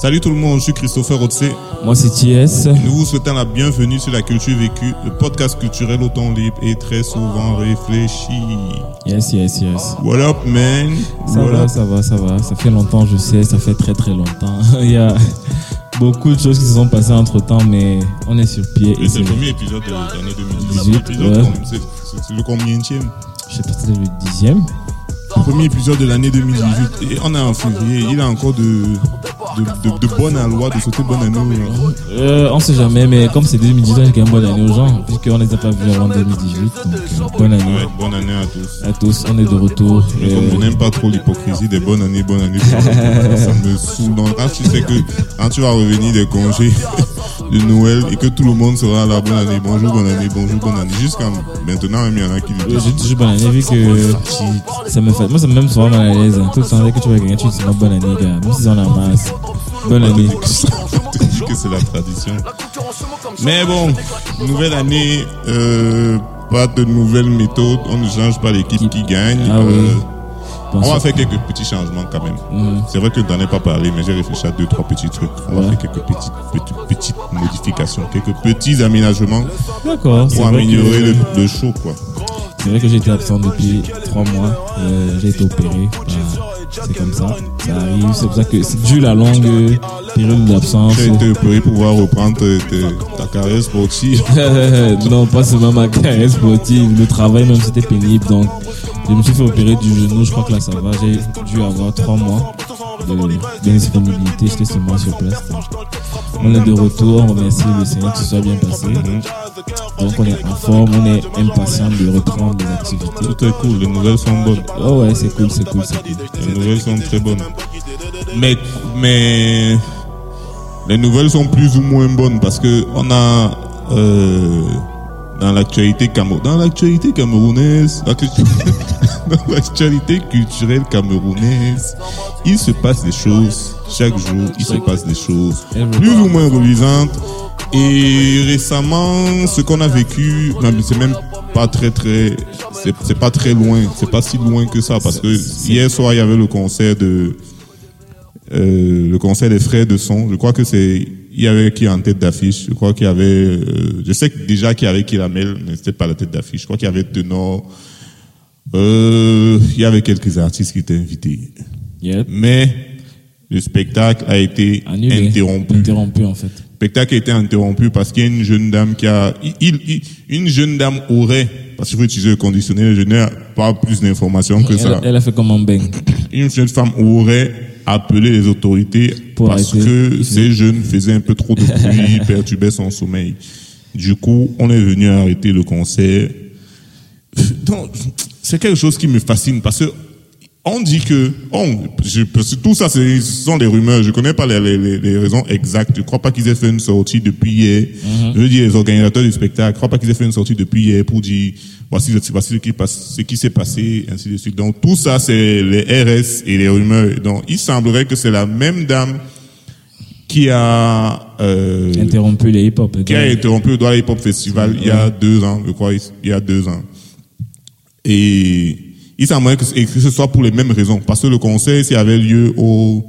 Salut tout le monde, je suis Christopher Otse. Moi, c'est TS. Nous vous souhaitons la bienvenue sur la culture vécue, le podcast culturel au temps libre et très souvent réfléchi. Yes, yes, yes. What up, man? Ça What va, up? ça va, ça va. Ça fait longtemps, je sais, ça fait très très longtemps. Il y a beaucoup de choses qui se sont passées entre temps, mais on est sur pied. Et Et c'est le premier épisode de l'année 2018. 18, Épisode ouais. com- c'est- le combienième? je sais pas si c'est le dixième. Le premier épisode de l'année 2018. Et on est en février. Il a encore de, de, de, de bonnes allois de souhaiter bonne année aux gens. Euh, on sait jamais, mais comme c'est 2018, j'ai quand même bonne année aux gens, puisqu'on ne les a pas vus avant 2018. Donc, euh, bonne année Ouais, bonne année à tous. à tous. On est de retour. Mais Euh, on n'aime pas trop l'hypocrisie des bonnes années, bonne année, bonne année, ça me saoule. Donc, quand tu sais que quand tu vas revenir des congés de Noël et que tout le monde sera là, bonne année, bonjour, bonne année, bonjour, bonne année, jusqu'à maintenant, même il y en a qui le Euh, disent. J'ai toujours bonne année vu que ça me fait, moi ça me met souvent mal à l'aise. hein. Tout le temps dès que tu vois quelqu'un, tu dis bonne année, gars. Même si on a masse. Bonne année. te dit que c'est la tradition. Mais bon, nouvelle année, euh, pas de nouvelles méthodes, on ne change pas l'équipe qui gagne. Ah oui. Euh, on va faire quelques petits changements quand même. Mhm. C'est vrai que je n'en ai pas parlé, mais j'ai réfléchi à deux, trois petits trucs. On va faire quelques petites, petites, petites modifications, quelques petits aménagements D'accord. pour améliorer le, le show, quoi. C'est vrai que été absent depuis trois mois. Euh, j'ai été opéré. C'est comme ça. Ça arrive. C'est pour ça que c'est dû la longue période d'absence. Opéré pour pouvoir reprendre tes- ta carrière sportive. non, pas seulement ma carrière sportive. Le travail même c'était pénible. Donc, je me suis fait opérer du genou. Je crois que là ça va. J'ai dû avoir trois mois de disponibilité. J'étais seulement sur place. Donc, on est de retour. On remercie le Seigneur que ce soit bien passé. Donc, on est en forme. On est impatient de reprendre les activités. Tout est cool, les nouvelles sont bonnes. Oh ouais, c'est cool, c'est cool, c'est cool. Les nouvelles sont très bonnes. Mais, mais, les nouvelles sont plus ou moins bonnes parce que on a, euh, dans l'actualité dans l'actualité camerounaise, dans l'actualité culturelle camerounaise, il se passe des choses. Chaque jour, il se passe des choses plus ou moins reluisantes. Et récemment, ce qu'on a vécu, c'est même pas très très, c'est pas très loin, c'est pas si loin que ça parce que hier soir il y avait le concert de, euh, le concert des frères de son. Je crois que c'est, il y avait qui en tête d'affiche. Je crois qu'il y avait, euh, je sais déjà qu'il y avait Kilamel, mais c'était pas la tête d'affiche. Je crois qu'il y avait Tenor. Euh, il y avait quelques artistes qui étaient invités. Yep. Mais le spectacle a été Annulé. interrompu. Interrompu en fait. Le spectacle a été interrompu parce qu'il y a une jeune dame qui a, il- il- une jeune dame aurait, parce qu'il faut utiliser le conditionnel, je n'ai pas plus d'informations que Elle, ça. elle a fait comme un bang. Une jeune femme aurait appelé les autorités Pour parce arrêter. que ces jeunes faisaient un peu trop de bruit, perturbaient son sommeil. Du coup, on est venu arrêter le concert. Donc, c'est quelque chose qui me fascine parce que on dit que, on, je, tout ça, ce sont des rumeurs. Je connais pas les, les- raisons exactes. Je crois pas qu'ils aient fait une sortie depuis hier. Mhm. Je veux dire, les organisateurs du spectacle, je crois pas qu'ils aient fait une sortie depuis hier pour dire, voici, voici ce qui passe, ce qui s'est passé, ainsi de suite. Donc, tout ça, c'est les RS et les rumeurs. Donc, il semblerait que c'est la même dame qui a, euh, Interrompu les hip-hop. qui a interrompu le Hip Hop Festival il y a deux ans, je crois, il y a deux ans. Et il semblerait que, que ce soit pour les mêmes raisons. Parce que le concert, s'il avait lieu au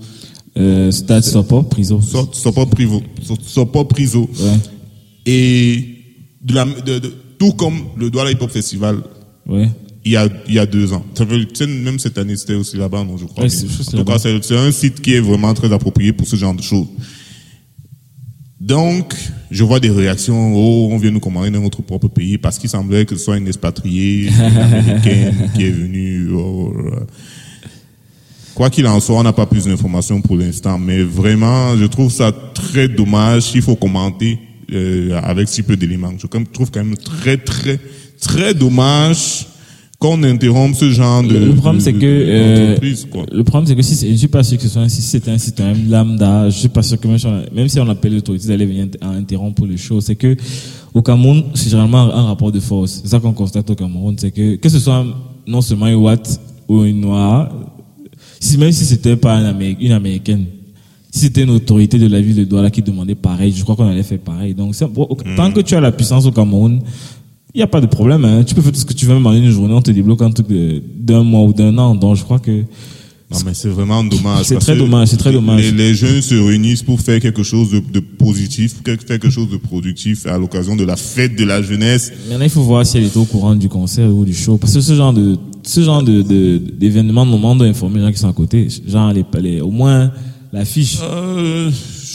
Euh, Stade Sopo, prison. So- Sopo Privo, So- Sopo Priso. Ouais. Et de la, de, de- tout comme le Douala Hip Hop Festival, Ouais. il y a, il y a deux ans. Ça veut, même cette année, c'était aussi là-bas, non, je crois. Ouais, en tout cas, c'est un site qui est vraiment très approprié pour ce genre de choses. Donc, je vois des réactions, oh, on vient nous commander dans notre propre pays parce qu'il semblait que ce soit une expatriée américaine qui est venue. oh. Quoi qu'il en soit, on n'a pas plus d'informations pour l'instant, mais vraiment, je trouve ça très dommage. Il faut commenter euh, avec si peu d'éléments. Je trouve quand même très, très, très dommage qu'on interrompe ce genre de. Le, problème c'est que euh, le problème c'est que si je suis pas sûr que ce soit un, si un citoyen lambda, je suis pas sûr que même si on, même si on appelle l'autorité d'aller venir int- interrompre le show, c'est que au Cameroun c'est généralement un rapport de force. C'est ça qu'on constate au Cameroun, c'est que que ce soit non seulement une Watt ou une Noire, si, même si c'était pas une américaine, si c'était une autorité de la ville de Douala qui demandait pareil, je crois qu'on allait faire pareil. Donc, tant que tu as la puissance au Cameroun, il n'y a pas de problème. Hein. Tu peux faire tout ce que tu veux, même en une journée, on te débloque un truc de- d'un mois ou d'un an. Donc, je crois que Non, mais c'est vraiment dommage. C'est très dommage, c'est très dommage. Les, les jeunes se réunissent pour faire quelque chose de, de positif, pour faire quelque chose de productif à l'occasion de la fête de la jeunesse. Maintenant, il faut voir si elle est au courant du concert ou du show. Parce que ce genre de, ce genre de, de- d'événements, normalement, doit informer les gens qui sont à côté. Genre, les, les, au moins, l'affiche. Euh,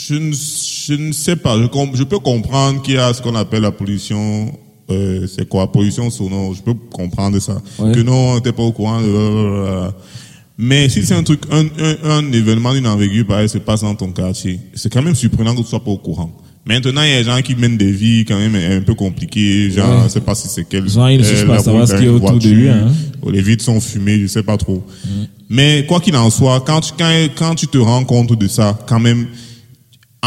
je, ne, je ne sais pas. Je, je peux comprendre qu'il y a ce qu'on appelle la pollution. Euh, c'est quoi? Pollution sonore. Je peux comprendre ça. Ouais. Que non, t'es pas au courant. euh, mais si c'est un truc, un, un, un événement d'une envergure pareil se passe dans ton quartier, c'est quand même surprenant que tu sois pas au courant. Maintenant, il y a des gens qui mènent des vies quand même un peu compliquées. Genre, Ouais. je sais pas si c'est quel. Genre, il ne cherche euh, pas à savoir ce qu'il y a autour de lui, hein. les vitres sont fumées, je sais pas trop. Mais quoi qu'il en soit, quand tu, quand, quand tu te rends compte de ça, quand même,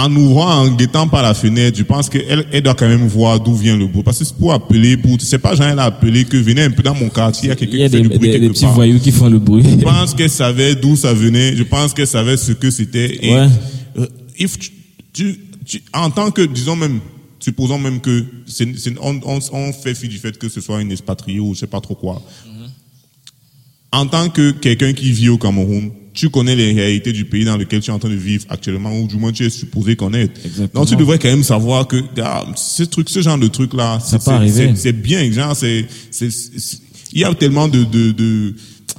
en ouvrant, en guettant par la fenêtre, je pense qu'elle elle doit quand même voir d'où vient le bruit. Parce que c'est pour appeler, pour, c'est pas genre elle a appelé que venez un peu dans mon quartier, il y a quelqu'un Il y a qui fait des, du bruit des, des quelque petits part. voyous qui font le bruit. Je pense qu'elle savait d'où ça venait. Je pense qu'elle savait ce que c'était. Et Ouais. euh, if tu, tu- tu- en tant que, disons même, supposons même que c'est, c'est- on, on, on fait fi du fait que ce soit une expatriée ou je sais pas trop quoi. En tant que quelqu'un qui vit au Cameroun, tu connais les réalités du pays dans lequel tu es en train de vivre actuellement, ou du moins tu es supposé connaître. Exactement. Donc tu devrais quand même savoir que, gars, ce truc, ce genre de truc là, c'est, bien, genre, c'est, il y a tellement de, de, de-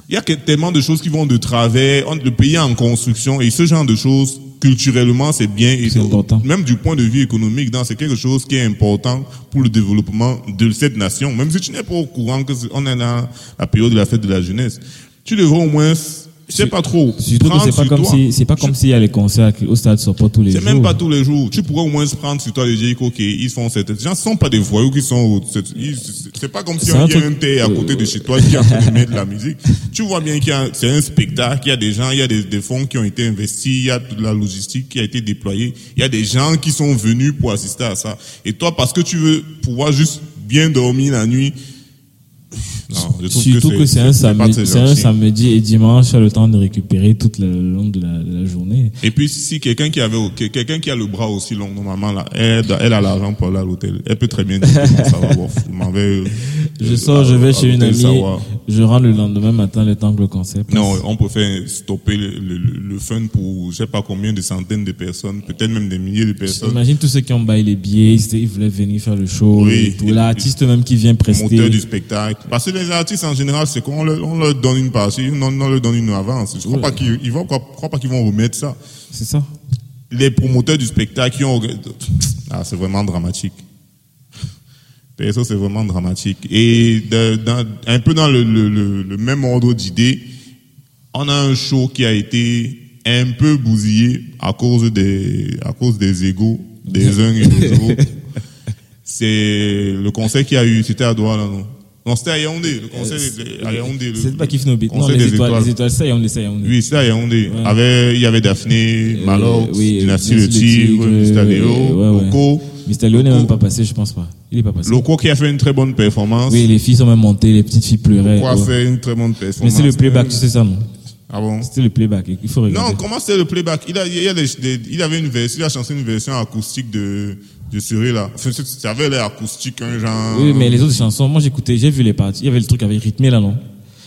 il y a tellement de choses qui vont de travers, le pays est en construction, et ce genre de choses, culturellement, c'est bien, et C'est important. même du point de vue économique, c'est quelque chose qui est important pour le développement de cette nation. Même si tu n'es pas au courant que on est dans la période de la fête de la jeunesse, tu devrais au moins, je sais pas trop, Surtout que c'est pas sur comme toi. si, c'est pas comme s'il y a les concerts au stade sont pas tous les C'est jours. même pas tous les jours. Tu pourrais au moins se prendre sur toi et dire ok, ils font cette. Les gens sont pas des voyous qui sont. c'est- C'est pas comme si C'est on un y a un thé à côté de chez toi qui en train de mettre de la musique. Tu vois bien qu'il y a, c'est un spectacle, il y a des gens, il y a des, des fonds qui ont été investis, il y a toute la logistique qui a été déployée, il y a des gens qui sont venus pour assister à ça. Et toi, parce que tu veux pouvoir juste bien dormir la nuit. Non, je trouve Surtout que c'est un, samedi, un samedi et dimanche, tu as le temps de récupérer toute la, le long de la, de la journée. Et puis, si quelqu'un qui avait, que- quelqu'un qui a le bras aussi long, normalement, là, elle, elle a l'argent pour aller à l'hôtel. Elle peut très bien dire, ça va, bon, je euh, Je sors, je vais chez une amie, je rentre le lendemain matin, le temps que le concert passe. Non, on préfère stopper le, le, le fun pour, je sais pas combien de centaines de personnes, peut-être même des milliers de personnes. Imagine tous ceux qui ont baillé les billets, ils, voulaient venir faire le show, Oui. et tout. l'artiste même qui vient Moteur prester. du spectacle. Parce que les artistes, en général, c'est qu'on leur, on leur donne une partie, on, on leur donne une avance. Je crois Ouais. qu'ils, ils vont, crois pas qu'ils vont remettre ça. C'est ça. les promoteurs du spectacle qui ont ah c'est vraiment dramatique Perso, c'est vraiment dramatique et dans- un peu dans le, le- le- le même ordre d'idée on a un show qui a été un peu bousillé à cause des à cause des égaux des uns et des autres c'est le concert qu'il y a eu c'était à Douala non? Non c'était à Yaoundé le concert était à Yaoundé C'est pas Kif Nobit. Non, concert les étoiles, les étoiles, ça, y on essaie, on oui, c'était à Yaoundé. Avec, il y avait Daphné, Euh, Malox, Dynastie le Tigre, Mr. Léo, ouais. Loco. Mr. Léo n'est même pas passé, je pense pas. Il est pas passé. Loco qui a fait une très bonne performance. Oui, les filles sont même montées, les petites filles pleuraient. Loco a fait une très bonne Mais performance. c'est le playback, tu sais ça, non? Ah bon? C'était le playback, il faut regarder. Non, comment c'était le playback? Il a, il, y a des- des- il avait une version, il a chanté une version acoustique de, de Suré là. Enfin, avait l'air acoustique, un genre. Oui, mais les autres chansons, moi j'écoutais, j'ai vu les parties, il y avait le truc avec rythmé là, non?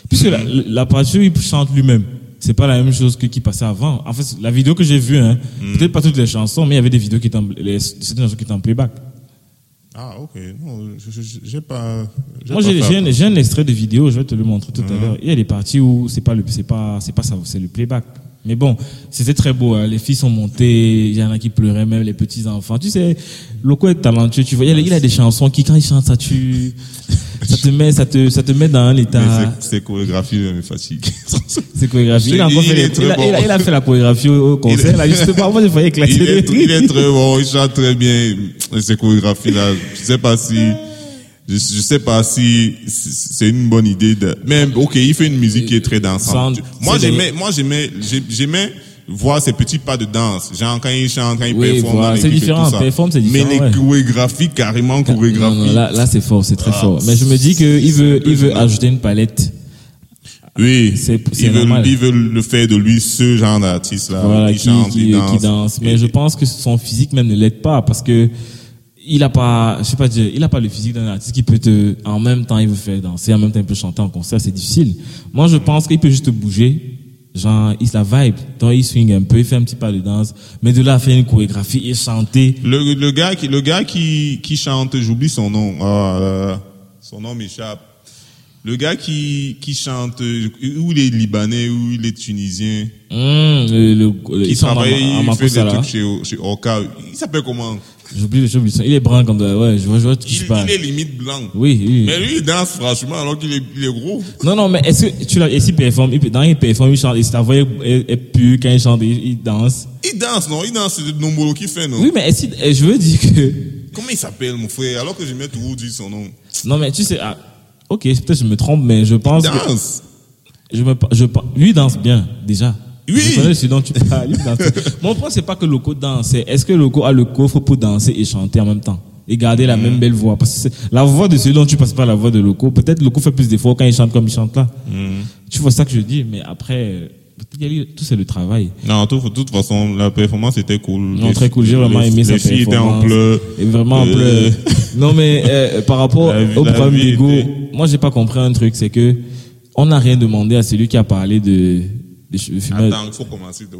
Puisque la, la partie où il chante lui-même, c'est pas la même chose que qui passait avant. En fait, la vidéo que j'ai vue, hein, Hmm. peut-être pas toutes les chansons, mais il y avait des vidéos qui étaient, en- les, certaines chansons qui étaient en playback. Ah, ok. Non, je- je- j'ai pas, Moi, j'ai un, extrait de vidéo, je vais te le montrer tout Hmm. à l'heure. Il y a des parties où c'est pas le, c'est pas, c'est pas ça, c'est le playback. Mais bon, c'était très beau. hein. Les filles sont montées, il y en a qui pleuraient, même les petits enfants. Tu sais, Loco est talentueux. Tu vois, il a, des chansons qui, quand il chante, ça tu, ça te met, ça te, ça te met dans un état. c'est- ces chorégraphies me fatiguent. C'est chorégraphie. Il a encore fait, les- il a, bon. il a- il a fait la chorégraphie au, concert. Il Là, justement, moi, je voyais éclater il, est, il est très bon, il chante très bien ces chorégraphies-là. Je sais pas si, je, je sais pas si c'est une bonne idée de, mais ok, il fait une musique qui est très dansante. Moi, j'aimais, moi, j'aimais, j'ai- j'aimais voir ces petits pas de danse. Genre, quand il chante, quand il Oui, performe. voilà, c'est différent, performe, c'est différent, Mais les ouais. chorégraphies, carrément chorégraphies. Non, non, là, là, c'est fort, c'est très Ah, fort. Mais je me dis qu'il veut, il veut ajouter une palette. Oui, C'est- ils veulent, ils veulent le faire de lui ce genre d'artiste-là. voilà, il qui, chante, qui, il danse. qui danse. Mais Et- je pense que son physique même ne l'aide pas parce que il a pas, je sais pas dire, il a pas le physique d'un artiste qui peut te, en même temps, il veut faire danser, en même temps, il peut chanter en concert, c'est difficile. Moi, je pense qu'il peut juste bouger Genre, il se la vibe. Donc, il swing un peu, il fait un petit pas de danse. Mais de là faire une chorégraphie et chanter. Le, le gars qui, le gars qui, qui chante, j'oublie son nom. Ah, euh, son nom m'échappe. Le gars qui, qui chante, euh, où il est libanais, où il est tunisien, Hum, le, le, le- qui travaille, il fait des trucs chez, chez Orca. Il s'appelle comment? J'oublie, j'oublie son- Il est brun comme ça. Ouais, je vois, je vois il, il est limite blanc. Oui, oui. Mais lui, il danse franchement alors qu'il est, il est gros. Non, non, mais est-ce que tu l'as, est-ce qu'il performe, il, dans il performe, il chante, et sa voix est, pure quand il chante, il, il danse. Il danse, non? Il danse, c'est Nombolo qui fait, non? Oui, mais est-ce eh, je veux dire que, Comment il s'appelle, mon frère Alors que je mets toujours dire son nom? non, mais tu sais, ah, ok, peut-être je me trompe, mais je pense que, Danse je me, je, lui il danse bien, déjà. Oui. Je connais ce dont tu parles, il danse. Mon point, c'est pas que Loco danse, c'est est-ce que Loco a le coffre pour danser et chanter en même temps? Et garder la même belle voix? Parce que la voix de celui dont tu passes pas la voix de Loco. Peut-être Loco fait plus d'efforts quand il chante comme il chante là. Tu vois ça que je dis, mais après, euh, qu'il y a eu- tout c'est le travail. Non, de toute, façon, la performance était cool. Non, très cool. J'ai vraiment aimé sa Les filles étaient en performance. pleurs. Et vraiment en Euh, pleurs. Non, mais euh, par rapport La au la vie d'ego, était- moi, j'ai pas compris un truc, c'est que on n'a rien demandé à celui qui a parlé de, de fumeur. Attends, il faut commencer. de-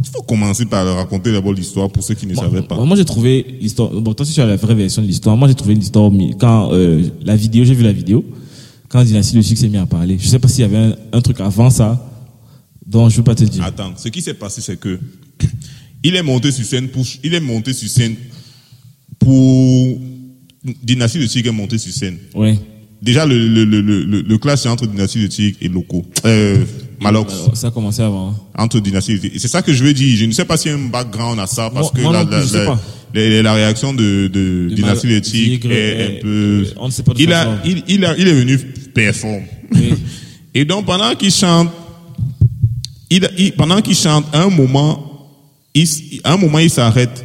Il faut commencer par raconter d'abord l'histoire pour ceux qui ne savaient pas. Moi, j'ai trouvé l'histoire. Bon, toi, si tu as la vraie version de l'histoire, moi, j'ai trouvé une histoire mi- quand euh, la vidéo, j'ai vu la vidéo quand Dynastie le Chic s'est mis à parler. Je sais pas s'il y avait un, un truc avant ça, dont je veux pas te dire. Attends, ce qui s'est passé, c'est que il est monté sur scène pour, il est monté sur scène pour Dynastie de Tigre est monté sur scène. Ouais. Déjà, le, le, le, le, le, clash entre Dynastie de Tigre et Loco. Euh, Malox. Alors, ça a commencé avant. hein. entre Dynastie. Et c'est ça que je veux dire. Je ne sais pas s'il y a un background à ça parce Moi- que moi la, plus, la, la- pas. la- la réaction de, de De Dynastie Éthique Tigre est est- un peu. on ne sait pas de il a, il, il a, il est venu performer. Oui. Et donc pendant qu'il chante, il, il- pendant qu'il chante, à un moment, il, à un moment il s'arrête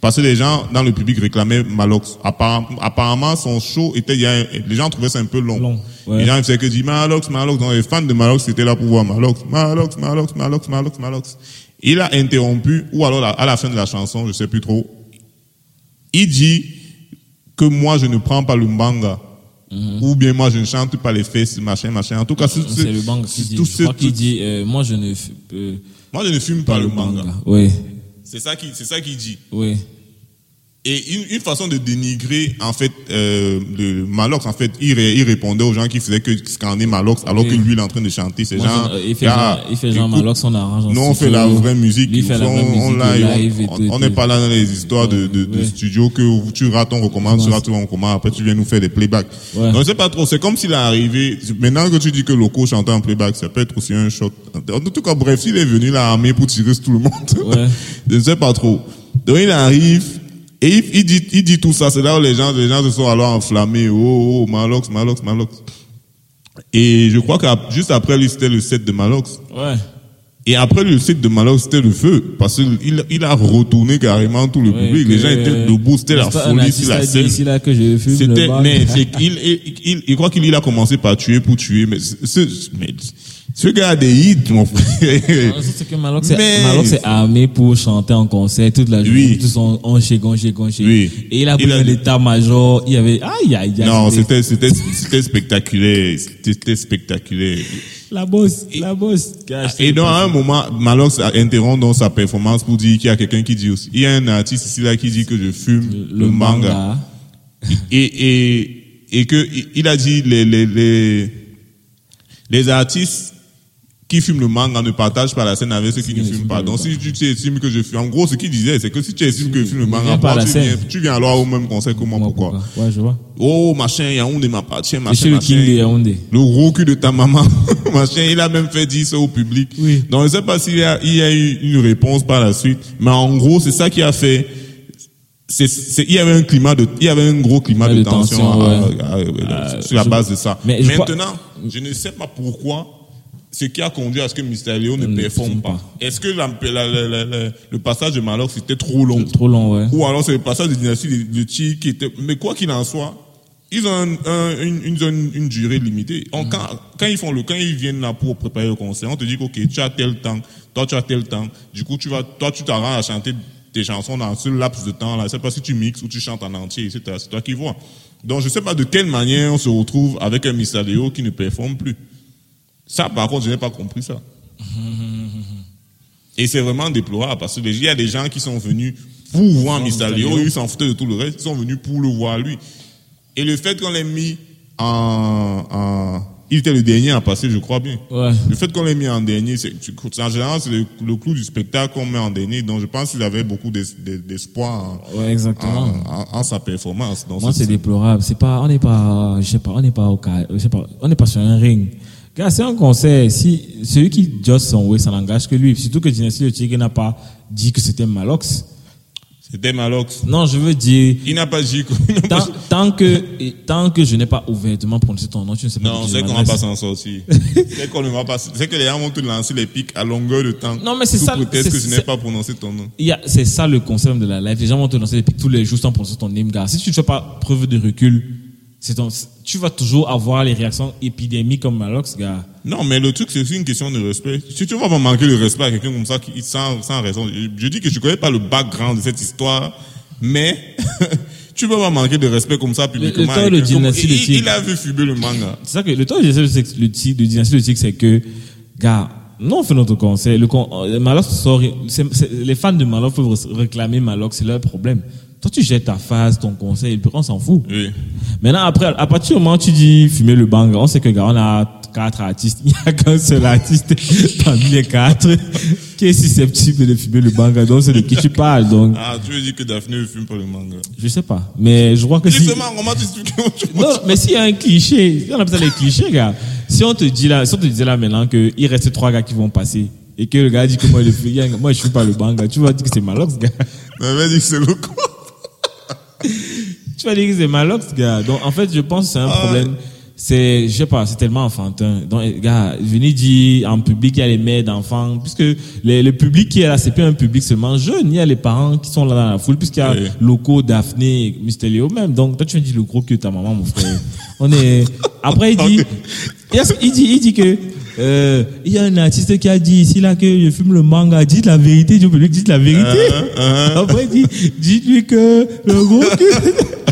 parce que les gens dans le public réclamaient Malox. Apparemment, son show était, les gens trouvaient ça un peu long. Long, ouais. Les gens faisaient que dire Malox, Malox. Donc les fans de Malox étaient là pour voir Malox, Malox, Malox, Malox, Malox, Malox. Il a interrompu, ou alors à la fin de la chanson, je sais plus trop, il dit que moi je ne prends pas le manga. Ou bien moi je ne chante pas les fesses, machin, machin. En tout cas, c'est- le bang qui dit. tout Je ce- crois qu'il tout- dit, euh, moi, je ne euh, Moi je ne fume pas, le manga. Oui, C'est ça qui, c'est ça qu'il dit. oui. Et une, une façon de dénigrer, en fait, euh, le Malox, en fait, il, il répondait aux gens qui faisaient que scanner Malox, alors Oui. que lui, il est en train de chanter. Ces Moi, gens, euh, il fait genre, il fait genre écoute, Malox, on arrange Nous, on fait la vraie musique. Lui, fait la on, vraie musique n'est pas là dans les histoires de, de, de Ouais. studio que tu rates, on recommande, tu rates, on recommande, après tu viens nous faire des playbacks. Je sais pas trop, c'est comme s'il est arrivé, maintenant que tu dis que Loco chantait en playback, ça peut être aussi un shot. En tout cas, bref, s'il est venu là armé pour tirer sur tout le monde, Ouais. je ne sais pas trop. Donc, il arrive, et il, il dit, il dit tout ça, c'est là où les gens, les gens se sont alors enflammés, oh, oh, Malox, Malox, Malox. Et je crois que juste après lui, c'était le set de Malox. Ouais. Et après le set de Malox, c'était le feu. Parce qu'il il a retourné carrément tout le Ouais, public. Les gens étaient debout, c'était la folie sur la scène. Ici, là, que je fume le C'était, mais qu'il, il, il, il croit qu'il il a commencé par tuer pour tuer, mais mais gars a des hits, mon frère. C'est que Malox est, Mais- Malox est armé pour chanter en concert toute la journée. Oui. Tout son onché, gonché, gonché. Oui. Et il a pris l'état-major. Il y avait, aïe, aïe, aïe. Non, c'était, c'était, c'était spectaculaire. C'était spectaculaire. La bosse, la bosse. Et donc, à un moment, Malox interrompt dans sa performance pour dire qu'il y a quelqu'un qui dit aussi, il y a un artiste ici là qui dit que je fume le, manga. Et, et, et que, il a dit les, les, les, les artistes qui fument le manga ne partagent pas la scène avec ceux qui ne fument pas. Donc, si tu tu estimes que je fume, en gros, ce qu'il disait, c'est que si tu estimes que je fume le manga, pas tu viens, scène. tu viens alors au même concert que moi, pourquoi? Ouais, je vois. Oh, machin, Yaoundé m'appartient, machin, machin. Yaoundé. Le gros cul de ta maman, machin, il a même fait dire ça au public. Oui. Donc, je sais pas s'il y a, il y a eu une réponse par la suite, mais en gros, c'est ça qui a fait, c'est, c'est, il y avait un climat de, il y avait un gros climat de, de tension, tension, à- ouais. à- à- Euh, sur la je- base de ça. mais je crois- Maintenant, je ne sais pas pourquoi, ce qui a conduit à ce que Mr. Léo ne Ne performe pas. Est-ce que la- la- la- la- la- le passage de Malox c'était trop long? Trop long, ouais. Ou alors c'est le passage de dynastie de, de Chi qui était. Mais quoi qu'il en soit, ils ont un- un- une, une, une, une durée limitée. Mm. quand, quand ils font le, quand ils viennent là pour préparer le concert, on te dit ok, tu as tel temps, toi tu as tel temps. Du coup, tu vas, toi tu t'arranges à chanter tes chansons dans ce laps de temps là. Sais pas si tu mixes ou tu chantes en entier, etc. C'est toi qui vois. Donc je sais pas de quelle manière on se retrouve avec un Mr. Léo qui ne performe plus. Ça, par contre, je n'ai pas compris ça. Et c'est vraiment déplorable parce que il y a des gens qui sont venus pour voir Mr. Léo, ils s'en foutaient de tout le reste, ils sont venus pour le voir lui. Et le fait qu'on l'ait mis en, en- il était le dernier à passer, je crois bien. Ouais. Le fait qu'on l'ait mis en dernier, c'est, en général, c'est le, le clou du spectacle qu'on met en dernier. Donc, je pense qu'il avait beaucoup d'es- d'es- d'espoir en, Ouais, exactement. en- en- en sa performance. Donc, Moi, c'est déplorable. C'est pas, on n'est pas, je sais pas, on n'est pas au cas, je sais pas, on n'est pas sur un ring. C'est un concert. Si celui qui just son way, ça n'engage que lui. Surtout que Dynasty Le Tigre n'a pas dit que c'était Malox. C'était Malox. Non, je veux dire, Il n'a pas dit pas tant, tant que, tant que je n'ai pas ouvertement prononcé ton nom, tu ne sais pas. Non, c'est qu'on va pas s'en sortir. c'est qu'on ne va pas. C'est que les gens vont te lancer les pics à longueur de temps. Non, mais c'est ça, c'est- que je n'ai pas prononcé ton nom. C'est ça le concept de la live. Les gens vont te lancer des pics tous les jours sans prononcer ton name, gars. Si tu ne fais pas preuve de recul, c'est ton, tu vas toujours avoir les réactions épidémiques comme Malox, gars. Non, mais le truc, c'est aussi une question de respect. Si tu vas pas manquer le respect à quelqu'un comme ça, qui, sans, sans raison, je, dis que je connais pas le background de cette histoire, mais tu peux pas manquer de respect comme ça publiquement. à de quelqu'un. Dynasty il, a vu fumer le manga. C'est ça que le temps de le le Tigre, c'est que, gars, nous on fait notre concert. Le euh, Malox sort, les fans de Malox peuvent ré- réclamer Malox, c'est leur problème. Toi, tu jettes ta phase, ton conseil, et puis on s'en fout. Oui. Maintenant, après, à partir du moment où tu dis fumer le bang, on sait que, gars, on a quatre artistes. Il n'y a qu'un seul artiste parmi les quatre qui est susceptible de fumer le bang. Donc, c'est de qui tu parles. Donc, Ah, tu veux dire que Daphné ne fume pas le manga. je sais pas. Mais je crois que si. Justement, comment tu expliques Non, mais s'il y a un cliché, on appelle ça les clichés, gars. Si on te dit là, si on te disait là maintenant qu'il reste trois gars qui vont passer et que le gars dit que moi, le, moi je fume pas le bang, tu vas dire que c'est Malox, gars. On avait dit que c'est le con. Tu vas dire que c'est Malox, gars. Donc, en fait, je pense que c'est un Ah. problème. C'est, je sais pas, c'est tellement enfantin. Donc, gars, venez dire en public, il y a les mères d'enfants, puisque les- le public qui est là, c'est plus un public seulement jeune. Il y a les parents qui sont là dans la foule, puisqu'il y a Oui. Loco, Daphné, Mr. Léo même. Donc, toi, tu me dis le gros que ta maman, mon frère. On est, après, il dit, il dit, il dit que, euh, il y a un artiste qui a dit ici là que je fume le manga. Dites la vérité, du public, dites la vérité. Uh-huh, Après, il dit, dites-lui que le gros que.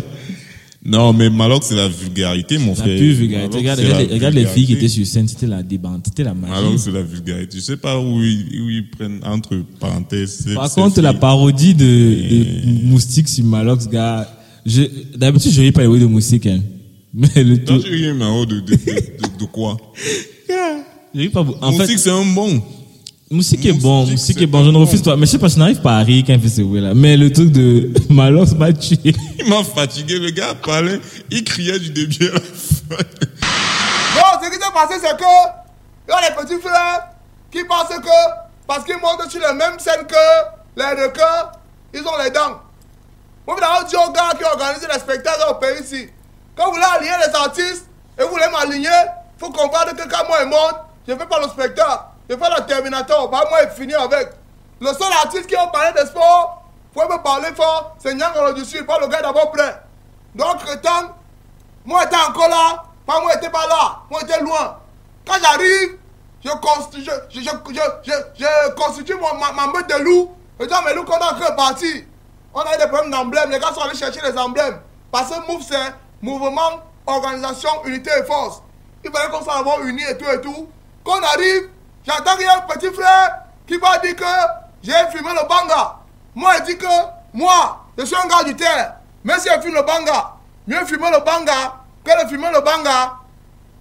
Non, mais Malox, c'est la vulgarité, mon La frère. pure vulgarité. Malox, Regarde, c'est regarde, la les- regarde les filles qui étaient sur scène, c'était la débande, c'était la magie. Malox, c'est la vulgarité. Je sais pas où ils, où ils prennent entre parenthèses. Par contre, la parodie de, de Moustique sur Malox, gars, je, d'habitude, je ris pas les de Moustique, hein. Mais le tout, tu ris, mais de, de, de, de, quoi? Je ris pas. En Moustique, c'est un bon. Moustique est bon, c'est est bon, je ne refuse bon. pas. Mais je sais pas, je n'arrive pas à rire quand il fait ce bruit là. Mais le truc de Malox m'a tué. Il m'a fatigué. Le gars parlait, il criait du début à la fin. Non, ce qui s'est passé, c'est que il y a les petits frères qui pensent que parce qu'ils montent sur les mêmes scènes que les requins, ils ont les dents. Moi, je dis aux gars qui organisent les spectacles au pays ici, quand vous voulez aligner les artistes et vous voulez m'aligner, il faut comprendre que quand moi je monte, je ne fais pas le spectacle, je fais le Terminator, bah, moi je finis avec. Le seul artiste qui va parler de sport, pouvez me parler fort, c'est Nyang le dessus, pas le gars d'abord prêt. Donc, tant moi, j'étais encore là. Pas moi, j'étais pas là. Moi, j'étais loin. Quand j'arrive, je, constitu- je, je, je, constitue mon- ma, ma meute de loups. Je dis à mes loups qu'on a encore parti? On a eu des problèmes d'emblèmes. Les gars sont allés chercher les emblèmes. Parce que MOVE, c'est Mouvement, Organisation, Unité et Force. Il fallait qu'on soit vraiment unis et tout et tout. Quand on arrive, j'entends qu'il y a un petit frère qui va dire que j'ai fumé le banga. Moi, je dis que moi, je suis un gars du terre. Même si je fume le banga, mieux fumer le banga que de fumer le banga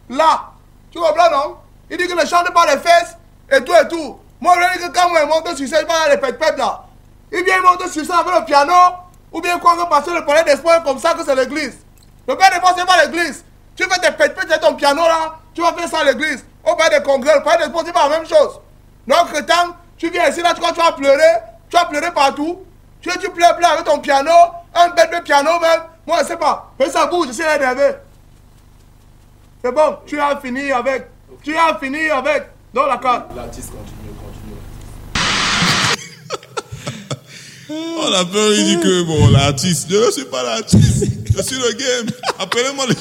là. Tu comprends, non? Il dit que ne chante pas les fesses et tout et tout. Moi, je dis que quand moi, je monte sur scène, pas les pète là. Il vient monter sur scène avec le piano, ou bien quoi que passer le palais d'espoir comme ça que c'est l'église. Le père des c'est pas l'église. Tu fais tes pète ton piano là, tu vas faire ça à l'église. Au palais des congrès, le palais des sports, c'est pas la même chose. Donc, tant tu viens ici, là, tu tu vas pleurer, tu vas pleurer partout. Tu, tu pleures, pleures avec ton piano, un bête de piano même. Moi, je sais pas. Mais ça bouge, je suis là énervé. C'est bon, tu as fini avec. Tu as fini avec. Dans la carte. On a peur, il dit que bon, l'artiste, je ne suis pas l'artiste, je suis le game. Appelez-moi le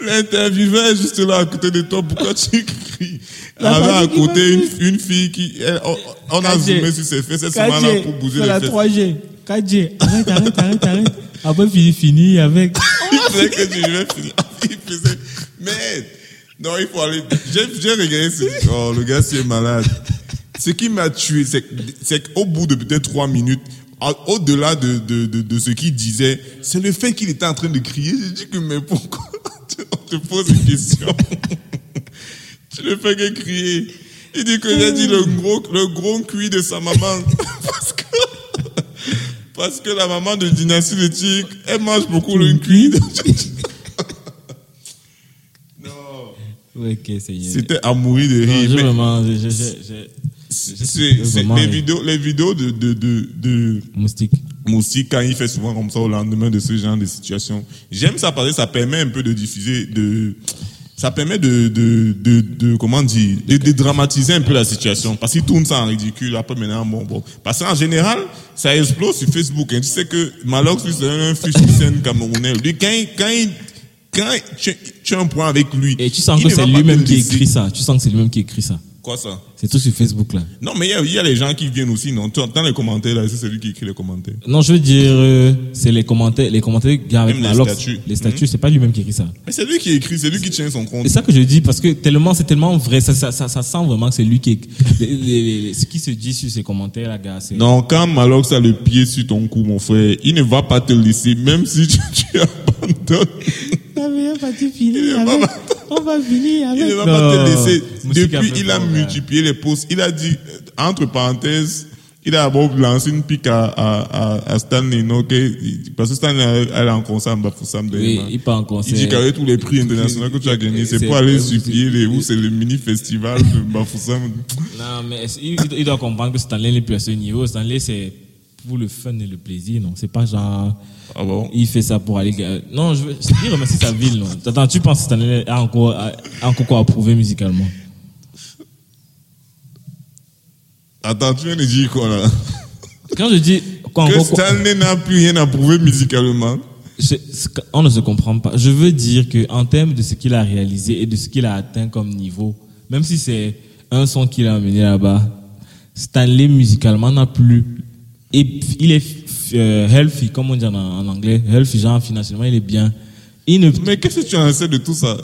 L'intervieweur est juste là à côté de toi, pourquoi tu cries? Y avait à côté une, une fille qui, elle, on, on a zoomé sur ses fesses, elle se met là pour bouger la les fesses. 3G. 4G. Arrête, arrête, arrête, arrête. Après, fini, fini avec. Il faisait que tu vais finir. Il faisait, mais Non, il faut aller. J'ai regardé ce. Oh, le gars, c'est malade. Ce qui m'a tué, c'est qu'au bout de peut-être trois minutes, au- au-delà de, de, de, de ce qu'il disait, c'est le fait qu'il était en train de crier. J'ai dit que, mais pourquoi On te pose une question. tu ne fais que crier. Il dit que j'ai dit le gros, le gros cuit de sa maman. Parce que, parce que la maman de Dynastie de elle mange beaucoup le cuit. non. Ok, C'était à mourir de Non, rire. mais j'ai- j'ai- j'ai- c'est- c'est- les vidéos, les vidéos de, de, de, de Moustique. Moussi, quand il fait souvent comme ça au lendemain de ce genre de situation, j'aime ça parce que ça permet un peu de diffuser, de, ça permet de, de, de, de comment dire, de, de dramatiser un peu la situation. Parce qu'il tourne ça en ridicule, après maintenant, bon, bon. Parce qu'en général, ça explose sur Facebook. hein. Tu sais que Malox, c'est un scène camerounais. Lui, quand il, quand il, quand tu, tu as un point avec lui. Et tu sens que c'est lui-même qui écrit ça. Tu sens que c'est lui-même qui écrit ça. Quoi ça? C'est tout sur Facebook là. Non, mais il y a, il y a les gens qui viennent aussi, non? Tu- Dans les commentaires, là, c'est celui qui écrit les commentaires. Non, je veux dire, euh, c'est les commentaires, les commentaires avec Même les Malox. statuts. Les statuts, c'est pas lui-même qui écrit ça. Mais c'est lui qui écrit, c'est lui qui tient son compte. C'est ça que je dis parce que tellement, c'est tellement vrai, ça, ça, ça, ça sent vraiment que c'est lui qui, écrit. Ce qui se dit sur ces commentaires là, gars, c'est. Non, quand Malox a le pied sur ton cou, mon frère, il ne va pas te laisser, même si tu, tu abandonnes. Il ne va pas- on va finir il ne va pas te laisser. Depuis, il a multiplié les posts. Il a dit, euh, entre parenthèses, il a d'abord lancé une pique à, à, à, à Stanley, non, parce que Stanley, elle elle est en concert à Bafoussam. Oui, il part en concert. Il dit qu'avec tous les prix internationaux que tu as gagnés, c'est pour aller supplier les où c'est le mini festival de Bafoussam. Non, mais il, il doit comprendre que Stanley n'est plus à ce niveau. Stanley, c'est pour le fun et le plaisir, non? C'est pas genre. Ah bon? Il fait ça pour aller. Non, je veux. Il remercie sa ville, non. Attends, tu penses que Stanley a encore, a, a encore quoi à prouver musicalement? Attends, tu viens de dire quoi là? Quand je dis. Quoi, Que encore Stanley n'a plus rien à prouver musicalement. Je- on ne se comprend pas. Je veux dire que en termes de ce qu'il a réalisé et de ce qu'il a atteint comme niveau, même si c'est un son qu'il a amené là-bas, Stanley musicalement n'a plus. Et il est euh, healthy, comme on dit en, en anglais, healthy, genre financièrement il est bien. Il ne, Mais qu'est-ce que tu en sais de tout ça?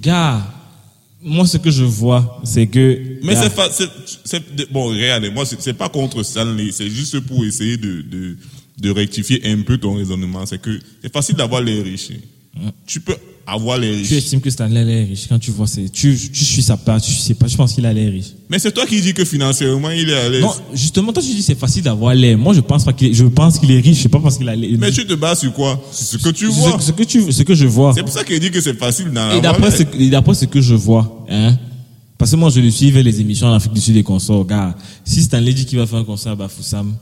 gars, moi ce que je vois, c'est que. Mais c'est fa- bon, regardez, moi, c'est, pas contre Stanley, c'est juste pour essayer de, de, de rectifier un peu ton raisonnement. C'est que c'est facile d'avoir les riches. Tu peux avoir les tu estimes que Stanley l'air riche quand tu vois, c'est, tu, tu suis sa part, tu sais pas, je pense qu'il a l'air riche. Mais c'est toi qui dis que financièrement, il est à l'aise. Non, justement, toi tu dis c'est facile d'avoir l'air. Moi je pense pas qu'il est, je pense qu'il est riche, c'est pas parce qu'il a l'air. Mais tu te bases sur quoi? Sur ce que tu ce, vois. ce que tu, ce que je vois. C'est pour ça qu'il dit que c'est facile d'en Et d'après ce, et d'après ce que je vois, hein. Parce que moi je le suivais les émissions en Afrique du Sud des consorts, gars. Si Stanley dit qu'il va faire un concert à Bafoussam,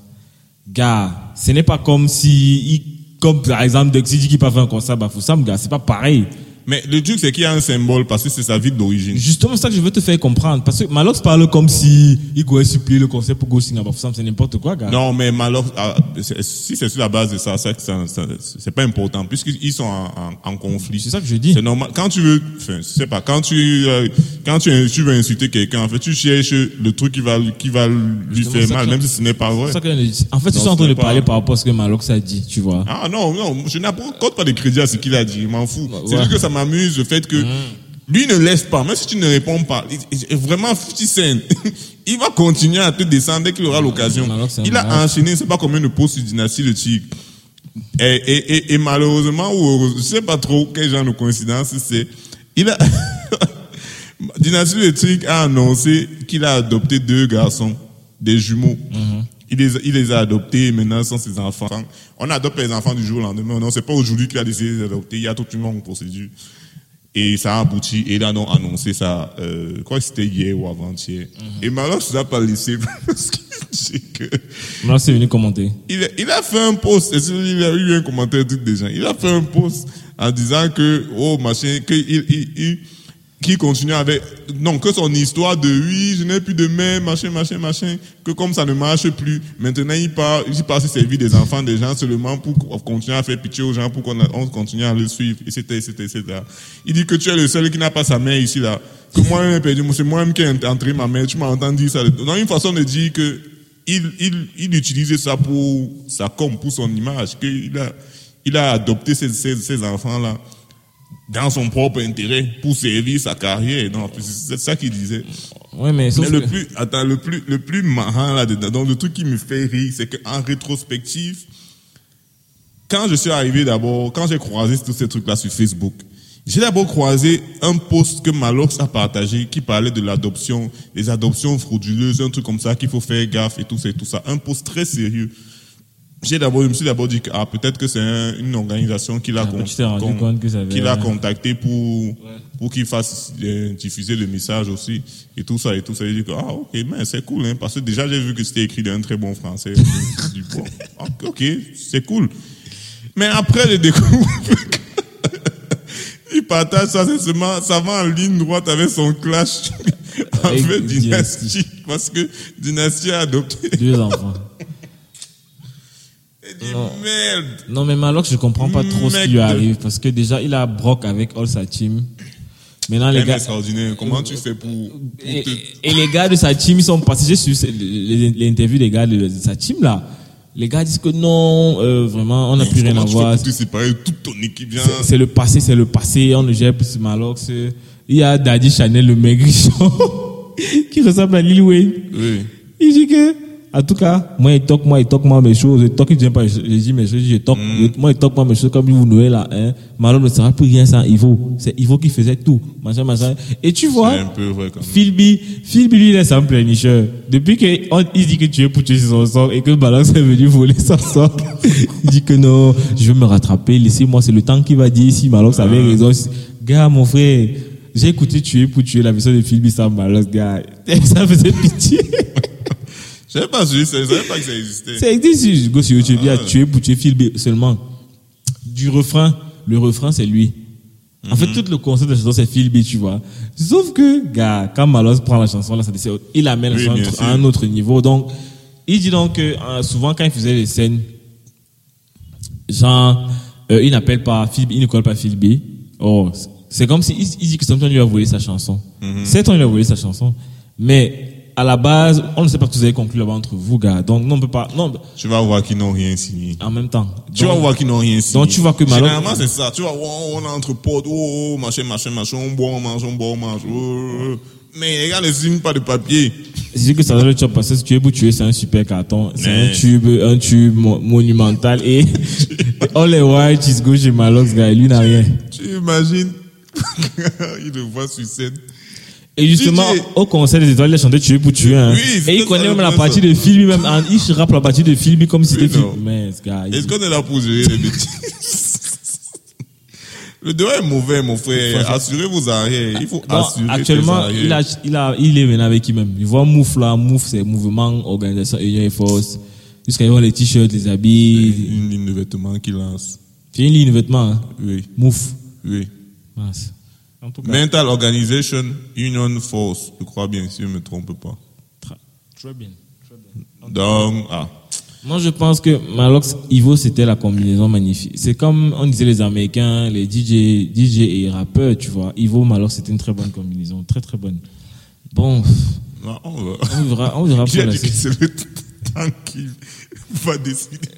gars, ce n'est pas comme si, il- comme par exemple Dexy dit qu'il va faire un concert Bafoussam, c'est pas pareil. Mais le truc, c'est qu'il y a un symbole parce que c'est sa ville d'origine. Justement, c'est ça que je veux te faire comprendre. Parce que Malox parle comme si il pouvait supplier le concert pour Go Sing à Bafoussam, c'est n'importe quoi, gars. Non, mais malheur, ah, si c'est sur la base de ça, ça, ça, ça- c'est pas important puisqu'ils sont en, en, en conflit. C'est ça que je dis. C'est normal. Quand tu veux, enfin, je sais pas, quand tu, euh, quand tu, tu veux insulter quelqu'un, en fait, tu cherches le truc qui va, qui va lui Justement, faire mal, même si ce n'est pas vrai. C'est ça que. En fait, ils Non, sont en train de parler par rapport à ce que Malox a dit, tu vois. Ah non, non, je n'apporte pas de crédit à ce qu'il a dit, je m'en fous. C'est ouais. juste que ça m'amuse le fait que lui ne laisse pas, même si tu ne réponds pas, il- il est vraiment 50 cent. il va continuer à te descendre dès qu'il aura l'occasion. c'est un Il a enchaîné, c'est pas combien de posts sur Dynastie le Tigre. Et, et, et, et malheureusement, ou heureusement, je sais pas trop quel genre de coïncidence c'est, il a, Dynastie le Tigre a annoncé qu'il a adopté deux garçons, des jumeaux. Il les, il les a adoptés et maintenant sont ses enfants. On adopte les enfants du jour au lendemain. Non, c'est pas aujourd'hui qu'il a décidé de les adopter. Il y a toute une longue procédure. Et ça a abouti. Et là, on a annoncé ça, euh, que c'était hier ou avant-hier. Et maintenant, je ne pas laissé parce qu'il dit que Malox est venu commenter. il a, il a fait un post, et il a eu un commentaire de des gens. Il a fait un post en disant que, oh, machin, que il, il, il- qu'il continue avec, non, que son histoire de oui, je n'ai plus de mère, machin, machin, machin, que comme ça ne marche plus, maintenant il part, il part se servir des enfants des gens seulement pour continuer à faire pitié aux gens, pour qu'on continue à le suivre, etc., etc., etc. Il dit que tu es le seul qui n'a pas sa mère ici, là. Que moi-même, perdu, c'est moi-même qui ai entré ma mère, tu m'as entendu dire ça. Non, une façon de dire que il, il, il utilisait ça pour ça comme pour son image, qu'il a, il a adopté ces, ces, ces enfants-là dans son propre intérêt pour servir sa carrière. Non, c'est ça qu'il disait. Ouais, mais Mais le que- plus, attends, le plus, le plus marrant là-dedans, donc le truc qui me fait rire, c'est qu'en rétrospective, quand je suis arrivé d'abord, quand j'ai croisé tous ces trucs-là sur Facebook, j'ai d'abord croisé un post que Malox a partagé qui parlait de l'adoption, des adoptions frauduleuses, un truc comme ça qu'il faut faire gaffe et tout ça et tout ça. Un post très sérieux. J'ai d'abord, je me suis d'abord dit que ah, peut-être que c'est un- une organisation qui l'a Ah, con- avait- contacté pour pour qu'il fasse euh, diffuser le message aussi et tout ça et tout ça. J'ai dit que ah ok mais c'est cool hein, parce que déjà j'ai vu que c'était écrit d'un très bon français. Dit, bon, ok, ok, c'est cool. Mais après je découvre que il partage ça c'est seulement ça va en ligne droite avec son clash Avec avec Dynasty. Dynasty parce que Dynasty a adopté. Deux enfants. Dit merde. Non, mais Malox, je comprends pas trop ce qui lui arrive parce que déjà, il a Brock avec all sa team. Maintenant, les C'est gars. extraordinaire. Comment tu fais pour, pour Et, te et les gars de sa team, ils sont passés. J'ai su interviews des gars de, de sa team là. Les gars disent que non, euh, vraiment, on n'a plus rien à voir. pour te séparer toute ton équipe vient. C'est- le passé, c'est le passé. On ne gère plus ce Malox. Il y a Daddy Chanel, le maigrichon, qui ressemble à Lil Wayne. Oui. Il dit que, en tout cas, moi, il toque, moi, il toque, moi, mes choses. Il toque, il dit pas, je dis mes choses, je toque, moi, il toque, moi, mes choses, comme vous Noël, là, hein. Malon ne sera plus rien sans Ivo. C'est Ivo qui faisait tout. Machin, machin. Et tu vois, C'est un peu vrai quand même. Philby, Philby, lui, il est un pleinicheur. Depuis qu'il dit que tu es pour tuer son sort et que Balance est venu voler son sort, il dit que non, je vais me rattraper, laissez-moi, c'est le temps qui va dire si Malox avait raison. Gars, mon frère, j'ai écouté tuer pour tuer la version de Philby sans Malox, gars. Ça faisait pitié. Je savais pas, je savais pas que ça existait. Ça existe, si je go sur YouTube, il y a Ah. tuer pour tuer Philby seulement. Du refrain, le refrain, c'est lui. En Mhm. fait, tout le concept de la chanson, c'est Philby, tu vois. Sauf que, gars, quand Malos prend la chanson, là, ça il amène la chanson à un autre niveau. Donc, il dit donc que, euh, souvent, quand il faisait les scènes, genre, euh, il n'appelle pas Philby, il ne colle pas Philby. Oh, c'est comme si, il, il dit que Samson lui a volé sa chanson. Mhm. C'est lui a volé sa chanson. Mais, à la base, on ne sait pas que vous avez conclu là-bas entre vous, gars. Donc, non, on peut pas, non, Tu vas voir qu'ils n'ont rien signé. en même temps. Tu Donc, vas voir qu'ils n'ont rien signé. donc tu vois que Malo- Généralement, c'est ça. Tu vas voir, on est entre potes, oh, oh, machin, machin, machin, on boit, on mange, on boit, on mange. oh, oh. Mais les gars ne signent pas de papier. C'est sûr que ça doit job parce que si tu es pour tuer, c'est un super carton. C'est un tube, un tube mo- monumental et all les white is go chez Malox, gars. Lui n'a rien. Tu imagines? Il le voit sur scène. Et justement, DJ. au concert des étoiles, il a chanté tuer pour tuer, hein. Oui, et il connaît même la partie de film lui-même. hein. Il rappe la partie de film comme si c'était film. Mais, gars, Est-ce qu'on est là pour gérer les bêtises? Le devoir est mauvais, mon frère. Assurez vos arrières. Il faut Bon, assurer actuellement, tes il a, il a, il est venu avec qui même? Il voit Mouf là, Mouf, c'est mouvement, organisation, union et force. Jusqu'à y voir les t-shirts, les habits. Une ligne de vêtements qu'il lance. C'est une ligne de vêtements, hein? Oui, Mouf. oui. Mince. En tout cas. Mental Organization Union Force, je crois bien, si je ne me trompe pas. Très bien. Très bien. Donc, ah, Moi, je pense que Malox, Ivo, c'était la combinaison magnifique. C'est comme on disait les Américains, les DJ, DJ et rappeurs, tu vois. Ivo, Malox, c'était une très bonne combinaison. Très, très bonne. Bon, non, on va. on verra, on verra pour la c'est le temps qui va décider.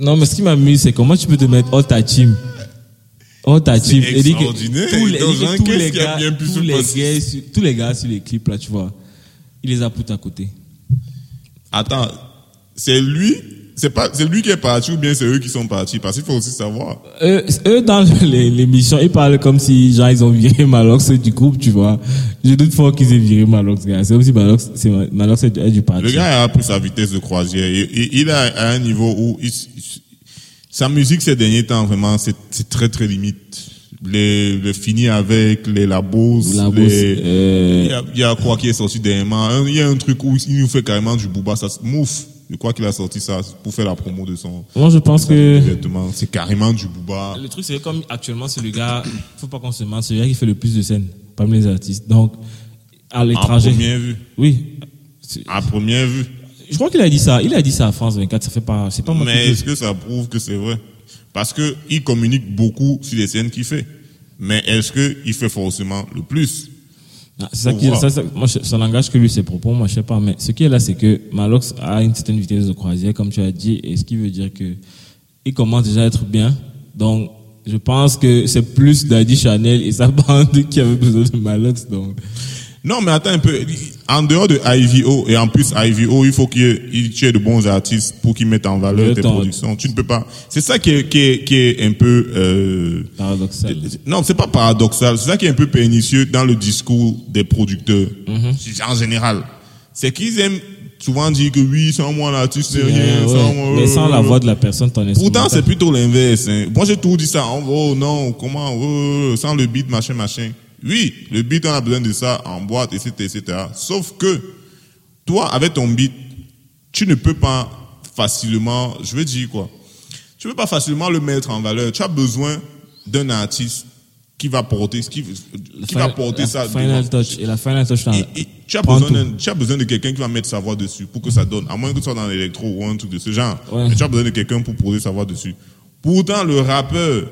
Non, mais ce qui m'amuse, c'est comment tu peux te mettre all ta team. All ta C'est team. Et dit que extraordinaire. tous les, il tous les a gars, tous les gars sur- tous les gars sur les clips, là, tu vois. Il les a poussés à côté. Attends, c'est lui, c'est pas, c'est lui qui est parti ou bien c'est eux qui sont partis? Parce qu'il faut aussi savoir. Eux, eux, dans l'émission, ils parlent comme si, genre, ils ont viré Malox du groupe, tu vois. Je doute fort qu'ils aient viré Malox, gars. C'est comme si Malox, c'est, Malox est, du parti. Le gars a pris sa vitesse de croisière. Et il est à un niveau où il- sa musique ces derniers temps, vraiment, c'est c'est très très limite. Les, le fini avec les labos, La bosse, les, euh, il, y a, il y a quoi qui est sorti dernièrement. Il y a un truc où il nous fait carrément du booba, ça, se- mouf. Je crois qu'il a sorti ça pour faire la promo de son, moi, je pense que, Exactement. C'est carrément du booba. le truc, c'est que comme actuellement, c'est le gars, faut pas qu'on se mente, c'est le gars qui fait le plus de scènes parmi les artistes. Donc, à l'étranger. première vue. Oui. À première vue. Je crois qu'il a dit ça. Il a dit ça à France 24. Ça fait pas, c'est pas Mais est-ce que ça prouve que c'est vrai? Parce que il communique beaucoup sur les scènes qu'il fait. Mais est-ce que il fait forcément le plus? Ah, C'est ça qui, ça, ça, moi, ça n'engage que lui ses propos, moi je sais pas. Mais ce qui est là, c'est que Malox a une certaine vitesse de croisière, comme tu as dit, et ce qui veut dire que il commence déjà à être bien. Donc, je pense que c'est plus Daddy Chanel et sa bande qui avaient besoin de Malox. Donc, Non, mais attends un peu. En dehors de IVO, et en plus IVO, il faut qu'il y ait- il- tu aies de bons artistes pour qu'ils mettent en valeur Le tes temps. productions. Tu ne peux pas. C'est ça qui est, qui est, qui est un peu. Euh, paradoxal. non, c'est pas paradoxal. C'est ça qui est un peu pernicieux dans le discours des producteurs, Mhm. en général. C'est qu'ils aiment souvent dire que oui, sans moi l'artiste c'est rien, Ouais, sans moi. Mais sans la voix de la personne, ton Pourtant, c'est plutôt l'inverse. hein. Moi, j'ai tout dit ça. Oh, oh, non, comment, oh, sans le beat, machin, machin. Oui, le beat, on a besoin de ça en boîte, etc., etc. Sauf que, toi, avec ton beat, tu ne peux pas facilement, je veux dire quoi, tu peux pas facilement le mettre en valeur. Tu as besoin d'un artiste qui va porter, qui, qui va porter la ça. Final touch. Et la final touch, là, Et- et tu, as besoin tout. d'un- tu as besoin de quelqu'un qui va mettre sa voix dessus pour que ça donne. À moins que tu sois dans l'électro ou un truc de ce genre. Ouais. Mais tu as besoin de quelqu'un pour poser sa voix dessus. Pourtant, le rappeur,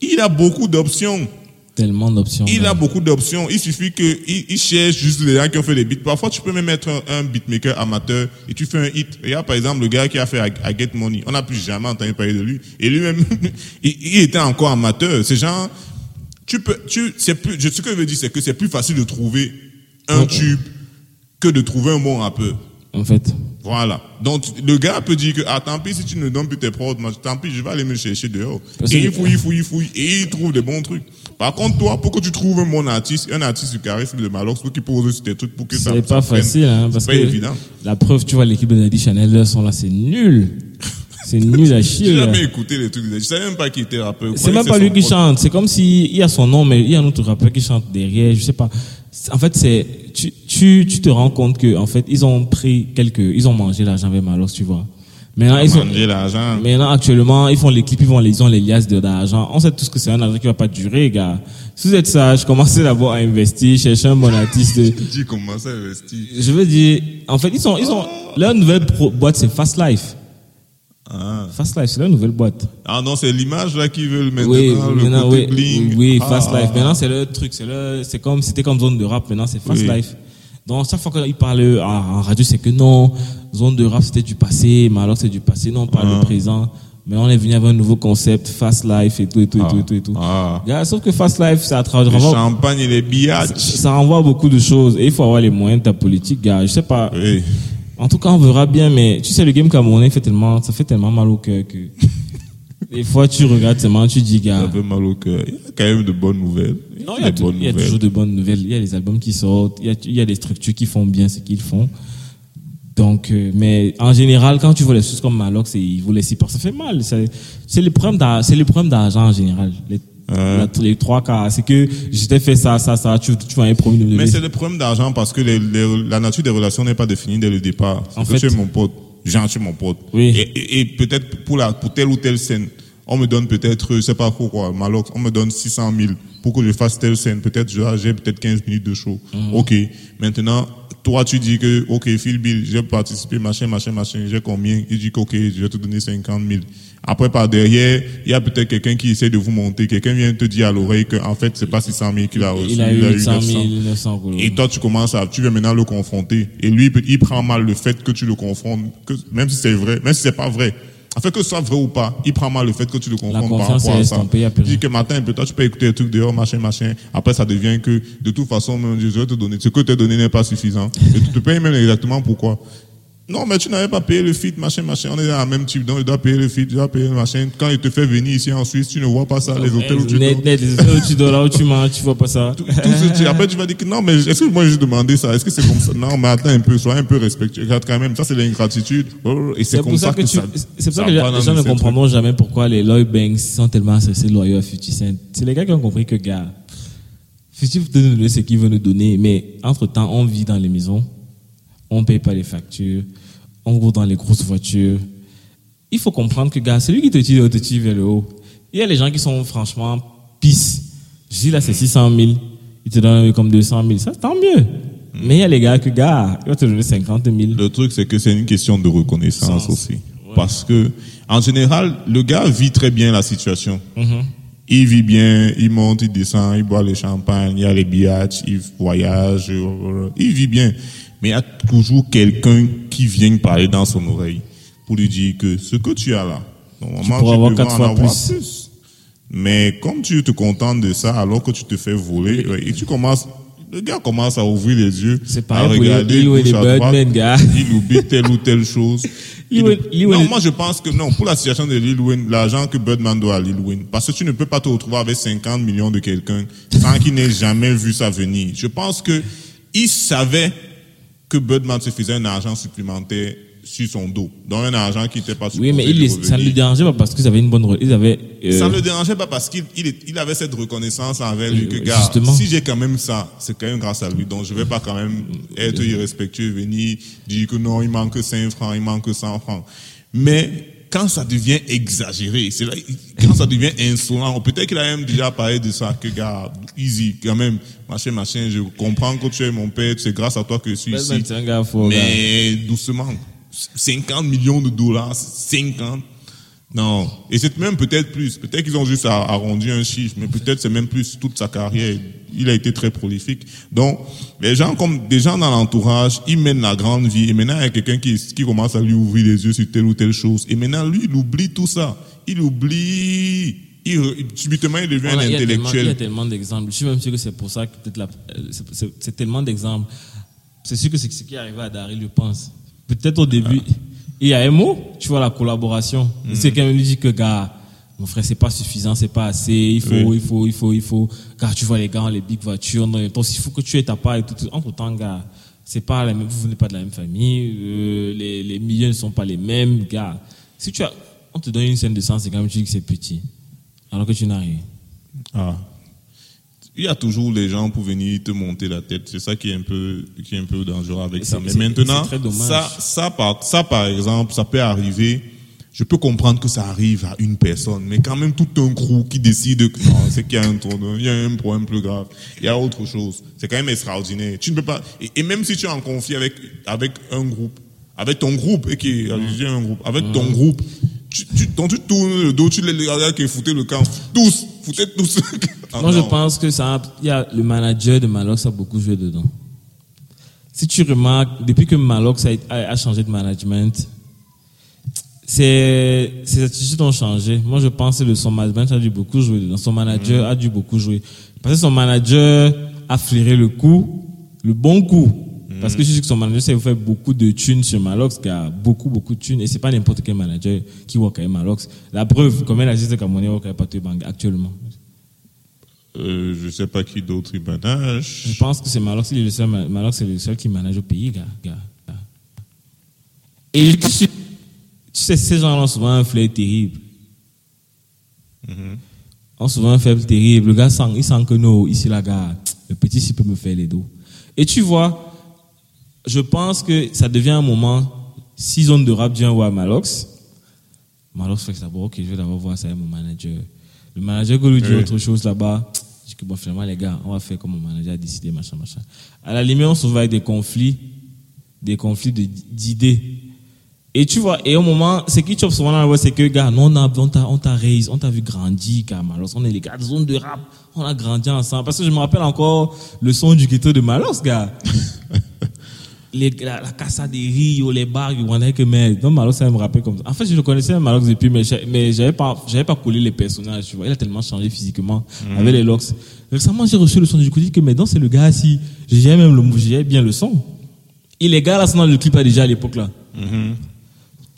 il a beaucoup d'options. Tellement d'options. Il a beaucoup d'options. Il suffit que il, il cherche juste les gens qui ont fait des beats. Parfois, tu peux même mettre un, un beatmaker amateur et tu fais un hit. Regarde, par exemple, le gars qui a fait I, I Get Money. On n'a plus jamais entendu parler de lui. Et lui-même, il, il était encore amateur. C'est genre, tu peux, tu, c'est plus, ce que je veux dire, c'est que c'est plus facile de trouver un Ouais. tube que de trouver un bon rappeur. En fait. Voilà. Donc, le gars peut dire que, ah, tant pis si tu ne donnes plus tes prods, tant pis, je vais aller me chercher dehors. Parce et il fouille, il fouille, il fouille, et il trouve des bons trucs. Par contre, toi, pour que tu trouves un bon artiste, un artiste du charisme de Malox, pour qu'il pose sur tes trucs, pour que ça C'est pas facile, hein, parce c'est pas que évident. la preuve, tu vois, l'équipe de Daddy Chanel, là, sont là, c'est nul. C'est nul à chier. J'ai jamais écouté les trucs. Je savais même pas qu'il était rappeur. C'est même pas lui qui chante. C'est comme si il y a son nom, mais il y a un autre rappeur qui chante derrière. Je sais pas. En fait, c'est tu, tu, tu te rends compte que en fait ils ont pris quelques, ils ont mangé l'argent avec Malos, tu vois. Maintenant ils sont, l'argent. maintenant actuellement ils font les clips, ils vont les, ils ont les liasses de- d'argent. On sait tous que c'est un argent qui va pas durer, gars. Si vous êtes sage, commencez d'abord à investir, chercher un bon artiste. Tu dis comment ça investir. Je veux dire, en fait ils sont, ils ont leur nouvelle pro- boîte c'est Fast Life. Ah. Fast Life, c'est leur nouvelle boîte. Ah non, c'est l'image là qu'ils veulent maintenant, Oui, le maintenant, côté oui, bling. oui, Ah. Fast Life. Maintenant, c'est le truc, c'est le, c'est comme, c'était comme zone de rap. Maintenant, c'est Fast Oui. Life. Donc, chaque fois qu'il parle en, radio, c'est que non, zone de rap, c'était du passé, mais alors c'est du passé, non, on parle Ah. du présent. Maintenant, on est venu avec un nouveau concept, Fast Life et tout, et tout, et tout, et tout, et tout. Ah. Gars, sauf que Fast Life, ça Le renvoie, champagne et les biatchs. ça renvoie beaucoup de choses. Et il faut avoir les moyens de ta politique, gars. Je sais pas. Oui. En tout cas, on verra bien, mais tu sais, le game camerounais fait tellement, ça fait tellement mal au cœur que, des fois, tu regardes seulement, tu dis, gars. Ça fait mal au cœur. Il y a quand même de bonnes nouvelles. Non, il y, a, des il y toujours de bonnes nouvelles. Il y a les albums qui sortent. Il y a, il y a des structures qui font bien ce qu'ils font. Donc, euh, mais en général, quand tu vois les choses comme Malox et ils vous laissent ça fait mal. C'est le problème d'argent en général. Les, la- les trois cas, c'est que j'étais fait ça, ça, ça. Tu, tu m'avais promis de me Mais c'est le problème d'argent parce que les- les- la nature des relations n'est pas définie dès le départ. En C'est que fait- tu es mon pote. Jean, tu mon pote. Oui. Et, et- et peut-être pour, la, pour telle ou telle scène, on me donne peut-être, je sais pas pourquoi, Malox, on me donne 600 000 pour que je fasse telle scène. Peut-être j'ai peut-être 15 minutes de show. Mhm. Ok. Maintenant, toi, tu dis que, ok, Phil Bill, j'ai participé, machin, machin, machin, j'ai combien? Il dit que, ok, je vais te donner 50 000. Après, par derrière, il y a peut-être quelqu'un qui essaie de vous monter. Quelqu'un vient te dire à l'oreille que, en fait, c'est pas 600 000 qu'il a reçu. il a eu 800 000, 900. 900 euros. Et toi, tu commences à, tu veux maintenant le confronter. Et lui, il il prend mal le fait que tu le confrontes, que, même si c'est vrai, même si c'est pas vrai. En fait, que ce soit vrai ou pas, il prend mal le fait que tu le confrontes par rapport à ça. Il dit que matin, un peu, toi, tu peux écouter des trucs dehors, machin, machin. Après, ça devient que, de toute façon, je vais te donner. Ce que tu as donné n'est pas suffisant. Et tu te payes même exactement pourquoi. Non, mais tu n'avais pas payé le fit, machin, machin. On est dans la même type, donc il doit payer le fit, il doit payer le machin. Quand il te fait venir ici en Suisse, tu ne vois pas ça, les hôtels où tu dors. les hôtels où tu dors, là où tu manges, tu vois pas ça. Tout ce- tu- après, tu vas dire que non, mais est-ce que moi j'ai demandé ça? Est-ce que c'est comme ça? Non, mais attends un peu, sois un peu respectueux. Regarde quand même, ça c'est l'ingratitude. Oh, Et c'est comme ça, que, que, tu, ça. c'est pour ça ça que les gens ne comprendront jamais pourquoi les Lloyd Banks sont tellement stressés loyaux à 50 Cent. C'est les gars qui ont compris que, gars, 50 peut nous donner ce qu'il veut nous donner, mais entre temps, on vit dans les maisons, on paye pas les factures, on roule dans les grosses voitures. Il faut comprendre que, gars, celui qui te tire, te tire vers le haut. Il y a les gens qui sont franchement pisse. Je dis là, c'est 600 000. Ils te donnent comme 200 000. Ça, tant mieux. Mais il y a les gars que, gars, ils vont te donner 50 000. Le truc, c'est que c'est une question de reconnaissance Sens. aussi. Parce que, en général, le gars vit très bien la situation. Mhm. Il vit bien, il monte, il descend, il boit les champagnes, il y a les biatchs, il voyage, euh, il vit bien. Mais il y a toujours quelqu'un qui vient parler dans son oreille pour lui dire que ce que tu as là, normalement, pourras tu avoir devrais quatre en fois avoir plus. plus. Mais comme tu te contentes de ça alors que tu te fais voler, ouais, et tu commences, le gars commence à ouvrir les yeux, à les regarder à droite, Birdman, gars. il oublie telle ou telle chose. Il- non, moi je pense que non, pour la situation de Lil Wayne, l'argent que Birdman doit à Lil Wayne, parce que tu ne peux pas te retrouver avec 50 millions de quelqu'un sans qu'il n'ait jamais vu ça venir. Je pense que il savait que Birdman se faisait un argent supplémentaire sur son dos, donc un argent qui n'était pas Oui, mais il, ça ne le dérangeait pas parce qu'ils avaient une bonne. Ils avaient. euh, Ça ne le dérangeait pas parce qu'il il, est- il avait cette reconnaissance envers lui que, gars, si j'ai quand même ça, c'est quand même grâce à lui. Donc, je vais pas quand même être irrespectueux, venir dire que non, il manque 5 francs, il manque 100 francs. Mais quand ça devient exagéré, c'est là, quand ça devient insolent, peut-être qu'il a même déjà parlé de ça, que gars, easy, quand même, machin, machin, je comprends que tu es mon père, c'est grâce à toi que je suis ici. Mais doucement, 50 millions de dollars, 50. Non. Et c'est même peut-être plus. Peut-être qu'ils ont juste arrondi un chiffre, mais peut-être c'est même plus toute sa carrière. Il a été très prolifique. Donc, les gens comme des gens dans l'entourage, ils mènent la grande vie. Et maintenant, il y a quelqu'un qui, qui commence à lui ouvrir les yeux sur telle ou telle chose. Et maintenant, lui, il oublie tout ça. Il oublie. Il, subitement, il devient un tellement- Il y a intellectuel. tellement d'exemples. Je suis même sûr que c'est pour ça que peut-être la- euh, c'est- tellement d'exemples. C'est sûr que c'est ce qui est arrivé à Daryl, je pense. Peut-être au début, il y a un mot, tu vois, la collaboration. Mm. C'est quelqu'un lui dit que, gars, mon frère, c'est pas suffisant, c'est pas assez, il faut, Oui. il faut, il faut, il faut. Car tu vois les gars, les big voitures, non, donc il faut que tu aies ta part et tout. Entre temps, gars, c'est pas la même, vous venez pas de la même famille, euh, les, les milieux ne sont pas les mêmes, gars. Si tu as, on te donne une scène de sang, c'est quand même, tu dis que c'est petit. Alors que tu n'as rien. Ah. Il y a toujours les gens pour venir te monter la tête. C'est ça qui est un peu, qui est un peu dangereux avec ça. Mais maintenant, ça, ça, par, ça, par exemple, ça peut arriver. Je peux comprendre que ça arrive à une personne, mais quand même tout un crew qui décide que non, c'est qu'il y a un tournoi, il y a un problème plus grave, il y a autre chose. C'est quand même extraordinaire. Tu ne peux pas, et, et même si tu es en conflit avec, avec un groupe, avec ton groupe, et qui, j'ai un groupe, avec ton groupe, tu, tu, tournes le dos, tu les regardes qui foutaient le camp. Tous, foutez tous. Ah, Moi, je pense que ça, y a le manager de Malox a beaucoup joué dedans. Si tu remarques, depuis que Malox a, a- a changé de management, ses, ses attitudes ont changé. Moi, je pense que son management a dû beaucoup jouer dedans. Son manager a dû beaucoup jouer. Parce que son manager a flairé le coup, le bon coup. Parce que je sais que son manager sait faire beaucoup de thunes sur Malox, qui a beaucoup, beaucoup de thunes. Et c'est pas n'importe quel manager qui work avec Malox. La preuve, combien d'artistes camerounais work avec Patrick Bang actuellement? Euh, je sais pas qui d'autre il manage. Je pense que c'est Malox, il est le seul, Malox c'est le seul qui manage au pays, gars. gars, gars. Et tu sais, ces gens-là ont souvent un flair terrible. Ont souvent un faible terrible. Le gars sent, il sent que non, ici, là, gars, le petit, s'il peut me faire les dos. Et tu vois, je pense que ça devient un moment, si zone de rap vient voir Malox, Malox fait que d'abord, ok, je vais d'abord voir ça avec mon manager. Le manager que lui dit Oui. autre chose là-bas, je dis que bon, finalement, les gars, on va faire comme mon manager a décidé, machin, machin. À la limite, on se voit avec des conflits, des conflits de- d'idées. Et tu vois, et au moment, ce qui chope souvent dans la voix, c'est que, gars, nous, on a- on t'a, on t'a raise, on t'a vu grandir, gars, Malos. On est les gars de zone de rap. On a grandi ensemble. Parce que je me rappelle encore le son du ghetto de Malos, gars. les, la, la Casa des Rio, les bars, y que mais donc Malos, ça me rappelle comme ça. En fait, je le connaissais Malos depuis, mais mais j'avais pas, j'avais pas collé les personnages, tu vois. Il a tellement changé physiquement avec les locks. Récemment, j'ai reçu le son du coup, que mais c'est le gars si, j'ai même le, j'ai bien le son. Et les gars là, sont dans le clip à déjà à l'époque là.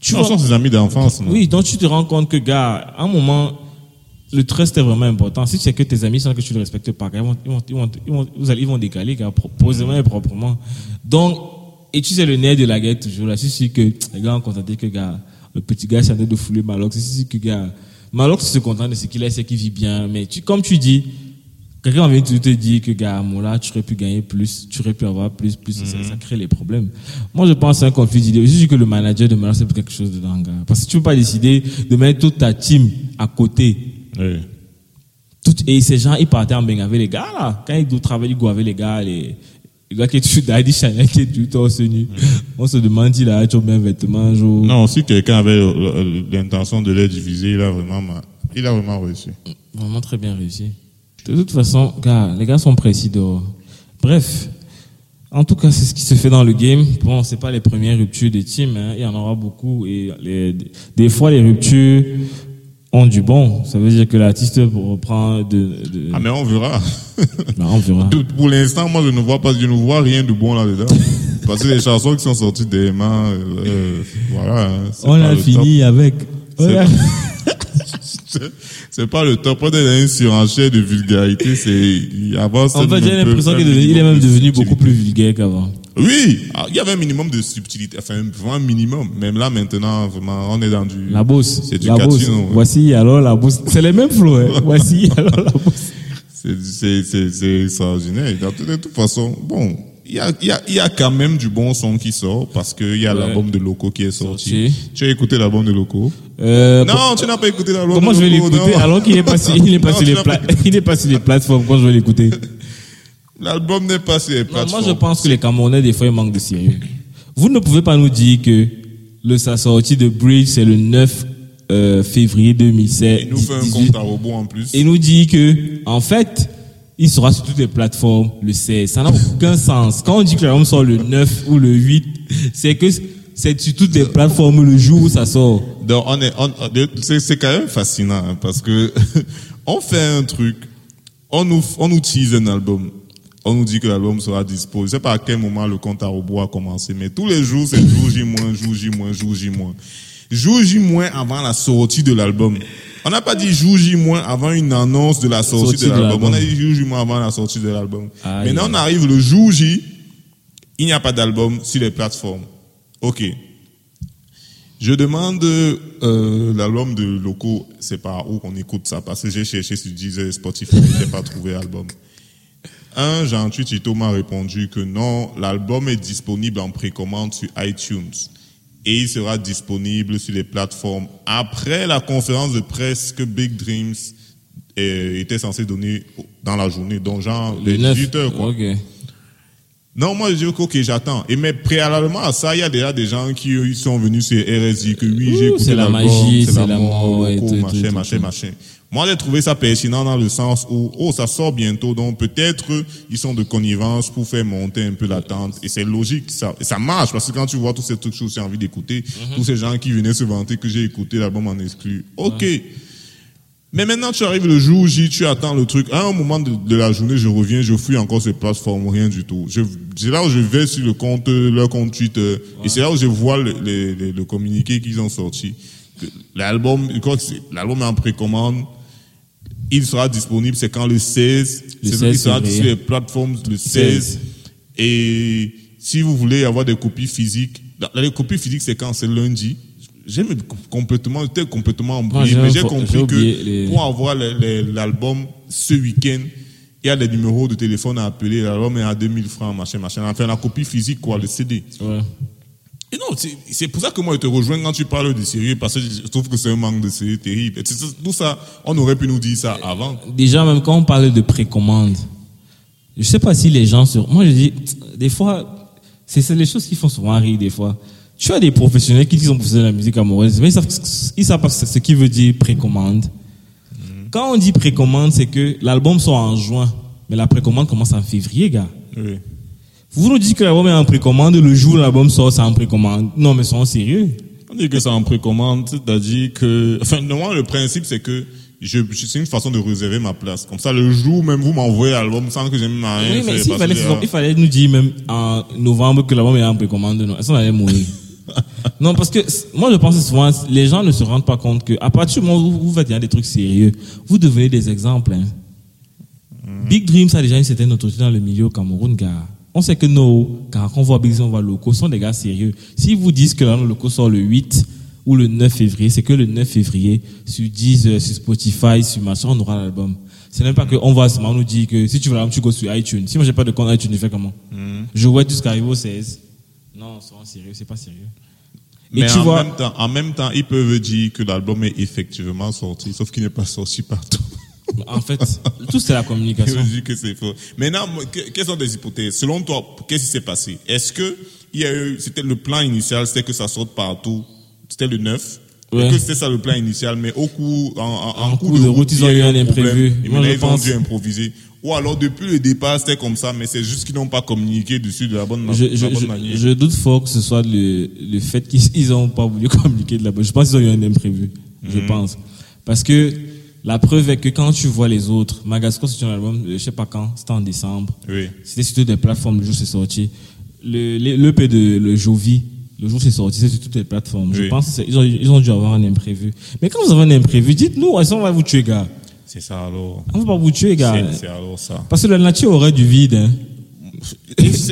Tu Ce vois- sont ses amis d'enfance. oui, donc tu te rends compte que, gars, à un moment, le trust est vraiment important. Si tu sais que tes amis sans que tu ne respectes pas, ils vont, ils vont, ils vont, ils vont, ils vont décaler, gars, posément et proprement. Donc, et tu sais le nerf de la guerre toujours là. C'est que les gars ont constaté que, gars, le petit gars s'est en train de fouler Malox. C'est que, gars, Malox se contente de ce qu'il a, c'est qu'il vit bien. Mais tu, comme tu dis, Quelqu'un vient te te dire que, gars, moi là, tu aurais pu gagner plus, tu aurais pu avoir plus, plus, ça, ça crée les problèmes. Moi, je pense c'est un conflit d'idées. Je dis que le manager de Malox, c'est quelque chose dedans, gars. Parce que tu peux pas décider de mettre toute ta team à côté. Oui. Tout, et ces gens, ils partaient en bain avec les gars, là. Quand ils travailler, ils avec les gars, les, les gars qui sont Daddy Chanel, qui est tout torse nu. On se demande s'il a toujours bien vêtements, jour. Non, si quelqu'un avait euh, euh, l'intention de les diviser, il a vraiment, il a vraiment réussi. Vraiment très bien réussi. De toute façon, gars, les gars sont précis dehors. Bref, en tout cas, c'est ce qui se fait dans le game. Bon, c'est pas les premières ruptures des teams, hein. il y en aura beaucoup. Et les- des fois, les ruptures ont du bon. Ça veut dire que l'artiste reprend de, de- Ah, mais on verra. Bah, on verra. Pour l'instant, moi, je ne vois pas, je ne vois rien de bon là-dedans. Parce que les chansons qui sont sorties des mains, euh, voilà. hein, On a fini avec. C'est pas le top. On est une surenchère de vulgarité. C'est avant. En fait, j'ai l'impression qu'il est même devenu beaucoup plus vulgaire qu'avant. Oui, Ah, il y avait un minimum de subtilité, enfin vraiment un minimum. Même là maintenant, vraiment, on est dans du. La bosse. C'est du La ouais. Voici alors la bosse. C'est les mêmes flots. Hein. Voici alors la bosse. C'est c'est c'est c'est extraordinaire. De toute, façon, bon, il y a il y a il y a quand même du bon son qui sort parce que il y a Ouais. l'album de Loco qui est sorti. Sorti. Tu as écouté l'album de Loco? Euh, Non, tu n'as pas écouté l'album. Comment de je vais Loco, l'écouter? alors qu'il est pas sur, il est pas sur pla- les plateformes quand je vais l'écouter? L'album n'est pas sur les Non, plateformes. moi, je pense que les Camerounais, des fois, ils manquent de sérieux. Vous ne pouvez pas nous dire que le, sa sortie de Bridge, c'est le 9 euh, février 2016. Il nous fait un 18. compte à rebours en plus. Et nous dit que, en fait, il sera sur toutes les plateformes le 16. Ça n'a aucun sens. Quand on dit que l'album sort le 9 ou le 8, c'est que c'est sur toutes les plateformes le jour où ça sort. Donc, on est, on, c'est, quand même fascinant hein, parce que on fait un truc, on nous, on tease un album, on nous dit que l'album sera dispo. Je sais pas à quel moment le compte à rebours a commencé, mais tous les jours c'est jour J moins, jour J moins, jour J moins, jour J moins avant la sortie de l'album. On n'a pas dit jour J moins avant une annonce de la sortie, Sortie de de l'album. On a dit jour J moins avant la sortie de l'album. Maintenant on arrive le jour J, il n'y a pas d'album sur les plateformes. Ok. Je demande euh, l'album de Loco, c'est par où qu'on écoute ça? Parce que j'ai cherché sur Deezer et Spotify, je n'ai pas trouvé l'album. Un, Jean-Tuit Tito m'a répondu que non, l'album est disponible en précommande sur iTunes et il sera disponible sur les plateformes après la conférence de presse que Big Dreams euh, était censé donner dans la journée, donc genre les 9. 18 heures quoi. Non, moi je dis ok, j'attends. Et mais préalablement à ça, il y a déjà des gens qui sont venus sur RSI que oui, j'ai écouté c'est la magie, c'est la la mort, mort, et loco, tout, machin, machin, machin. Moi, j'ai trouvé ça pertinent dans le sens où, oh, ça sort bientôt, donc peut-être ils sont de connivence pour faire monter un peu l'attente. Et c'est logique, ça, et ça marche, parce que quand tu vois tous ces trucs, j'ai envie d'écouter, Mhm. tous ces gens qui venaient se vanter que j'ai écouté l'album en exclu. Ok. Mais maintenant, tu arrives le jour J, tu attends le truc. À un moment de, de la journée, je reviens, je fouille encore ces plateformes, rien du tout. C'est là où je vais sur le compte, leur compte Twitter, et c'est là où je vois le, le- le- le communiqué qu'ils ont sorti. L'album, l'album est en précommande. Il sera disponible, c'est quand le 16. Le C'est- 16 il sera sur les plateformes le 16. Et si vous voulez avoir des copies physiques, la- les copies physiques, c'est quand c'est lundi. J'ai complètement, j'étais complètement embrouillé, j'ai mais j'ai compris oublié que les- pour avoir l'album ce week-end, il y a des numéros de téléphone à appeler, l'album est à 2000 francs, machin, machin. Enfin, la copie physique, quoi, le CD. Ouais. Et non, c'est- pour ça que moi je te rejoins quand tu parles de sérieux, parce que je trouve que c'est un manque de sérieux terrible. Tout ça, on aurait pu nous dire ça avant. Déjà, même quand on parle de précommande, je sais pas si les gens sur, moi je dis, des fois, c'est les choses qui font souvent rire des fois. Tu as des professionnels qui sont professionnels de la musique amoureuse, mais ils savent, ils savent pas ce qui veut dire précommande. Quand on dit précommande, c'est que l'album sort en juin, mais la précommande commence en février, gars. Oui. Vous nous dites que l'album est en précommande, le jour où l'album sort, c'est en précommande. Non, mais soyons sérieux. On dit que c'est en précommande, c'est-à-dire que, enfin, normalement, le principe, c'est que je, je- c'est une façon de réserver ma place. Comme ça, le jour même vous m'envoyez l'album sans que j'ai même rien Oui, mais s'il parce fallait, il fallait nous dire même en novembre que l'album est en précommande, non, ça on allait mourir? non, parce que moi je pense que souvent, les gens ne se rendent pas compte que à partir du moment où vous faites des trucs sérieux, vous devenez des exemples. hein. Big Dreams a déjà une certaine autorité dans le milieu au Cameroun, gars. On sait que nos, car quand on voit Big Dreams, on voit locaux, sont des gars sérieux. S'ils vous disent que l'album locaux sort le 8 ou le 9 février, c'est que le 9 février, sur Deezer, sur Spotify, sur machin, on aura l'album. C'est même pas qu'on va seulement nous dire que si tu veux l'album, tu go sur iTunes. Si moi j'ai pas de compte iTunes, je fais comment? Je vois jusqu'à arriver au 16. Non, soyons sérieux, c'est pas sérieux. Mais tu en, vois, même temps, en même temps, ils peuvent dire que l'album est effectivement sorti, sauf qu'il n'est pas sorti partout. En fait, tout c'est la communication. peuvent dire que c'est faux. Maintenant, que- quelles sont des hypothèses? Selon toi, qu'est-ce qui s'est passé? Est-ce que il y a eu, c'était le plan initial, c'était que ça sorte partout, c'était le 9 Ouais. Que c'était ça le plan initial, mais au cours, en, en, En cours de route, ils ont eu un imprévu. Je ils ont pense- dû improviser. Ou alors, depuis le départ, c'était comme ça, mais c'est juste qu'ils n'ont pas communiqué dessus de la bonne, Je, de je, la bonne je- manière. je doute fort que ce soit le, le fait qu'ils ils ont pas voulu communiquer de la bonne. Je pense qu'ils ont eu un imprévu. Je Mhm. pense. Parce que la preuve est que quand tu vois les autres, Magasco, c'est un album, euh, je sais pas quand, c'était en décembre. Oui. C'était sur des plateformes le jour c'est sorti. Le, le, l'EP de le Jovi, le jour c'est sorti, c'est sur toutes les plateformes. Je Oui. pense qu'ils ont, ils ont dû avoir un imprévu. Mais quand vous avez un imprévu, dites-nous, est-ce qu'on va vous tuer, gars? C'est ça alors. On va pas vous tuer, gars. C'est c'est alors ça. Parce que la nature aurait du vide. Hein.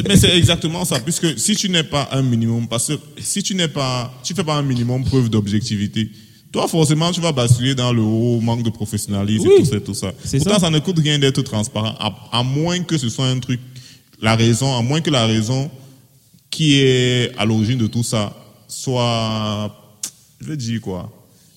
Mais c'est exactement ça, puisque si tu n'es pas un minimum, parce que si tu n'es pas, tu fais pas un minimum preuve d'objectivité, toi forcément tu vas basculer dans le haut manque de professionnalisme Oui. et tout ça, tout ça. Pourtant ça. ça. ne coûte rien d'être transparent, à, à moins que ce soit un truc, la raison, à moins que la raison qui est à l'origine de tout ça soit, je vais dire quoi,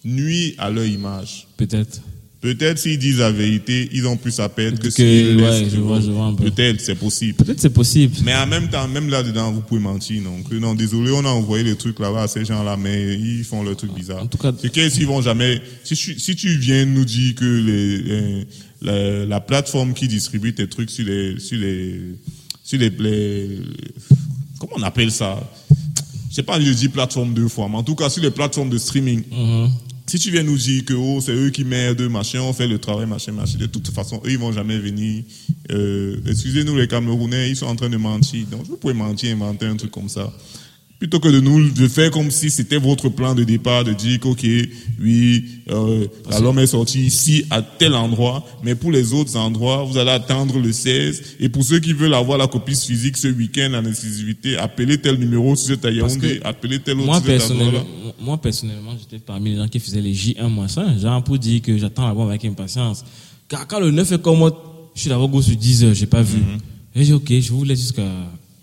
nuit à leur image. Peut-être. Peut-être s'ils disent la vérité, ils ont plus à perdre que, Que- s'ils ouais, laissent, je vois, je. Peut-être, c'est possible. Peut-être c'est possible. Mais en même temps, même là-dedans, vous pouvez mentir. Donc, non, désolé, on a envoyé les trucs là-bas à ces gens-là, mais ils font leurs trucs bizarres. En tout cas- c'est qu'ils vont jamais. Si, tu- si tu viens nous dire que les, la, la plateforme qui distribue tes trucs sur les, sur les, sur les, les- comment on appelle ça? Je sais pas, je dis plateforme deux fois, mais en tout cas sur les plateformes de streaming. Mhm. Si tu viens nous dire que oh, c'est eux qui merdent, machin, on fait le travail, machin, machin, de toute façon, eux, ils vont jamais venir. Euh, excusez-nous, les Camerounais, ils sont en train de mentir. Donc, vous pouvez mentir, inventer un truc comme ça. Plutôt que de nous de faire comme si c'était votre plan de départ, de dire qu'ok, oui, euh, l'homme est sorti ici à tel endroit, mais pour les autres endroits, vous allez attendre le 16. Et pour ceux qui veulent avoir la copie physique ce week-end en exclusivité, appelez tel numéro si c'est à Yaoundé, appelez tel autre Moi, personnellement. Moi, personnellement, j'étais parmi les gens qui faisaient les J1 genre pour dire que j'attends l'album avec impatience. Car quand le 9 est comme moi, je suis d'abord go sur 10 heures, j'ai pas vu. Mhm. J'ai dit, ok, je vous laisse jusqu'à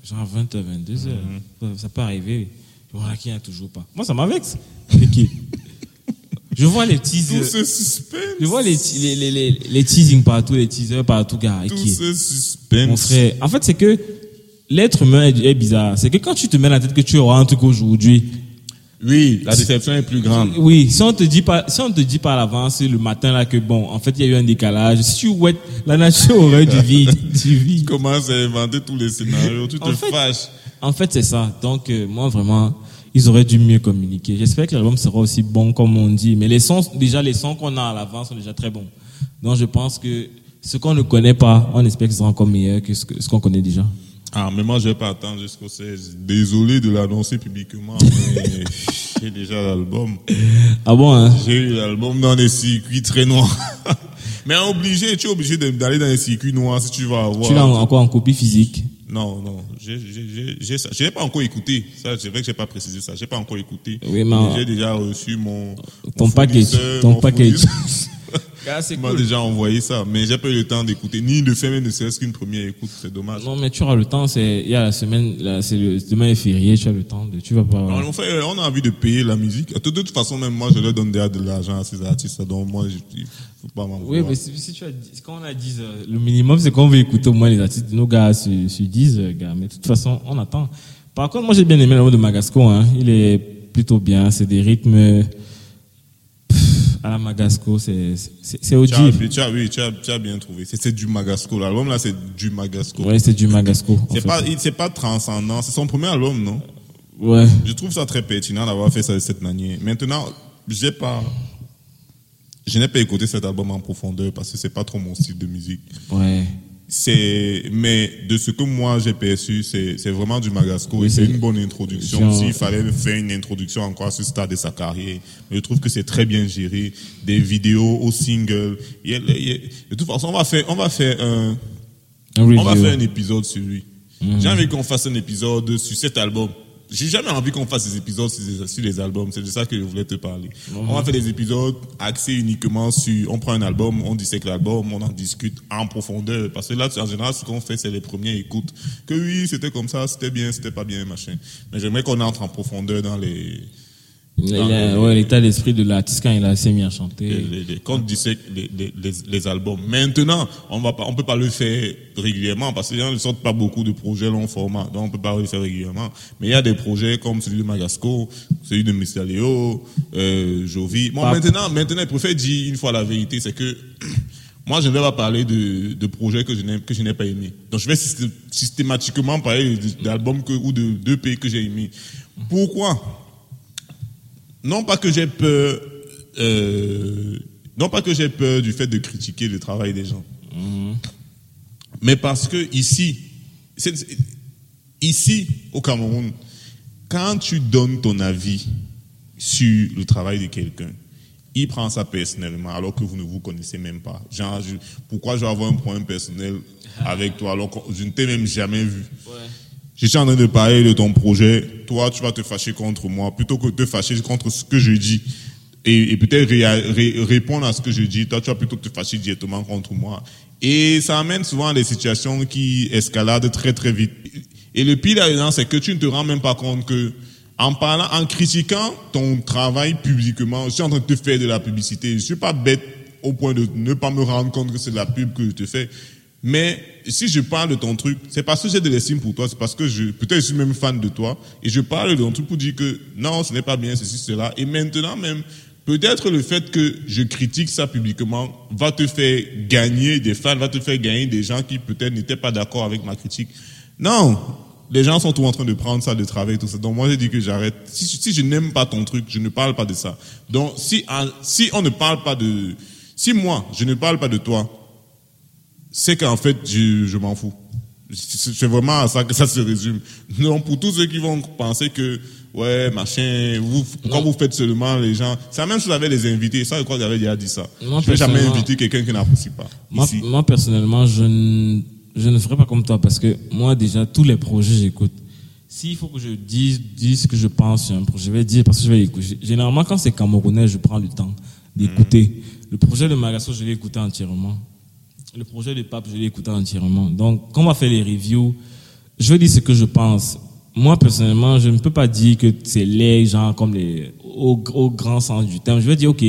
genre 20 h 22 heures. Mhm. Ça, peut arriver. Voilà, qui n'y a toujours pas. Moi, ça m'avexe. Je vois les Tout teasers. ce suspense. Je vois les, les, les, les, les teasings partout, les teasers partout, gars. et Tout qui ce suspense. mon frère, en fait, c'est que l'être humain est, bizarre. C'est que quand tu te mets la tête que tu auras un truc aujourd'hui, Oui, la déception est plus grande. oui, si on te dit pas, si on te dit pas à l'avance le matin là que bon, en fait, il y a eu un décalage. Si tu ouettes, la nature aurait du vide, du vide. Tu commences à inventer tous les scénarios, tu te En fait- fâches. En fait, c'est ça. Donc, euh, moi, vraiment, ils auraient dû mieux communiquer. J'espère que l'album sera aussi bon comme on dit. Mais les sons, déjà, les sons qu'on a à l'avance sont déjà très bons. Donc, je pense que ce qu'on ne connaît pas, on espère que ce sera encore meilleur que ce que- ce qu'on connaît déjà. Ah, mais moi, je vais pas attendre jusqu'au 16. Désolé de l'annoncer publiquement, mais j'ai déjà l'album. Ah bon, hein? J'ai eu l'album dans des circuits très noirs. mais obligé, tu es obligé d'aller dans les circuits noirs si tu vas avoir. Tu l'as encore en copie physique? Non, non, j'ai. Je n'ai pas encore écouté. Ça, c'est vrai que j'ai pas précisé ça. J'ai pas encore écouté. Oui, mais- j'ai déjà reçu mon, Ton mon package, ton package. c'est m'a déjà envoyé ça, mais j'ai pas eu le temps d'écouter, ni de faire même ne serait-ce qu'une première écoute, c'est dommage. Non, mais tu auras le temps, c'est, il y a la semaine, là, c'est le, demain est férié, tu as le temps de, tu vas pas, Non, en fait, on a envie de payer la musique. De toute façon, même moi, je leur donne déjà de l'argent à ces artistes, donc moi, je, il faut pas m'en Oui, mais si, si tu as, dit- quand on a 10 heures, le minimum, c'est qu'on veut écouter au moins les artistes de nos gars sur, sur 10 heures, gars. Mais de toute façon, on attend. Par contre, moi, j'ai bien aimé l'album de Magasco, hein. Il est plutôt bien. C'est des rythmes, à la Magasco, c'est, audible. tu as- oui, tu as, tu as bien trouvé. C'est du Magasco. L'album là, c'est du Magasco. Ouais, c'est du Magasco. c'est pas, pas transcendant. C'est son premier album, non? Ouais. Je trouve ça très pertinent d'avoir fait ça de cette manière. Maintenant, j'ai pas, je n'ai pas écouté cet album en profondeur parce que c'est pas trop mon style de musique. Ouais. C'est, mais de ce que moi j'ai perçu, c'est, c'est vraiment du Magasco Oui, et c'est une bonne introduction. S'il fallait faire une introduction encore à ce stade de sa carrière, mais je trouve que c'est très bien géré. Des vidéos au single. Il il de toute façon, on va faire, on va faire un, Un on va faire un épisode sur lui. J'ai envie qu'on fasse un épisode sur cet album. J'ai jamais envie qu'on fasse des épisodes sur les, albums. C'est de ça que je voulais te parler. On va faire des épisodes axés uniquement sur. On prend un album, on dissèque l'album, on en discute en profondeur. Parce que là, en général, ce qu'on fait, c'est les premières écoutes. Que oui, c'était comme ça, c'était bien, c'était pas bien, machin. Mais j'aimerais qu'on entre en profondeur dans les. Il a- ouais, l'état d'esprit de l'artiste quand il a assez mis à chanter. les, les- quand on dissèque les, les, les, les albums. Maintenant, on va pas, on peut pas le faire régulièrement parce que les gens ne sortent pas beaucoup de projets long format, donc on peut pas le faire régulièrement. Mais il y a des projets comme celui de Magasco, celui de Mr. Léo, euh, Jovi. Bon, Pas- maintenant, maintenant, je préfère dire une fois la vérité, c'est que moi, je ne vais pas parler de, de projets que je n'ai, que je n'ai pas aimés. Donc, je vais systé- systématiquement parler d'albums que, ou de d'EP que j'ai aimés. Pourquoi? Non pas que j'ai peur euh, Non pas que j'ai peur du fait de critiquer le travail des gens, mais parce que ici, ici au Cameroun, quand tu donnes ton avis sur le travail de quelqu'un, il prend ça personnellement alors que vous ne vous connaissez même pas. Genre, je- pourquoi je vais avoir un problème personnel avec toi alors que je ne t'ai même jamais vu? Je suis en train de parler de ton projet, toi tu vas te fâcher contre moi plutôt que de te fâcher contre ce que je dis et, peut-être répondre à ce que je dis, toi tu vas plutôt te fâcher directement contre moi. Et ça amène souvent à des situations qui escaladent très très vite. Et le pire là-dedans, c'est que tu ne te rends même pas compte que en parlant, en critiquant ton travail publiquement, je suis en train de te faire de la publicité. Je suis pas bête au point de ne pas me rendre compte que c'est de la pub que je te fais. Mais si je parle de ton truc, c'est parce que j'ai de l'estime pour toi, c'est parce que je, peut-être je suis même fan de toi, et je parle de ton truc pour dire que non, ce n'est pas bien, ceci, cela. Et maintenant même, peut-être le fait que je critique ça publiquement va te faire gagner des fans, va te faire gagner des gens qui peut-être n'étaient pas d'accord avec ma critique. Non, les gens sont tout en train de prendre ça de travail, tout ça. Donc moi, j'ai dit que j'arrête. Si, si je n'aime pas ton truc, je ne parle pas de ça. Donc si, si on ne parle pas de... Si moi, je ne parle pas de toi, c'est qu'en fait, je, je m'en fous. C'est vraiment à ça que ça se résume. Donc, pour tous ceux qui vont penser que, ouais, machin, vous, pourquoi vous faites seulement les gens, c'est la même chose avec les invités. Ça, je crois que j'avais déjà dit ça. Moi, je vais jamais inviter quelqu'un qui n'apprécie pas. Moi, Ici. moi, personnellement, je ne, je ne ferai pas comme toi parce que moi, déjà, tous les projets, j'écoute. S'il faut que je dise, dise ce que je pense sur un projet, je vais dire parce que je vais écouter. Généralement, quand c'est camerounais, je prends le temps d'écouter. Le projet de Magasso, je l'ai écouté entièrement. Le projet de Pape, je l'ai écouté entièrement. Donc, quand on va faire les reviews, je vais dire ce que je pense. Moi, personnellement, je ne peux pas dire que c'est les gens comme les, au, au grand sens du terme. Je vais dire, OK,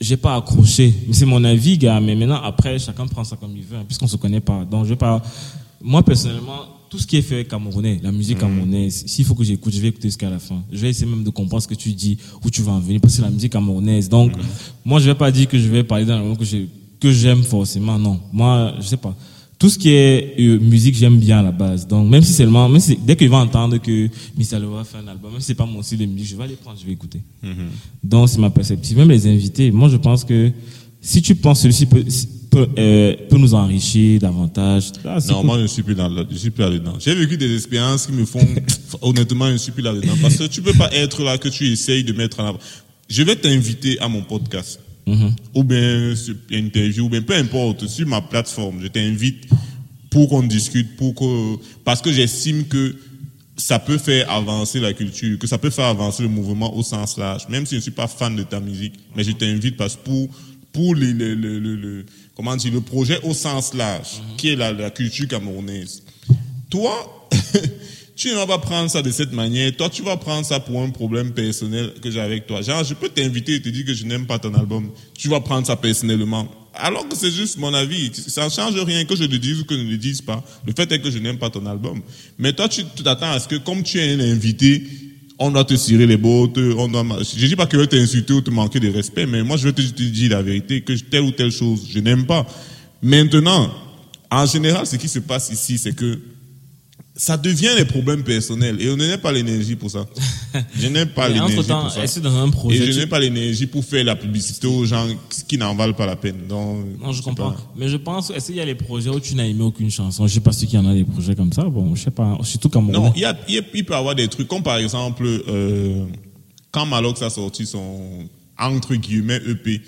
j'ai pas accroché. Mais c'est mon avis, gars. Mais maintenant, après, chacun prend ça comme il veut, hein, puisqu'on se connaît pas. Donc, je vais pas, moi, personnellement, tout ce qui est fait camerounais, la musique camerounaise, s'il faut que j'écoute, je vais écouter jusqu'à la fin. Je vais essayer même de comprendre ce que tu dis, où tu vas en venir, parce que c'est la musique camerounaise. Donc, moi, je vais pas dire que je vais parler dans la langue que je- que j'aime forcément, non. Moi, je sais pas. Tout ce qui est euh, musique, j'aime bien à la base. Donc, même si seulement, même si, dès qu'il va entendre que Miss Aloha fait un album, même si c'est pas mon style de musique, je vais aller prendre, je vais écouter. Donc, c'est ma perspective. Même les invités, moi, je pense que si tu penses que celui-ci peut, peut, euh, peut nous enrichir davantage, ah, Non, cool. moi, je ne suis plus là, je suis plus là-dedans. J'ai vécu des expériences qui me font, honnêtement, je ne suis plus là-dedans. Parce que tu peux pas être là que tu essayes de mettre en avant. Je vais t'inviter à mon podcast. Mhm. Ou bien sur une interview, ou bien peu importe, sur ma plateforme. Je t'invite pour qu'on discute, pour que, parce que j'estime que ça peut faire avancer la culture, que ça peut faire avancer le mouvement au sens large. Même si je ne suis pas fan de ta musique, mais je t'invite parce que pour, pour les, les- le, le- le- comment dire, le projet au sens large, qui est la, la culture camerounaise. Toi, tu ne vas pas prendre ça de cette manière. Toi, tu vas prendre ça pour un problème personnel que j'ai avec toi. Genre, je peux t'inviter et te dire que je n'aime pas ton album. Tu vas prendre ça personnellement. Alors que c'est juste mon avis. Ça ne change rien que je le dise ou que je ne le dise pas. Le fait est que je n'aime pas ton album. Mais toi, tu t'attends à ce que comme tu es un invité, on doit te cirer les bottes, on doit, je dis pas que je vais t'insulter ou te manquer de respect, mais moi, je vais te dire la vérité, que telle ou telle chose, je n'aime pas. Maintenant, en général, ce qui se passe ici, c'est que ça devient des problèmes personnels et on n'a pas l'énergie pour ça. Je n'ai pas l'énergie pour ça. est-ce que dans un projet, Et je n'ai pas l'énergie pour faire la publicité aux gens qui n'en valent pas la peine. Donc, Non, je comprends. pas- Mais je pense, est-ce qu'il y a les projets où tu n'as aimé aucune chanson? Je sais pas si qu'il y en a des projets comme ça. Bon, je sais pas. Surtout comme Non, il, y a, il, y a- il peut y avoir des trucs comme par exemple euh, quand Malox a sorti son entre guillemets EP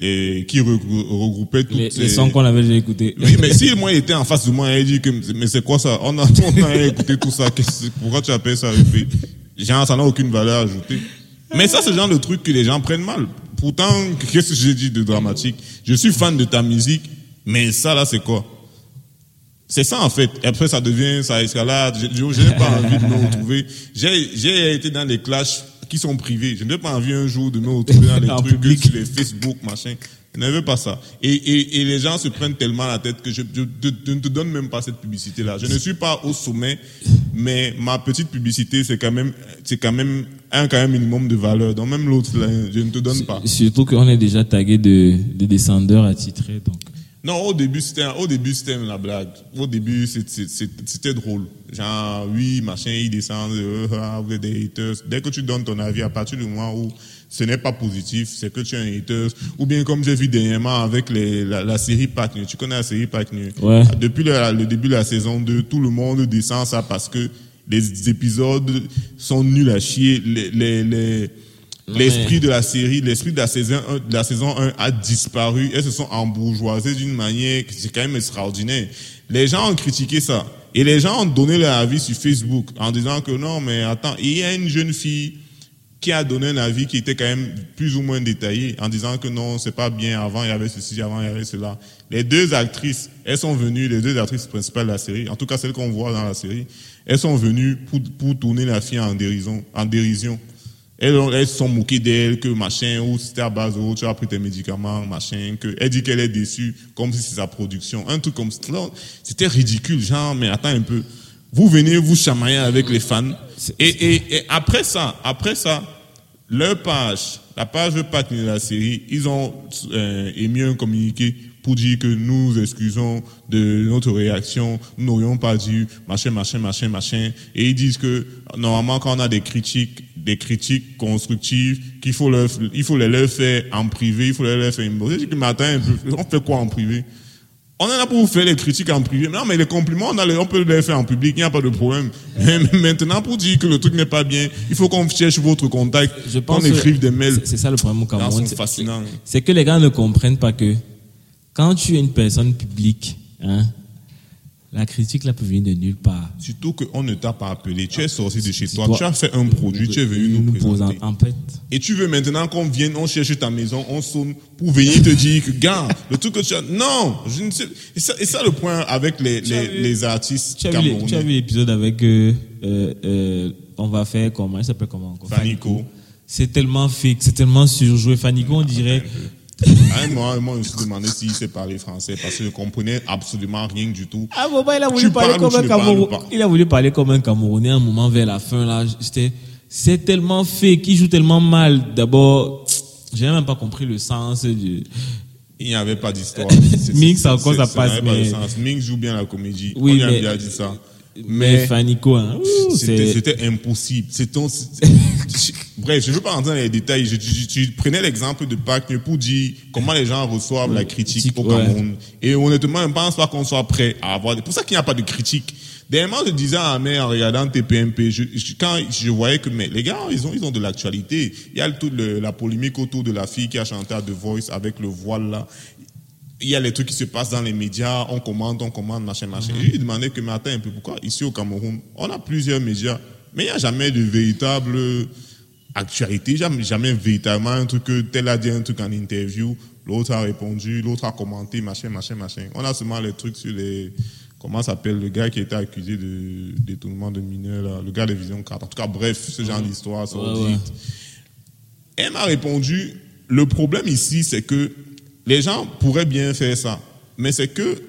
et qui regrou- regroupait toutes les, ces- les sons qu'on avait déjà écoutés. Oui, mais si moi il était en face de moi et il dit que mais c'est quoi ça? On a, on a écouté tout ça. Pourquoi tu appelles ça EP Genre, ça n'a aucune valeur ajoutée. Mais ça, c'est le genre de truc que les gens prennent mal. Pourtant, qu'est-ce que j'ai dit de dramatique? Je suis fan de ta musique, mais ça là, c'est quoi? C'est ça en fait. Et après ça devient, ça escalade. Je, je, je n'ai pas envie de me retrouver. J'ai, j'ai été dans des clashs qui sont privés. Je n'ai pas envie un jour de me retrouver dans En trucs public. sur les Facebook, machin. Je ne veux pas ça. Et, et, et les gens se prennent tellement la tête que je, je, je- je ne te donne même pas cette publicité-là. Je ne suis pas au sommet, mais ma petite publicité, c'est quand même, c'est quand même un quand même minimum de valeur. Donc même l'autre, je ne te donne pas. Surtout qu'on est déjà tagué de, de descendeurs attitrés. Donc. Non, au début, c'était, au début, c'était la blague. Au début, c'était drôle. Genre, oui, machin, ils descendent, euh, ah, vous êtes des haters. Dès que tu donnes ton avis, à partir du moment où ce n'est pas positif, c'est que tu es un haters. Ou bien, comme j'ai vu dernièrement avec les, la, la série Pac. Tu connais la série Pac? Ouais. Depuis le, le début de la saison 2, tout le monde descend ça parce que les épisodes sont nuls à chier. Les, les, les, L'esprit de la série, l'esprit de la saison 1, de la saison 1 a disparu. Elles se sont embourgeoisées d'une manière qui c'est quand même extraordinaire. Les gens ont critiqué ça. Et les gens ont donné leur avis sur Facebook en disant que non, mais attends, il y a une jeune fille qui a donné un avis qui était quand même plus ou moins détaillé en disant que non, c'est pas bien, avant il y avait ceci, avant il y avait cela. Les deux actrices, elles sont venues, les deux actrices principales de la série, en tout cas celles qu'on voit dans la série, elles sont venues pour, pour tourner la fille en dérision, en dérision. Elles se sont moquées d'elle, que machin, ou c'était à base oh, tu as pris tes médicaments, machin, que, elle dit qu'elle est déçue, comme si c'est sa production. Un truc comme ça. C'était ridicule, genre, mais attends un peu. Vous venez vous chamailler avec les fans. Et, et, et après ça, après ça, leur page, la page de Pac de la série, ils ont euh, émis un communiqué pour dire que nous nous excusons de notre réaction, nous n'aurions pas dû, machin, machin, machin, machin. Et ils disent que normalement quand on a des critiques, des critiques constructives, qu'il faut leur, il faut les leur faire en privé, il faut les leur faire attends un peu, on fait quoi en privé? On est là pour vous faire les critiques en privé. Non, mais les compliments, on, a les- on peut les faire en public, il n'y a pas de problème. Mais maintenant, pour dire que le truc n'est pas bien, il faut qu'on cherche votre contact, qu'on écrive des mails. c'est- ça le problème au Cameroun. C'est que les gars ne comprennent pas que quand tu es une personne publique, hein, la critique là peut venir de nulle part. Surtout qu'on ne t'a pas appelé. Tu es sorti de chez toi, tu as fait un produit, tu es venu nous, présenter. en fait. Et tu veux maintenant qu'on vienne, on cherche ta maison, on sonne pour venir te dire que, gars, le truc que tu as. Non! Je ne sais. Et ça, et ça le point avec les, les, artistes Tu as vu, tu as vu l'épisode avec euh, euh, euh, on va faire comment? Il s'appelle comment encore? Fanico. C'est tellement fake, c'est tellement surjoué. Fanico, on dirait. À un moment, moi, je me suis demandé s'il sait parler français parce que je comprenais absolument rien du tout. Ah bon, bah, il a voulu parler comme un pas? Il a voulu parler comme un Camerounais à un moment vers la fin là. J'étais, c'est tellement fake, il joue tellement mal. D'abord, j'ai même pas compris le sens du. Il n'y avait pas d'histoire. C'est- encore, ça passe, n'avait pas de mais- sens. Mix joue bien la comédie. Oui, On lui a mais- bien dit ça. Mais Mais Fanico, hein, c'était impossible. Ton- Bref, je ne veux pas entrer dans les détails. Je, je- je prenais l'exemple de Pâques pour dire comment les gens reçoivent la critique Critique, au ouais. Cameroun. Et honnêtement, je ne pense pas qu'on soit prêt à avoir. C'est pour ça qu'il n'y a pas de critique. Dernièrement, je disais à ma mère en regardant TPMP, je, je- quand je voyais que mais les gars, ils ont, ils ont de l'actualité. Il y a toute la polémique autour de la fille qui a chanté à The Voice avec le voile là. Il y a les trucs qui se passent dans les médias, on commande, on commande, machin, machin. Mhm. Je lui ai demandé que, mais attends un peu, pourquoi? Ici au Cameroun, on a plusieurs médias, mais il n'y a jamais de véritable actualité, jamais, jamais véritablement un truc que tel a dit un truc en interview, l'autre a répondu, l'autre a commenté, machin, machin, machin. On a seulement les trucs sur les, comment s'appelle le gars qui était accusé de détournement de mineurs, là, le gars de Vision 4. En tout cas, bref, ce genre d'histoire sordide. ouais. Elle m'a répondu, le problème ici, c'est que les gens pourraient bien faire ça, mais c'est que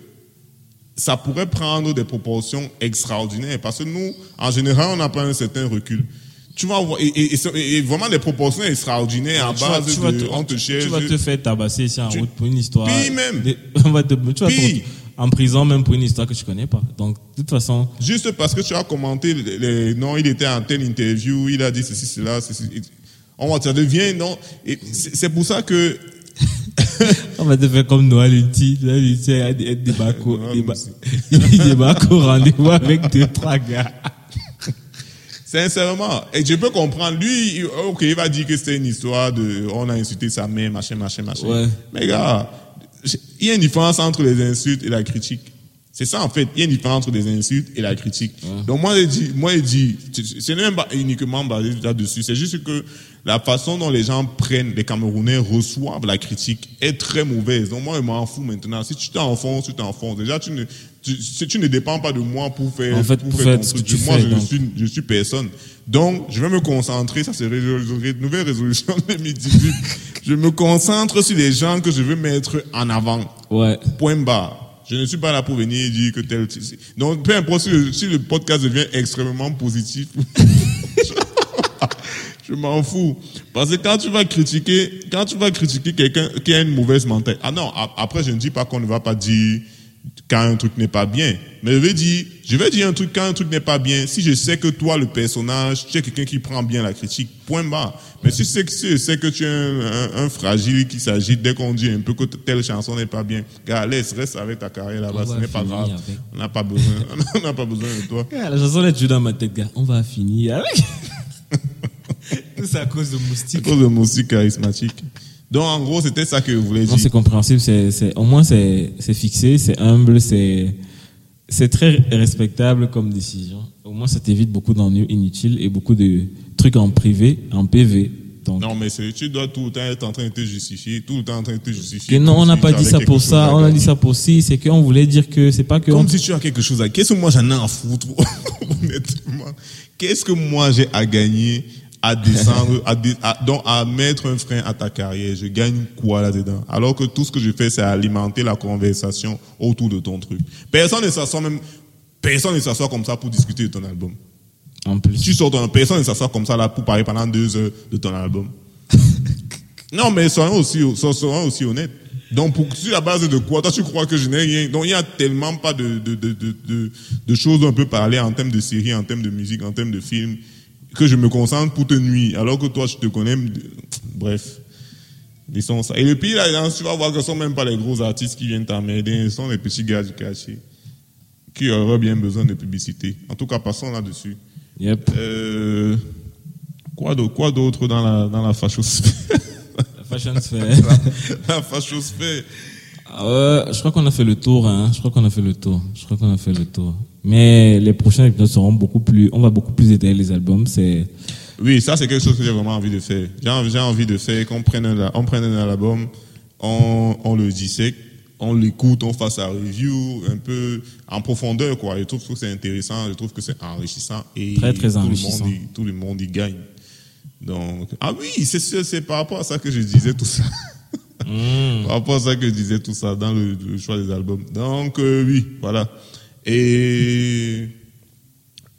ça pourrait prendre des proportions extraordinaires parce que nous, en général, on n'a pas un certain recul. Tu vas voir, et, et- et- et vraiment des proportions extraordinaires à vas- base vas de, te- on te cherche. Tu vas te faire tabasser ici en Tu- route pour une histoire. Pire même. de- on va te, tu vas te en prison même pour une histoire que tu connais pas. Donc, de toute façon, Juste parce que tu as commenté, les, les- non, il était en telle interview, il a dit ceci, cela, ceci. On va, ça devient, non. et C'est c'est pour ça que on va te faire comme Noël Lutti. Noël Lutti a des des bacos. Noël Des ba- aussi. des bacos rendez-vous avec deux, trois gars. Sincèrement, et je peux comprendre. Lui, il- ok, il va dire que c'était une histoire de, on a insulté sa mère, machin, machin, machin. Ouais. Mais gars, il y a une différence entre les insultes et la critique. C'est ça en fait. Il y a une différence entre les insultes et la critique. Donc moi, je dis, moi, je dis, ce n'est même pas uniquement basé là-dessus. C'est juste que la façon dont les gens prennent, les Camerounais reçoivent la critique est très mauvaise. Donc moi, je m'en fous maintenant. Si tu t'enfonces, tu t'enfonces. Déjà, tu ne, tu, si tu ne dépends pas de moi pour faire, En fait, pour faire faire ce que tu moi, fais, je, donc. suis, je suis personne. Donc, je vais me concentrer, ça c'est une nouvelle résolution 2018. je me concentre sur les gens que je veux mettre en avant. Ouais. Point barre. Je ne suis pas là pour venir dire que tel. Donc, peu importe si le, si le podcast devient extrêmement positif, je m'en fous. Parce que quand tu vas critiquer, quand tu vas critiquer quelqu'un qui a une mauvaise mentalité. Ah non, après, je ne dis pas qu'on ne va pas dire quand un truc n'est pas bien. Mais je vais dire, je vais dire un truc quand un truc n'est pas bien. Si je sais que toi, le personnage, tu es quelqu'un qui prend bien la critique, point barre. Mais si, c'est que- si je sais que tu es un, un- un fragile qui s'agite dès qu'on dit un peu que telle chanson n'est pas bien, gars, laisse, reste avec ta carrière là-bas, ce n'est pas grave. avec. On n'a pas besoin, on n'a pas besoin de toi. La chanson est toujours dans ma tête, gars. On va finir avec. Tout c'est à cause de C'est moustiques. cause de musique charismatique. Donc, en gros, c'était ça que voulais Non, dire. c'est compréhensible. C'est, c'est, au moins, c'est, c'est fixé, c'est humble, c'est, c'est très respectable comme décision. Au moins, ça t'évite beaucoup d'ennuis inutiles et beaucoup de trucs en privé, en PV. Donc, Non, mais c'est- tu dois tout le temps être en train de te justifier, tout le temps en train de te justifier. que non, on n'a si pas dit ça pour ça, à on a dit ça pour si, c'est qu'on voulait dire que c'est pas que. Comme on- si tu as quelque chose à Qu'est-ce que moi j'en ai à foutre, honnêtement? Qu'est-ce que moi j'ai à gagner à descendre, à, dé- à- donc à mettre un frein à ta carrière Je gagne quoi là-dedans Alors que tout ce que je fais, c'est alimenter la conversation autour de ton truc. Personne ne s'assoit même, personne ne s'assoit comme ça pour discuter de ton album. En plus. Tu sors ton, personne ne s'assoit comme ça là pour parler pendant deux heures de ton album. non, mais soyons aussi, so- soyons aussi honnêtes. Donc, pour, sur la base de quoi? Toi, tu crois que je n'ai rien? Donc, il y a tellement pas de, de, de, de, de, de choses dont on peut parler en termes de séries, en termes de musique, en termes de films, que je me concentre pour te nuire. Alors que toi, je te connais. Bref. Laissons ça. Et le pire, là, tu vas voir que ce sont même pas les gros artistes qui viennent t'emmerder, ce sont les petits gars du quartier qui auraient bien besoin de publicité. En tout cas, passons là-dessus. Yep. Euh, quoi d'autre, dans la, dans la fachosphère La fashion sphère. La fachosphère. Je crois qu'on a fait le tour, hein. Je crois qu'on a fait le tour. Je crois qu'on a fait le tour. Mais les prochains épisodes seront beaucoup plus, on va beaucoup plus détailler les albums. C'est, Oui, ça c'est quelque chose que j'ai vraiment envie de faire. J'ai envie, de faire qu'on prenne un, on prenne un album, on, on le dissèque, on l'écoute, on fasse sa review un peu en profondeur, quoi. Je trouve que c'est intéressant, je trouve que c'est enrichissant et Très, très tout enrichissant. Le monde, y- tout le monde y gagne. Donc, ah oui, c'est sûr, c'est par rapport à ça que je disais tout ça. Par rapport à ça que je disais tout ça dans le, le choix des albums. Donc, euh, oui, voilà. Et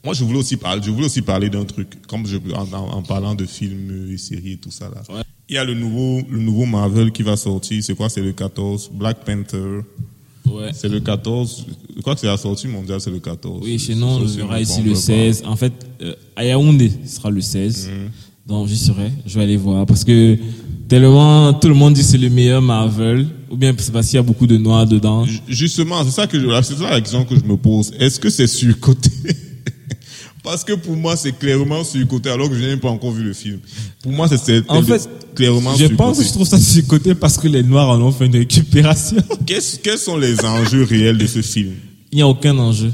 moi, je voulais aussi parler, je voulais aussi parler d'un truc, comme je, en, parlant de films et séries et tout ça là. Ouais. Il y a le nouveau, le nouveau Marvel qui va sortir. C'est quoi? C'est le 14. Black Panther. ouais. C'est le 14. Je crois que c'est la sortie mondiale, c'est le 14. Oui, chez nous, on c'est ici le on va 16. En fait, euh, à Yaoundé, ce sera le 16. Mhm. Donc, j'y serai. Je vais aller voir. Parce que tellement tout le monde dit que c'est le meilleur Marvel. Ou bien c'est parce qu'il y a beaucoup de noirs dedans. Ju- Justement, c'est ça que je, c'est ça la question que je me pose. Est-ce que c'est surcoté? Parce que pour moi, c'est clairement surcoté, alors que je n'ai pas encore vu le film. Pour moi, c'est- En fait, clairement je surcoté. pense que je trouve ça sur côté parce que les noirs en ont fait une récupération. Qu'est-ce- quels sont les enjeux réels de ce film? Il n'y a aucun enjeu.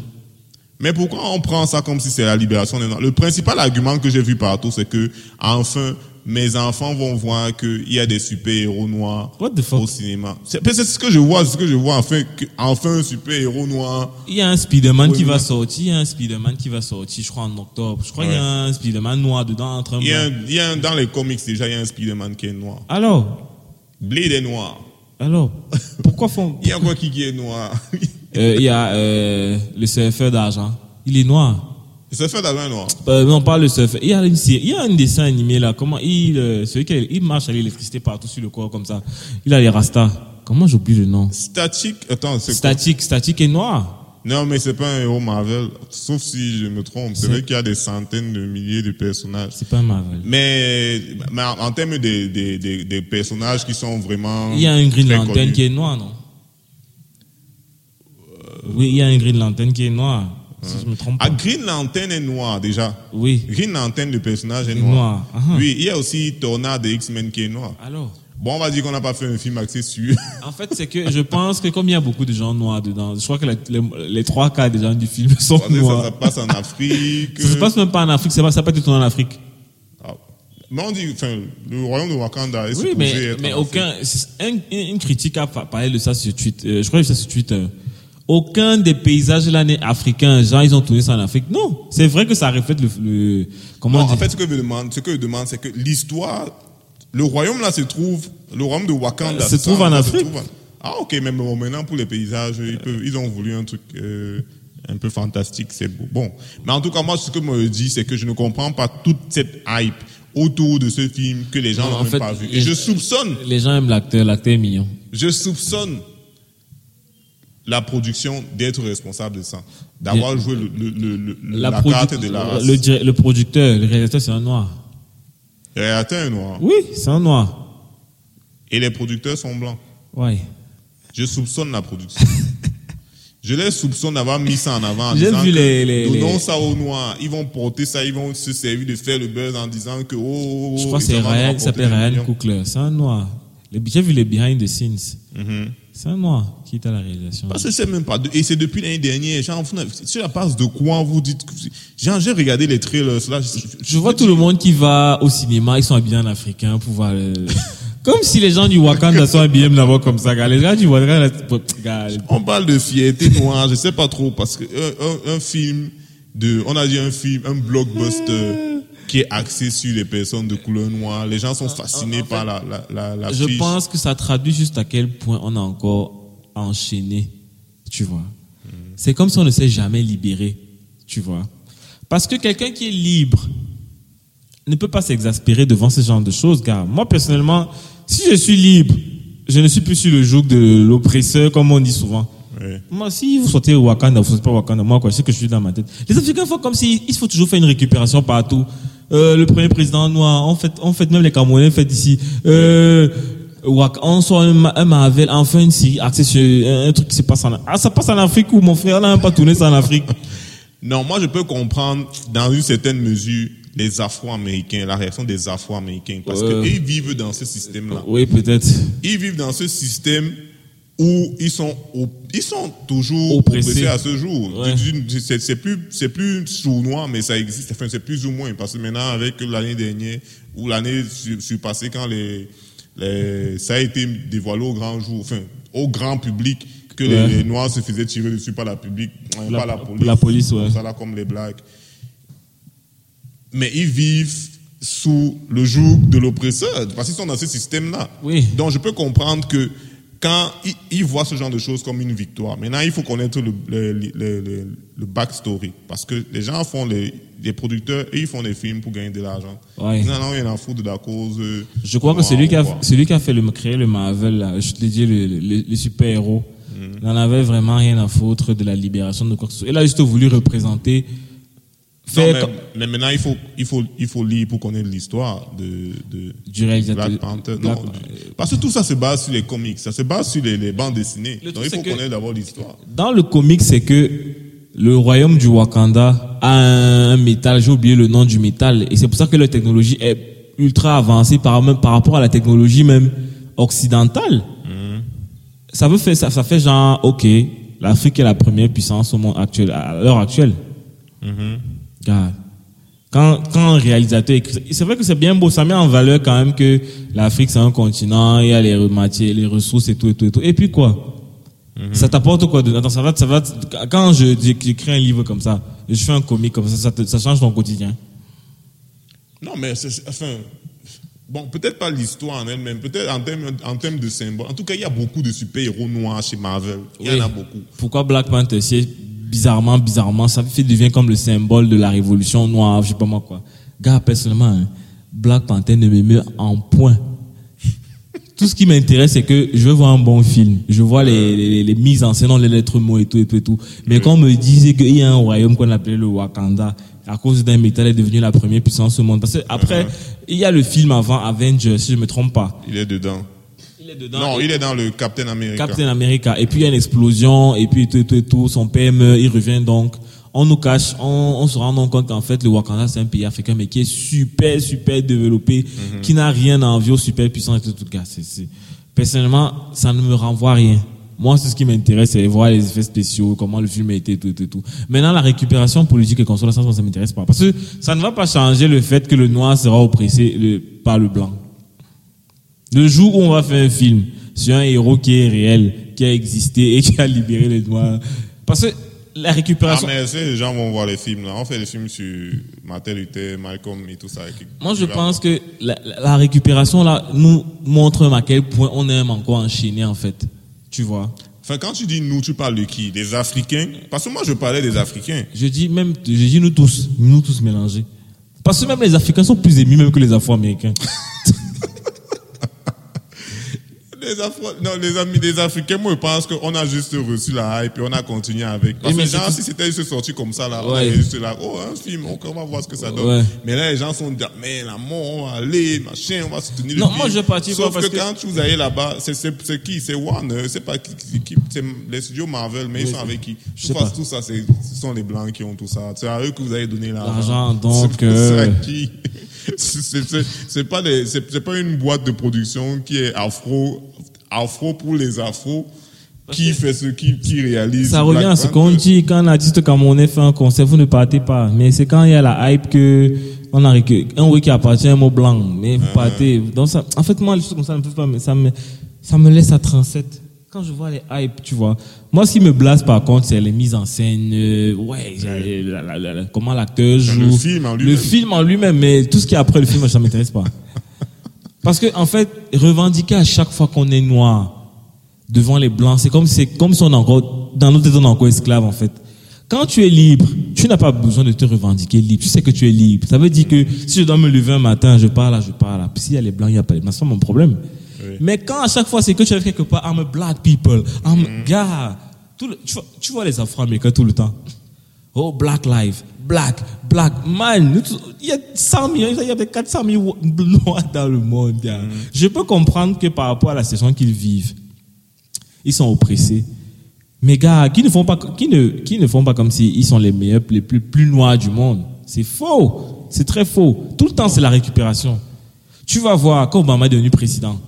Mais pourquoi on prend ça comme si c'est la libération des Noirs? Le principal argument que j'ai vu partout, c'est que enfin, mes enfants vont voir qu'il y a des super-héros noirs What the fuck? au cinéma. C'est ce que je vois, ce que je vois, enfin, que, enfin un super-héros noir. Il y a un Spider-Man qui va sortir, il y a un Spider-Man qui va sortir, je crois en octobre. Je crois qu'il y a un Spider-Man noir dedans, entre Il y a, un, blanc. il y a un- dans les comics déjà, il y a un Spider-Man qui est noir. Alors, Blade est noir. alors, pourquoi font Il y a quoi qui est noir? Euh, Il y a euh, le surfeur d'argent. Il est noir. Ça fait d'avant noir. Euh, non, pas le surfeur. Il y a une série, il y a un dessin animé là. Comment il, euh, celui qui a- il marche à l'électricité partout sur le corps comme ça. Il a les rastas. Comment j'oublie le nom? Statique, attends, c'est quoi? Statique, statique et noir. Non, mais c'est pas un héros Marvel, sauf si je me trompe. C'est vrai qu'il y a des centaines de milliers de personnages. C'est pas un Marvel. Mais, mais en, en termes des, des, des, des personnages qui sont vraiment. Il y a un Green Lantern connus. qui est noir, non? Oui, il y a un Green Lantern qui est noir. Si je me trompe Ah, pas. Green Lantern est noir déjà. Oui. Green Lantern, le personnage est noir. ah. Oui, il y a aussi Tornade de X-Men qui est noir. Alors? Bon, on va dire qu'on n'a pas fait un film axé sur. En fait, c'est que je pense que comme il y a beaucoup de gens noirs dedans, je crois que les, les, les trois quarts des gens du film sont ça, ça noirs. passe en Afrique. Ça se passe même pas en Afrique, c'est pas, ça peut être tourné en Afrique. Ah. Mais on dit, enfin, le royaume de Wakanda est Oui, mais, être mais aucun. un- une, critique a pa- parlé de ça sur Twitter. euh, je crois que c'est sur Twitter. Aucun des paysages là n'est africain. Genre, ils ont tourné ça en Afrique. Non, c'est vrai que ça reflète le. le- comment Non, on dit? en fait, ce que je demande, ce que je demande, c'est que l'histoire, le royaume là se trouve, le royaume de Wakanda se ça, trouve en Afrique. en- Ah ok, mais bon, maintenant pour les paysages, ils, peuvent, ils ont voulu un truc euh, un peu fantastique, c'est beau. Bon, mais en tout cas, moi, ce que me dit, c'est que je ne comprends pas toute cette hype autour de ce film que les gens Non, n'ont même fait, pas vu. Et je soupçonne, Les gens aiment l'acteur, l'acteur est mignon. je soupçonne la production d'être responsable de ça, d'avoir joué le, le- le- le- la, produ- carte de la race. le, le producteur, le réalisateur, c'est un noir. Le réalisateur est noir Oui, c'est un noir. et les producteurs sont blancs. Ouais. Je soupçonne la production. Je les soupçonne d'avoir mis ça en avant. en disant vu que les- les- Donnons les- ça aux Noirs. Ils vont porter ça, ils vont se servir de faire le buzz en disant que oh, oh, Je crois que c'est Ryan, s'appelle Ryan. Coogler. C'est un noir. J'ai vu les behind the scenes. Mhm. C'est noir qui est à la réalisation. Parce que c'est même pas. de- Et c'est depuis l'année dernière. Genre, sur la base de quoi vous dites. que- Genre, j'ai regardé les trailers. Là, je, Je vois tout le monde qui va au cinéma, ils sont habillés en africain pour voir le... Comme si les gens du Wakanda sont habillés d'abord comme ça, gars. Les gens du Wakanda, On parle de fierté noire, je sais pas trop, parce que un, un, un film de, on a dit un film, un blockbuster qui est axé sur les personnes de couleur noire. Les gens sont fascinés par la, la, la, la je fiche. pense que ça traduit juste à quel point on a encore enchaîné, tu vois. C'est comme si on ne s'est jamais libéré, tu vois. Parce que quelqu'un qui est libre ne peut pas s'exaspérer devant ce genre de choses, car moi personnellement, si je suis libre, je ne suis plus sur le joug de l'oppresseur, comme on dit souvent. Moi, si vous sortez au Wakanda, vous sortez pas au Wakanda, moi, quoi, je sais que je suis dans ma tête. Les Africains font comme si, il faut toujours faire une récupération partout. Euh, le premier président noir, en fait, en fait, même les Camerounais fait ici, euh, on sort un, un Marvel, enfin une série axée sur un, un truc qui se passe en, ah, ça passe en Afrique ou mon frère, on n'a même pas tourné ça en Afrique. Non, moi je peux comprendre dans une certaine mesure les Afro-Américains, la réaction des Afro-Américains, parce qu'ils vivent dans ce système-là. Oui, peut-être. Ils vivent dans ce système où ils sont, ils sont toujours Oppressés. oppressés à ce jour. Ouais. C'est c'est plus, c'est plus sournois, mais ça existe. Enfin, c'est plus ou moins parce que maintenant, avec l'année dernière ou l'année sur- surpassée, quand les, les, ça a été dévoilé au grand jour, enfin, au grand public, que les- Ouais. les, Noirs se faisaient tirer dessus par la public, La- par la police. la police, ouais. ça là, comme les blagues. Mais ils vivent sous le joug de l'oppresseur, parce qu'ils sont dans ce système-là. Oui. Donc je peux comprendre que quand ils, ils voient ce genre de choses comme une victoire, maintenant il faut connaître le, le, le, le- le backstory. Parce que les gens font les, les producteurs et ils font des films pour gagner de l'argent. Ouais. Ils n'en ont rien à foutre de la cause. euh, Je crois que celui qui a, celui qui a fait le, créé le Marvel, là, je te l'ai dit, le, le, le super-héros, Mm. n'en avait vraiment rien à foutre de la libération de quoi que ce soit. Il a juste voulu représenter, Non, mais, maintenant il faut, il, faut, il faut lire pour connaître l'histoire de, de du réalisateur. Black Panther. Black- Non, parce que tout ça se base sur les comics, ça se base sur les, les bandes dessinées. Le Donc il faut connaître d'abord l'histoire. Dans le comic, c'est que le royaume du Wakanda a un, métal, j'ai oublié le nom du métal, et c'est pour ça que leur technologie est ultra avancée par, même, par rapport à la technologie même occidentale. Ça veut faire, ça, ça fait genre, ok, l'Afrique est la première puissance au monde actuel, à l'heure actuelle. Gars, quand, quand un réalisateur écrit, c'est vrai que c'est bien beau, ça met en valeur quand même que l'Afrique c'est un continent, il y a les matières, les ressources et tout et tout et tout. Et puis quoi? Ça t'apporte quoi de, Attends, ça va, ça va, quand je j'écris un livre comme ça, je fais un comic comme ça, ça, te- ça change ton quotidien? Non, mais enfin, bon, peut-être pas l'histoire en elle-même, peut-être en termes, en termes de symboles. En tout cas, il y a beaucoup de super-héros noirs chez Marvel. Il y en a beaucoup. Pourquoi Black Panther? Bizarrement, bizarrement, ça fait devient comme le symbole de la révolution noire, je sais pas moi quoi. Gars, personnellement, hein, Black Panther ne me met en point. Tout ce qui m'intéresse, c'est que je veux voir un bon film. Je vois les, les, les mises en scène, les lettres mots et tout et tout et tout. Mais quand on me disait qu'il y a un royaume qu'on appelait le Wakanda, à cause d'un métal est devenu la première puissance au monde. Parce que après, il y a le film avant Avengers, si je me trompe pas. Il est dedans. Il est dedans. non, il est dans le Captain America. Captain America. Et puis il y a une explosion, et puis tout, tout, tout. Son père meurt, il revient donc. On nous cache, on, on se rend donc compte qu'en fait, le Wakanda, c'est un pays africain, mais qui est super, super développé, qui n'a rien à envier aux super puissants et tout, tout cas. Personnellement, ça ne me renvoie à rien. Moi, c'est ce qui m'intéresse, c'est voir les effets spéciaux, comment le film a été, tout, tout, tout. Maintenant, la récupération politique et consolation, ça, ça m'intéresse pas. Parce que ça ne va pas changer le fait que le noir sera oppressé le- par le blanc. Le jour où on va faire un film sur un héros qui est réel, qui a existé et qui a libéré les noirs. Parce que la Ah, récupération. mais c'est les gens vont voir les films, là. On fait des films sur Martin Luther, Malcolm et tout ça. Moi, je pense que la, récupération, là, nous montre à quel point on aime encore enchaîner, en fait. Tu vois? Enfin, quand tu dis nous, tu parles de qui? Des Africains? Parce que moi, je parlais des Africains. Je dis même, je dis nous tous, nous tous mélangés. Parce que même les Africains sont plus émus même que les Afro-Américains. Les Afro... Non, les amis des Africains, moi, je pense qu'on a juste reçu la hype et on a continué avec. Parce Oui, que, genre, si c'était juste sorti comme ça, là, on Ouais. est juste là, oh, un film, on va voir ce que ça donne. Ouais. Mais là, les gens sont dit, mais la mort, on va aller, machin, on va soutenir Non, le moi, film. je vais partir Sauf parce que, que- quand vous allez là-bas, c'est, qui? C'est Warner, c'est pas qui, qui- c'est les studios Marvel, mais ils sont avec qui? Je sais pas. tout ça, ce sont les blancs qui ont tout ça. C'est à eux que vous avez donné l'argent. L'argent, donc, C'est, euh, qui? C'est, pas pas une boîte de production qui est afro, afro pour les afros. Qui fait ce, qui, qui réalise Ça Black revient à ce qu'on dit quand un artiste camerounais fait un concert, vous ne partez pas. Mais c'est quand il y a la hype que on a un oui qui appartient à un mot blanc, mais vous partez. Donc ça, en fait, moi, les choses comme ça ne me peuvent pas, mais ça me, ça me laisse à 37. Quand je vois les hypes, tu vois. Moi, ce qui me blase par contre, c'est les mises en scène, euh, ouais, j'ai- la- la- la- la- comment l'acteur joue. Le film en lui-même. Le film en lui-même, mais tout ce qui est après le film, ça m'intéresse pas. Parce que, en fait, revendiquer à chaque fois qu'on est noir devant les blancs, c'est comme, c'est comme si on est encore, dans notre tête, on est encore esclave, en fait. Quand tu es libre, tu n'as pas besoin de te revendiquer libre. Tu sais que tu es libre. Ça veut dire que si je dois me lever un matin, je pars là, je pars là. S'il y a les blancs, il n'y a pas les blancs. C'est pas mon problème. Oui. Mais quand à chaque fois, c'est que tu es quelque part, I'm a black people, I'm gars, tout le- tu, vois, tu vois les Afro-Américains tout le temps. Oh, black life, black, black, man. Il y a 100 millions, il y a des 400 000 noirs dans le monde. gars. Je peux comprendre que par rapport à la situation qu'ils vivent, ils sont oppressés. Mais gars, qui ne font pas, qui ne, qui ne font pas comme si ils sont les meilleurs, les plus, plus noirs du monde? C'est faux. C'est très faux. Tout le temps, c'est la récupération. Tu vas voir, quand Obama est devenu président,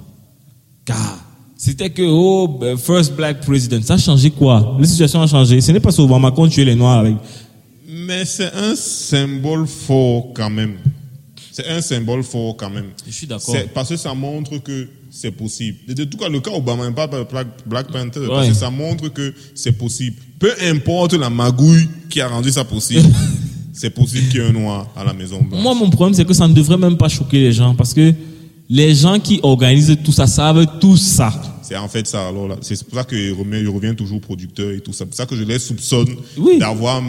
gars, c'était que, oh, ben, first black president. Ça a changé quoi? La situation a changé. Ce n'est pas Obama qu'on tuait les noirs avec. Mais c'est un symbole fort quand même. C'est un symbole fort quand même. Je suis d'accord. Parce que ça montre que c'est possible. De, tout cas, le cas Obama, même pas Black, Panther, parce que ça montre que c'est possible. Peu importe la magouille qui a rendu ça possible, c'est possible qu'il y ait un noir à la Maison Blanche. Moi, mon problème, c'est que ça ne devrait même pas choquer les gens parce que les gens qui organisent tout ça savent tout ça. C'est en fait ça. Alors là, c'est pour ça qu'il revient, il revient toujours producteur et tout ça. C'est pour ça que je les soupçonne Oui. d'avoir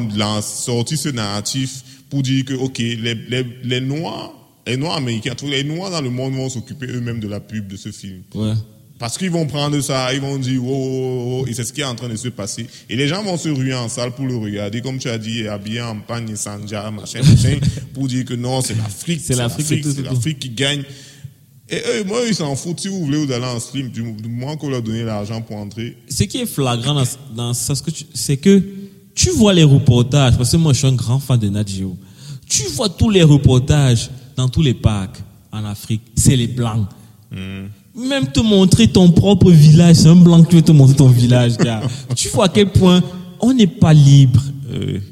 sorti ce narratif pour dire que ok, les, les, les noirs, les noirs américains, tous les noirs dans le monde vont s'occuper eux-mêmes de la pub de ce film. Ouais. Parce qu'ils vont prendre ça, ils vont dire, oh, oh, oh, et c'est ce qui est en train de se passer. Et les gens vont se ruer en salle pour le regarder, comme tu as dit, habillé en pagne, sanja, machin, machin, pour dire que non, c'est l'Afrique, C'est l'Afrique qui gagne. Et eux, moi, ils s'en foutent. Si vous voulez, vous allez en stream, du moment qu'on leur donne l'argent pour entrer. Ce qui est flagrant dans, dans ça, ce que tu- c'est que tu vois les reportages, parce que moi je suis un grand fan de Nat Geo. Tu vois tous les reportages dans tous les parcs en Afrique, c'est les blancs. Même te montrer ton propre village, c'est un blanc qui veut te montrer ton village, gars. tu vois à quel point on n'est pas libre.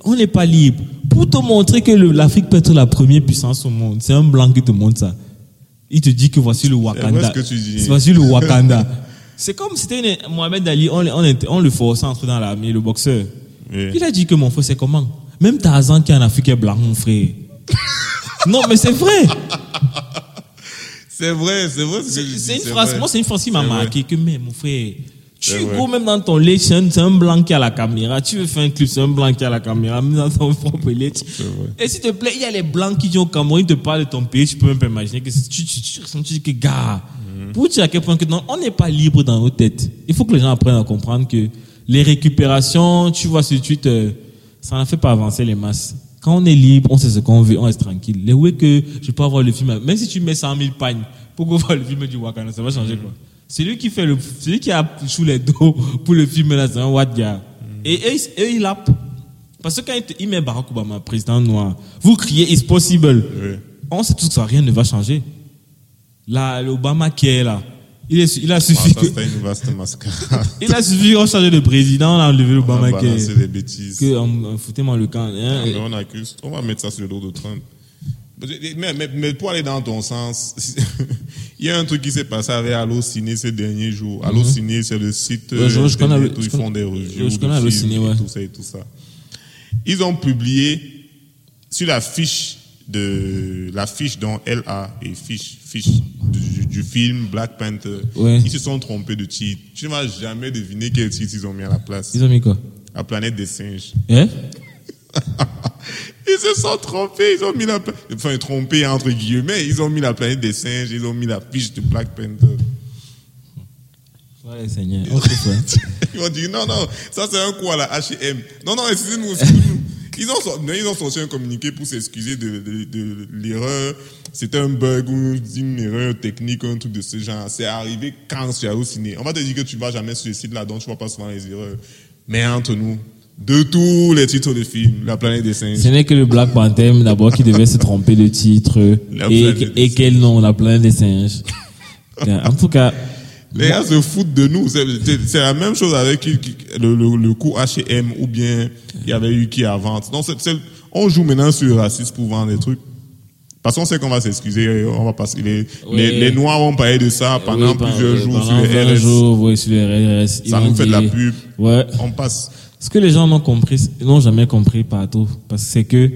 On n'est pas libre. Pour te montrer que l'Afrique peut être la première puissance au monde, c'est un blanc qui te montre ça. Il te dit que voici le Wakanda. vrai ce que tu dis. Voici le Wakanda. c'est comme c'était une- Mohamed Ali, on, le- on, le- on le forçait à entrer dans l'armée, le boxeur. Oui. Il a dit que mon frère, c'est comment? Même Tarzan qui est en Afrique est blanc, mon frère. non, mais c'est vrai. C'est vrai, c'est vrai. ce que C'est je dis, c'est une c'est phrase, vrai. moi, c'est une phrase qui m'a C'est vrai. marqué que, mais mon frère, tu vrai. go même dans ton lit, c'est un, blanc qui a la caméra. Tu veux faire un clip, c'est un blanc qui a la caméra, même dans ton propre vrai. Et s'il te plaît, il y a les blancs qui disent au Cameroun, ils te parlent de ton pays, tu peux même pas imaginer que tu, tu, tu, tu, dis que, gars, Mhm. pour dire à quel point que non, on n'est pas libre dans nos têtes. Il faut que les gens apprennent à comprendre que les récupérations, tu vois sur Twitter, ça ne fait pas avancer les masses. Quand on est libre, on sait ce qu'on veut, on reste tranquille. Les ouais que je peux avoir le film, même si tu mets 100 000 pagnes pour qu'on voit le film du Wakanda, ça va changer quoi. Celui qui fait le, celui qui a sous les dos pour le film là, c'est un What gars. Et eux, ils- eux, ils lappent. Parce que quand il, il met Barack Obama, président noir, vous criez It's possible. Oui. On sait tous que ça, rien ne va changer. Là, l'Obama qui est là, il, est, il a Ah, suffi ça, que, c'était une vaste il a suffi qu'on change de président, on a enlevé l'Obama qui est, des bêtises. que, on, foutez-moi le camp. hein. Ah, mais on accuse. On va mettre ça sur le dos de Trump. Mais, mais, mais pour aller dans ton sens, il y a un truc qui s'est passé avec Allociné ces derniers jours. Allociné, c'est le site Mhm. Ouais, je- euh, je connais internet Allo- où je ils font des reviews. je connais Allociné, ouais. tout ça et tout ça. Ils ont publié sur la fiche de la fiche dont LA et fiche fiche du, du film Black Panther. Ouais. Ils se sont trompés de titre. Tu ne vas jamais deviner quel titre ils ont mis à la place. Ils ont mis quoi? La planète des singes. Hein? Ils se sont trompés, ils ont mis la planète, enfin trompés entre guillemets, ils ont mis la planète des singes, ils ont mis la fiche de Black Panther. Ouais, Seigneur. Ils m'ont dit non, non, ça c'est un coup à la H&M. Non, non, excusez-nous. Ils ont, sorti, ils ont sorti un communiqué pour s'excuser de, de, de l'erreur. C'était un bug ou une erreur technique, un truc de ce genre. C'est arrivé quand tu as au ciné. On va te dire que tu vas jamais sur le site là-dedans, tu vois pas souvent les erreurs. Mais entre nous, de tous les titres de films, La planète des singes. Ce n'est que le Black Panther d'abord qui devait se tromper de titre et, et quel nom La planète des singes. en tout cas, Les gars se foutent de nous. C'est- la même chose avec le, le, le coup H&M ou bien il y avait eu qui avant. C'est- on joue maintenant sur le racisme pour vendre des trucs. Parce qu'on sait qu'on va s'excuser, on va passer. Les, Oui. les, les Noirs vont parler de ça pendant oui, plusieurs oui, jours pendant sur les 20 RS. jours, sur les RS. Ça nous fait de la pub. Ouais. On passe. Ce que les gens n'ont compris, n'ont jamais compris partout, parce que c'est que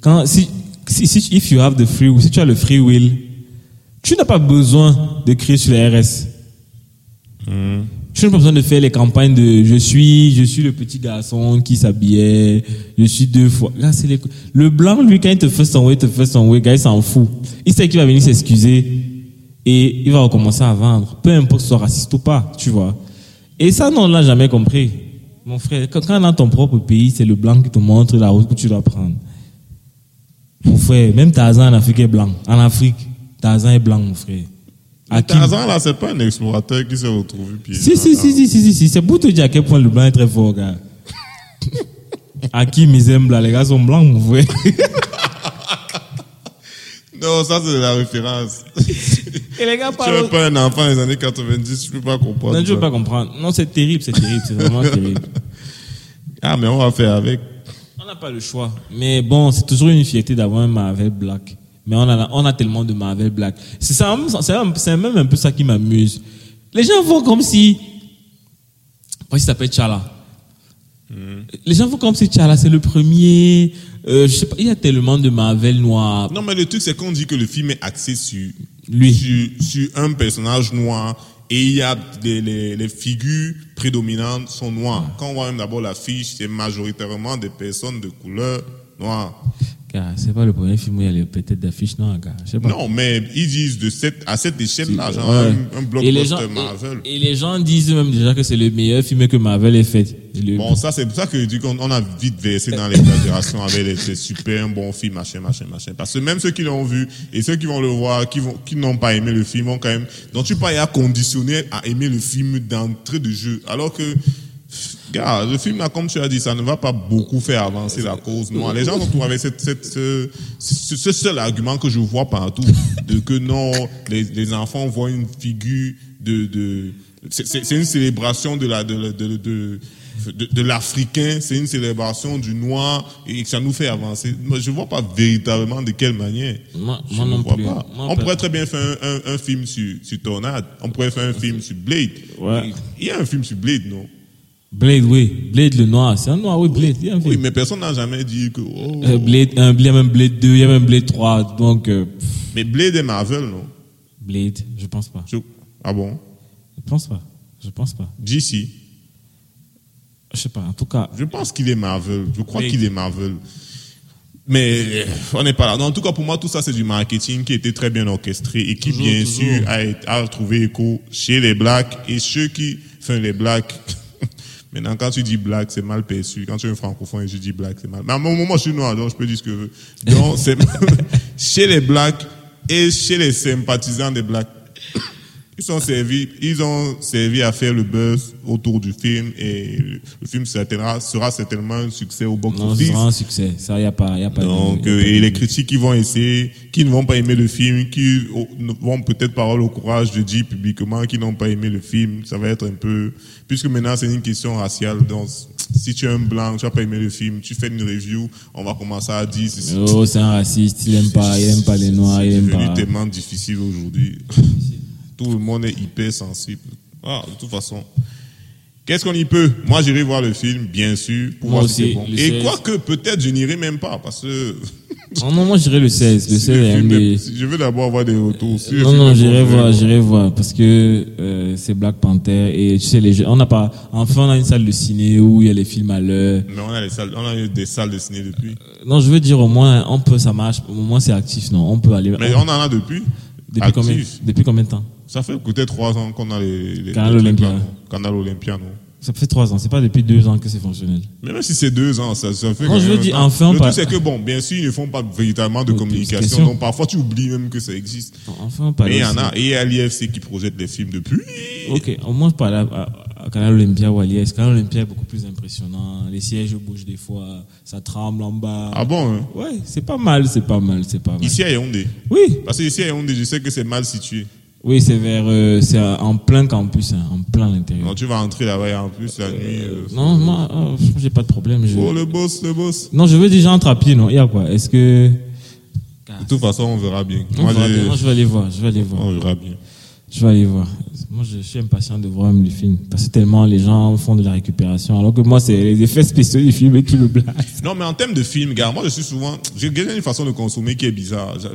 quand si si, si if you have the free will, si tu as le free will, tu n'as pas besoin de crier sur les RS. Tu n'as pas besoin de faire les campagnes de je suis je suis le petit garçon qui s'habillait, je suis deux fois. Là c'est les- le blanc lui quand il te fait son way, il te fait son way, gars il s'en fout. Il sait qu'il va venir s'excuser et il va recommencer à vendre, peu importe que ce soit raciste ou pas, tu vois. Et ça, non, on l'a jamais compris. Mon frère, quand, quand dans ton propre pays, c'est le blanc qui te montre la route que tu dois prendre. Mon frère, même Tarzan en Afrique est blanc. En Afrique, Tarzan est blanc, mon frère. À Tarzan, là, c'est pas un explorateur qui s'est retrouvé. Puis, Si, si, si, si, si, si, si. C'est pour te dire à quel point le blanc est très fort, gars. Hakim, ils aiment là, les gars sont blancs, mon frère. Non, ça, c'est de la référence. Et les gars tu n'es pas un enfant des années 90, tu peux pas comprendre. Non, je veux ça. pas comprendre. Non, c'est terrible, c'est terrible, c'est vraiment terrible. Ah, mais on va faire avec. On n'a pas le choix. Mais bon, c'est toujours une fierté d'avoir un Marvel Black. Mais on a, on a tellement de Marvel Black. C'est ça, même un peu ça qui m'amuse. Les gens font comme si. Pourquoi il s'appelle Chala Les gens font comme si Chala c'est le premier. Euh, je sais pas, il y a tellement de Marvel noirs. Non, mais le truc, c'est qu'on dit que le film est axé sur, Lui. sur, sur un personnage noir et il y a des, les, les figures prédominantes sont noires. Quand on voit même d'abord l'affiche, c'est majoritairement des personnes de couleur noire. Gars, c'est pas le premier film où il y a les peut-être d'affiches noires, gars. Je sais pas. Non, mais ils disent de cette, à cette échelle-là, genre Ouais. un, un blockbuster Marvel. et, et les gens disent même déjà que c'est le meilleur film que Marvel ait fait. Le- Bon, ça, c'est pour ça que dis qu'on on a vite versé dans l'exagération avec les, ces super bons films, machin, machin, machin. Parce que même ceux qui l'ont vu et ceux qui vont le voir, qui vont, qui n'ont pas aimé le film, ont quand même, donc tu y à conditionner à aimer le film d'entrée de jeu. Alors que, gars, le film là, comme tu as dit, ça ne va pas beaucoup faire avancer la cause noire. Les gens retrouvent avec cette, cette, ce, ce, seul argument que je vois partout, de que non, les, les enfants voient une figure de, de, c'est- une célébration de la, de, de, de, de, de l'africain, c'est une célébration du noir et que ça nous fait avancer. Moi, je vois pas véritablement de quelle manière. Moi- Je moi ne non vois plus. pas. Moi, On pourrait très bien faire un, un, un film sur, sur Tornade. On pourrait faire un film sur Blade. Ouais. Il y a un film sur Blade, non? Blade, oui. Blade le noir. C'est un noir, oui, Blade. Oui, mais personne n'a jamais dit que. oh. Euh, Blade 1, il y a même Blade 2, il y a même Blade 3. Donc, euh, Mais Blade est Marvel, non? Blade, je pense pas. Je- Ah bon? Je pense pas. Je pense pas. DC. Je sais pas. En tout cas, Je pense qu'il est Marvel. Je crois Blade. qu'il est Marvel. Mais on n'est pas là. Non, en tout cas, pour moi, tout ça, c'est du marketing qui était très bien orchestré et qui, Toujours, bien toujours. sûr, a, été- a trouvé écho chez les Blacks et ceux qui, enfin, les Blacks. Maintenant, quand tu dis black, c'est mal perçu. Quand tu es un francophone et tu dis black, c'est mal. Mais à un moment, je suis noir, donc je peux dire ce que je veux. Donc, c'est chez les blacks et chez les sympathisants des blacks. Ils sont servis, ils ont servi à faire le buzz autour du film et le film sera certainement un succès au box non, sera un succès. Ça, il n'y a pas, y a pas de- Donc, y a euh, pas de- et les critiques qui vont essayer, qui ne vont pas aimer le film, qui oh, vont peut-être pas avoir le courage de dire publiquement qu'ils n'ont pas aimé le film, ça va être un peu, puisque maintenant c'est une question raciale. Donc, si tu es un blanc, tu n'as pas aimé le film, tu fais une review, on va commencer à dire. Oh, c'est un raciste. Il aime pas, il aime pas les noirs, il C'est aime pas. tellement difficile aujourd'hui. Tout le monde est hyper sensible. Ah, de toute façon. Qu'est-ce qu'on y peut? Moi, j'irai voir le film, bien sûr, pour Moi voir si aussi, c'est bon. Et 16. quoique, peut-être, je n'irai même pas, parce que Oh non, moi j'irai le 16. Le Si 16 le est un film des. est- Je veux d'abord avoir des retours. Si Non, non, j'irai voir, j'irai voir, parce que euh, c'est Black Panther et tu sais, les jeux, on n'a pas, enfin on a une salle de ciné où il y a les films à l'heure. Mais on a, les salles, on a eu des salles de ciné depuis. Non, je veux dire au moins, on peut, ça marche, au moins c'est actif, non, on peut aller. Mais on en a depuis. depuis actif. combien, depuis combien de temps? Ça fait peut-être trois ans qu'on a les, les Canal les Olympia. là, Canal Olympia, non? Ça fait trois ans, c'est pas depuis deux ans que c'est fonctionnel. Mais même si c'est deux ans, ça, ça fait. Quand je temps. enfin, Le truc, c'est que bon, bien sûr, ils ne font pas véritablement de communication. Donc parfois, tu oublies même que ça existe. Enfin, pas Mais il y en a. Et il y a l'IFC qui projette les films depuis. Ok, au moins pas à, à, à Canal Olympia ou à l'IS. Canal Olympia est beaucoup plus impressionnant. Les sièges bougent des fois, ça tremble en bas. Ah bon hein? Ouais, c'est pas mal, c'est pas mal, c'est pas mal. Ici à Yaoundé. Oui, Parce que ici à Yaoundé, je sais que c'est mal situé. Oui, c'est vers, euh, c'est en plein campus, hein, en plein l'intérieur. Donc tu vas entrer là-bas et en plus la nuit. euh, Non, moi, euh, j'ai pas de problème. Je... Oh le boss, le boss. Non, je veux déjà entre à pied, non. Il y a quoi? Est-ce que De toute façon, on verra bien. On Moi, verra bien. Moi, je vais aller voir. Je vais aller voir. on verra bien. Je vais aller voir. Moi, je suis impatient de voir même le film parce que tellement les gens font de la récupération, alors que moi, c'est les effets spéciaux du film qui me blasent. Non, mais en termes de film, gars, moi je suis souvent. J'ai j'ai une façon de consommer qui est bizarre. Je-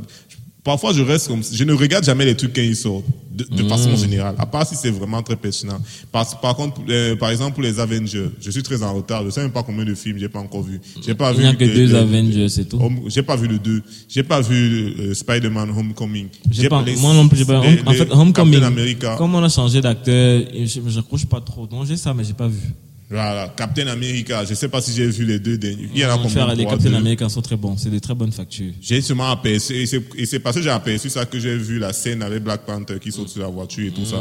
Parfois, je reste comme. Je ne regarde jamais les trucs quand ils sortent, de, de façon générale, à part si c'est vraiment très pertinent. Par, par contre, euh, par exemple, pour les Avengers, je suis très en retard. Je sais même pas combien de films j'ai pas encore vu. J'ai pas Il vu. n'y a que deux Avengers, c'est tout. J'ai pas vu le 2. J'ai pas vu euh, Spider-Man Homecoming. J'ai pas, les- moi non plus, j'ai pas. en fait, Homecoming. Comme on a changé d'acteur, je je n'accroche pas trop. Donc j'ai ça, mais j'ai pas vu. Voilà, Captain America. Je sais pas si j'ai vu les deux derniers. Il y en a combien les Captain deux America sont très bons. C'est de très bonnes factures. J'ai seulement aperçu, et c'est- parce que j'ai aperçu ça que j'ai vu la scène avec Black Panther qui saute sur la voiture et tout ça.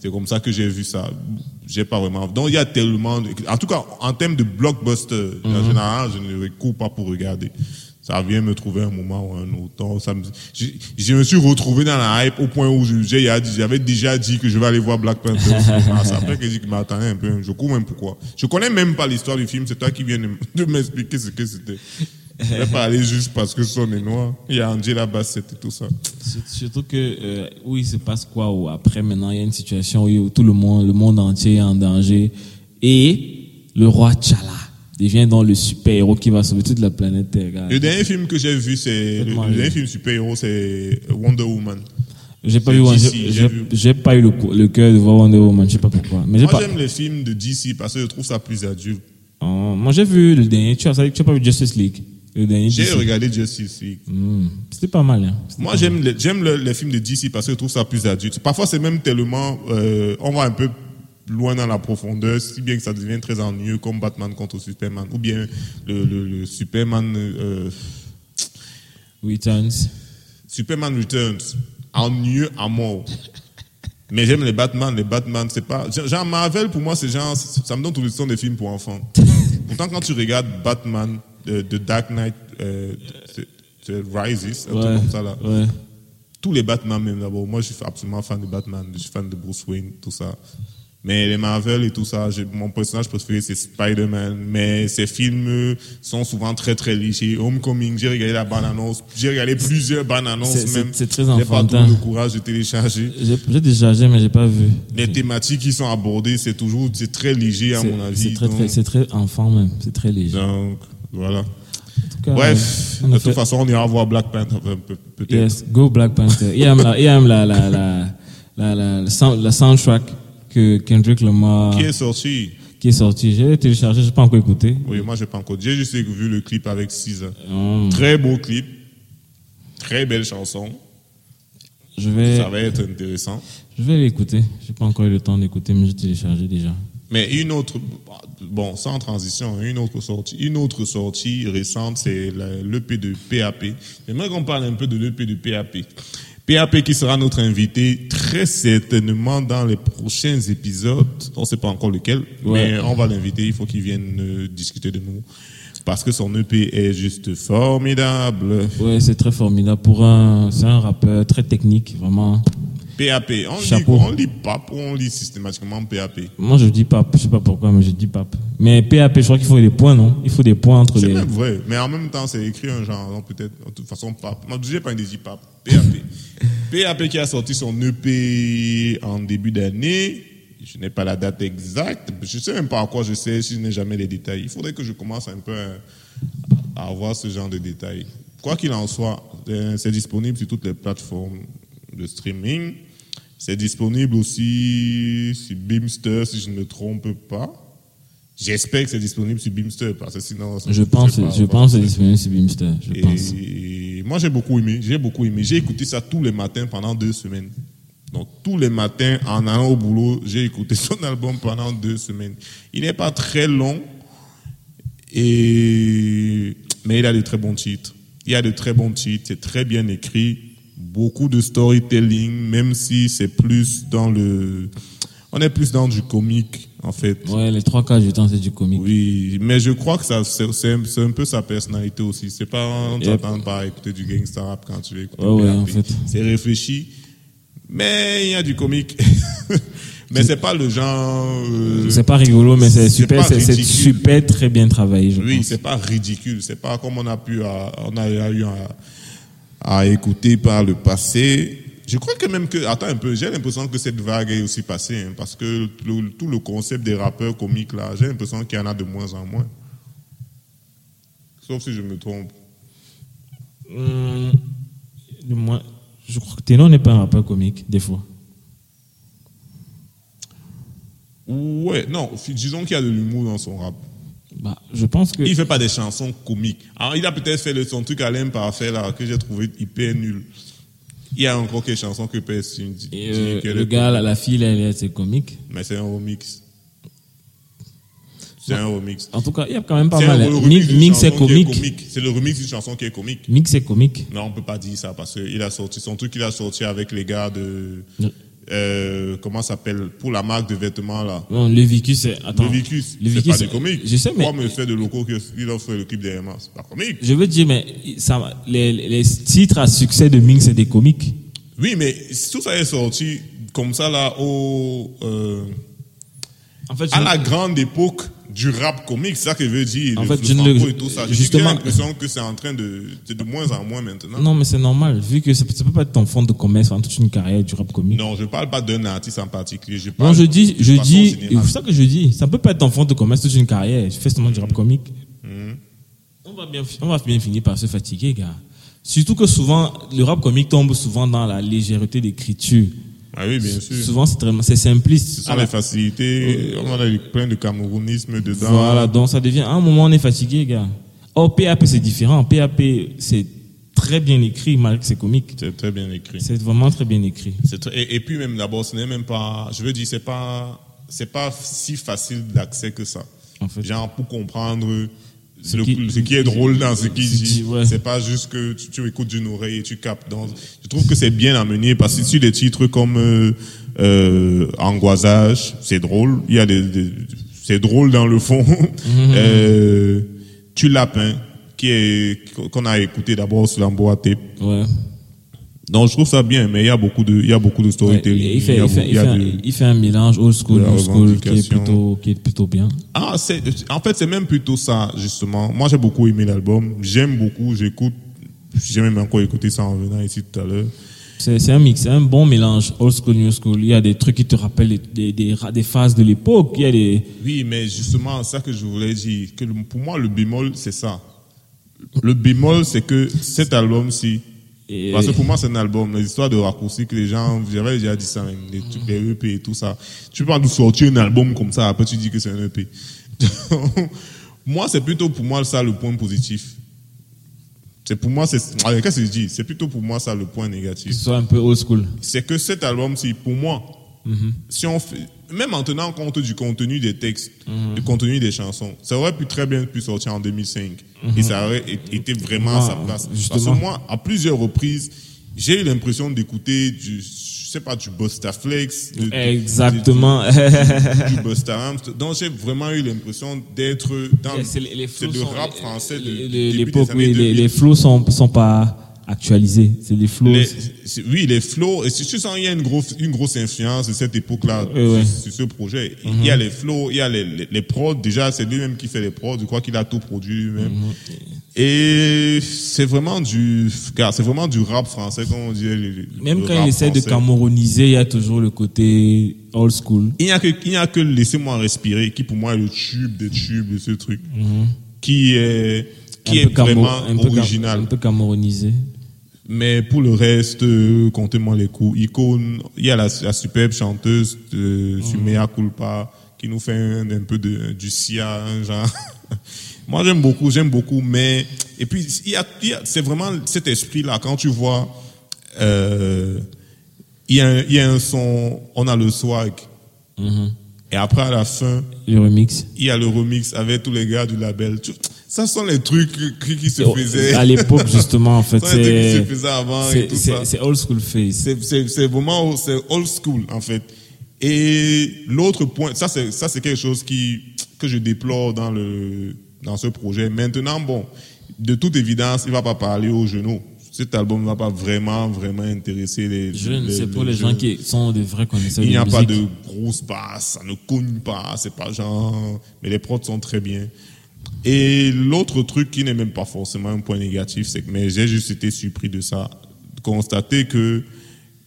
C'est comme ça que j'ai vu ça. J'ai pas vraiment. Donc il y a tellement. de- En tout cas, en termes de blockbuster, en général, je ne recours pas pour regarder. Ça vient me trouver un moment ou un autre. Ça me, je, me suis retrouvé dans la hype au point où j'avais déjà dit que je vais aller voir Black Panther. C'est après que j'ai dit m'attendais un peu. Je cours même pourquoi. Je connais même pas l'histoire du film. C'est toi qui viens de m'expliquer ce que c'était. Je vais pas aller juste parce que son est noir. Il y a Angela Bassett et tout ça. Surt- Surtout que euh, où il se passe quoi après maintenant il y a une situation où tout le monde le monde entier est en danger et le roi T'Challa devient donc le super héros qui va sauver toute la planète Terre. gars. Le dernier film que j'ai vu, c'est le, dernier film super-héros, c'est Wonder Woman. J'ai pas vu, j'ai- pas eu le, cœur de voir Wonder Woman, je sais pas pourquoi. Mais Moi, pas. j'aime les films de DC parce que je trouve ça plus adulte. Oh, moi j'ai vu le dernier. Tu as, tu as pas vu Justice League? J'ai regardé Justice League. Hmm, C'était pas mal. Hein. Moi, j'aime les, j'aime le- les films de DC parce que je trouve ça plus adulte. Parfois, c'est même tellement, euh, on va un peu loin dans la profondeur, si bien que ça devient très ennuyeux, comme Batman contre Superman, ou bien le, le- le Superman, euh, Returns. Superman Returns, ennuyeux à mort. Mais j'aime les Batman, les Batman, c'est pas. Genre Marvel, pour moi, c'est genre. Ça me donne tout le temps des films pour enfants. Pourtant, quand tu regardes Batman, euh, The Dark Knight, euh, Rises, un truc Ouais. comme ça là. Ouais. Tous les Batman, même d'abord. Moi, je suis absolument fan de Batman. Je suis fan de Bruce Wayne, tout ça. Mais les Marvel et tout ça, mon personnage préféré, c'est Spider-Man. Mais ces films sont souvent très, très légers. Homecoming, j'ai regardé la bande-annonce. J'ai regardé plusieurs bandes-annonces même. c'est très J'ai pas enfantin. trouvé le courage de télécharger. J'ai j'ai déchargé, mais j'ai pas vu. Les thématiques qui sont abordées, c'est toujours, c'est très léger à mon avis. C'est très, donc, très, c'est très enfant même. C'est très léger. donc, voilà. Tout cas, Bref, de fait- toute façon, on ira voir Black Panther euh, peut- peut-être. Yes, go Black Panther. Il aime la, il aime la, la, la, la, la, la soundtrack que Kendrick Lamar Qui est sorti qui est sorti. J'ai téléchargé, j'ai pas encore écouté. Oui, moi, j'ai pas encore. J'ai juste vu le clip avec Caesar. Hum, Très beau clip. Très belle chanson. je vais, Ça va être intéressant. je vais l'écouter. J'ai pas encore eu le temps d'écouter, mais j'ai téléchargé déjà. Mais une autre, bon, sans transition, une autre sortie, une autre sortie récente, c'est l'EP de PAP. J'aimerais qu'on parle un peu de l'EP de PAP. PAP qui sera notre invité très certainement dans les prochains épisodes. On ne sait pas encore lequel, Ouais. mais on va l'inviter. Il faut qu'il vienne euh, discuter de nous. Parce que son EP est juste formidable. Ouais, c'est très formidable pour un, c'est un rappeur très technique, vraiment. PAP. On lit, Chapeau. on lit PAP ou on lit systématiquement PAP Moi, je dis pape. Je sais pas pourquoi, mais je dis pape. Mais PAP, je crois qu'il faut des points, non? Il faut des points entre C'est les. même vrai, mais en même temps, c'est écrit un genre, peut-être, de toute façon, pape. Moi, je n'ai pas dit pape. PAP. PAP qui a sorti son EP en début d'année. Je n'ai pas la date exacte. Je ne sais même pas à quoi je sais si je n'ai jamais les détails. Il faudrait que je commence un peu à, à avoir ce genre de détails quoi qu'il en soit, euh, c'est disponible sur toutes les plateformes de streaming. C'est disponible aussi sur Beamster, si je ne me trompe pas. J'espère que c'est disponible sur Beamster, parce que sinon... ça Je pense, pas je pense que c'est disponible sur Beamster. Je pense. et moi, j'ai beaucoup aimé. J'ai beaucoup aimé. J'ai écouté ça tous les matins pendant deux semaines. Donc, tous les matins, en allant au boulot, j'ai écouté son album pendant deux semaines. Il n'est pas très long, et... mais il a de très bons titres. Il y a de très bons titres. C'est très bien écrit. Beaucoup de storytelling, même si c'est plus dans le. On est plus dans du comique, en fait. Ouais, les trois quarts du temps, c'est du comique. Oui, mais je crois que ça, c'est, un- peu sa personnalité aussi. C'est pas, on t'attend pas à écouter du gangsta rap quand tu écoutes. Ouais, ouais, en fait. C'est réfléchi, mais il y a du comique. mais c'est pas le genre. euh, C'est pas rigolo, mais c'est super, c'est super très bien travaillé, je oui, c'est pas ridicule. C'est pas comme on a pu, à- on a eu à, à écouter par le passé. Je crois que même que, attends un peu, j'ai l'impression que cette vague est aussi passée, hein, parce que le- tout le concept des rappeurs comiques là, j'ai l'impression qu'il y en a de moins en moins. Sauf si je me trompe. Hum, moi, je crois que Ténor n'est pas un rappeur comique, des fois. Ouais, non, disons qu'il y a de l'humour dans son rap. Bah, je pense que. Il fait pas des chansons comiques. Alors, il a peut-être fait le, son truc à l'aime parfait là, que j'ai trouvé hyper nul. Il y a encore quelques chansons que personne dit. Euh, le est gars, la, la fille, elle est- c'est comique. Mais c'est un remix. C'est un remix. En tout cas, il y a quand même pas mal. Mix, Mix, c'est est comique. C'est le remix d'une chanson qui est comique. Mix, c'est comique. Non, on peut pas dire ça parce qu'il a sorti son truc, il a sorti avec les gars de. Euh, comment ça s'appelle? Pour la marque de vêtements là. Non, le Vicus, c'est. Attends. Le Vicus. Le C'est pas du comique. Je sais, mais. Pourquoi me fait de locaux qu'il a fait le clip derrière moi C'est pas comique. Je veux dire, mais ça, les, les titres à succès de Ming, c'est des comiques. Oui, mais tout ça est sorti comme ça là au. euh, En fait, à la grande époque du rap comique, c'est ça que je veux dire. En le, fait, le je ne franco le- et tout ça. J'ai justement- l'impression que c'est en train de. C'est de moins en moins maintenant. non, mais c'est normal, vu que ça, ça peut pas être ton fond de commerce pendant toute une carrière du rap comique. Non, je parle pas d'un artiste en particulier. Je parle Non, je dis, je dis, c'est ça que je dis. Ça peut pas être ton fond de commerce toute une carrière. Je fais seulement du rap comique. On va bien, on va bien finir par se fatiguer, gars. Surtout que souvent, le rap comique tombe souvent dans la légèreté d'écriture. Ah oui, bien sûr. Souvent, c'est très, c'est simpliste. Ce sont les facilités. On a plein de camerounisme dedans. Voilà, donc ça devient, à un moment, on est fatigué, gars. Or, PAP, c'est différent. PAP, c'est très bien écrit, malgré que c'est comique. C'est très bien écrit. C'est vraiment très bien écrit. Très- et, et puis même d'abord, ce n'est même pas. Je veux dire, c'est pas. C'est pas si facile d'accès que ça. En fait. Genre pour comprendre Ce le- qui- ce qui est drôle dans ce qu'il dit. ouais. C'est pas juste que tu, tu écoutes d'une oreille et tu captes. Dans, je trouve que c'est bien amené parce que sur des titres comme euh, euh, Angoisage, c'est drôle. Il y a des, des- c'est drôle dans le fond. Euh, tu lapin qui est qu'on a écouté d'abord sur l'emboît tape. Ouais. Donc je trouve ça bien, mais il y a beaucoup de, il y a beaucoup de storytelling. il, fait, il, il, il un, de- il fait un mélange old school, new school qui est, plutôt, qui est plutôt bien. Ah, c'est, en fait, c'est même plutôt ça, justement. Moi, j'ai beaucoup aimé l'album. J'aime beaucoup, j'écoute. J'ai même encore écouté ça en venant ici tout à l'heure. C'est c'est un mix, c'est un bon mélange old school, new school. Il y a des trucs qui te rappellent des, des, phases de l'époque. Il y a des. Oui, mais justement, ça que je voulais dire, que pour moi, le bémol, c'est ça. Le bémol, c'est que cet album-ci, Et- parce que pour moi, c'est un album, les histoires de raccourcis que les gens, j'avais déjà dit ça, même, les, trucs, les EP et tout ça. Tu peux pas nous sortir un album comme ça, après tu dis que c'est un EP. moi, c'est plutôt pour moi ça le point positif. C'est pour moi, c'est, ah, qu'est-ce que je dis? C'est plutôt pour moi ça le point négatif que ce soit un peu old school. c'est que cet album-ci, pour moi, si on fait, même en tenant compte du contenu des textes, du contenu des chansons, ça aurait pu très bien pu sortir en 2005 et ça aurait été vraiment à sa place. justement. Parce que moi, à plusieurs reprises, j'ai eu l'impression d'écouter du, je sais pas, du Busta Flex, de- de- Exactement. du, du Busta Rhymes. Donc j'ai vraiment eu l'impression d'être dans les, les le rap français de L'époque, oui, les, 2000. les flows sont, sont pas actualisés. C'est flows. Les- c'est- oui, les flows. Et si tu sens, il y a une grosse, une grosse influence de cette époque-là oui. sur, sur ce projet. Il y a les flows, il y a les, les, les prods. Déjà, c'est lui-même qui fait les prods. Je crois qu'il a tout produit lui-même. Et c'est vraiment du, c'est vraiment du rap français, comme on dit. Même quand il essaie de français. camerouniser, il y a toujours le côté old school. Il n'y a que, il n'y a que laissez-moi respirer, qui pour moi est le tube des tubes de ce truc. Mhm. Qui est, qui Un est camo- vraiment un peu cam- original. Un peu camerounisé. Mais pour le reste, euh, comptez-moi les coups. Icône, il y a la, la superbe chanteuse de Mhm. Sumea Culpa qui nous fait un, un peu de, du Sia, genre. Moi, j'aime beaucoup, j'aime beaucoup, mais et puis il y a, il y a- c'est vraiment cet esprit-là quand tu vois, euh, il y a, un- il y a un son, on a le swag, Mhm. et après à la fin, Le remix. il y a le remix avec tous les gars du label. Tu- Ça sont les trucs qui, se Oh, faisaient. À l'époque, justement, en fait, les c'est. c'est- old school face. C'est- vraiment c'est old school en fait. Et l'autre point, ça c'est ça c'est quelque chose qui que je déplore dans le dans ce projet. Maintenant bon, de toute évidence, il va pas parler aux genoux. Cet album ne va pas vraiment vraiment intéresser les Jeune, les- c'est pour les jeunes. gens qui sont des vrais connaisseurs Il n'y a musique. pas de grosses basses, ça ne cogne pas, c'est pas genre, mais les prods sont très bien. Et l'autre truc qui n'est même pas forcément un point négatif, c'est que, mais j'ai juste été surpris de ça, de constater que,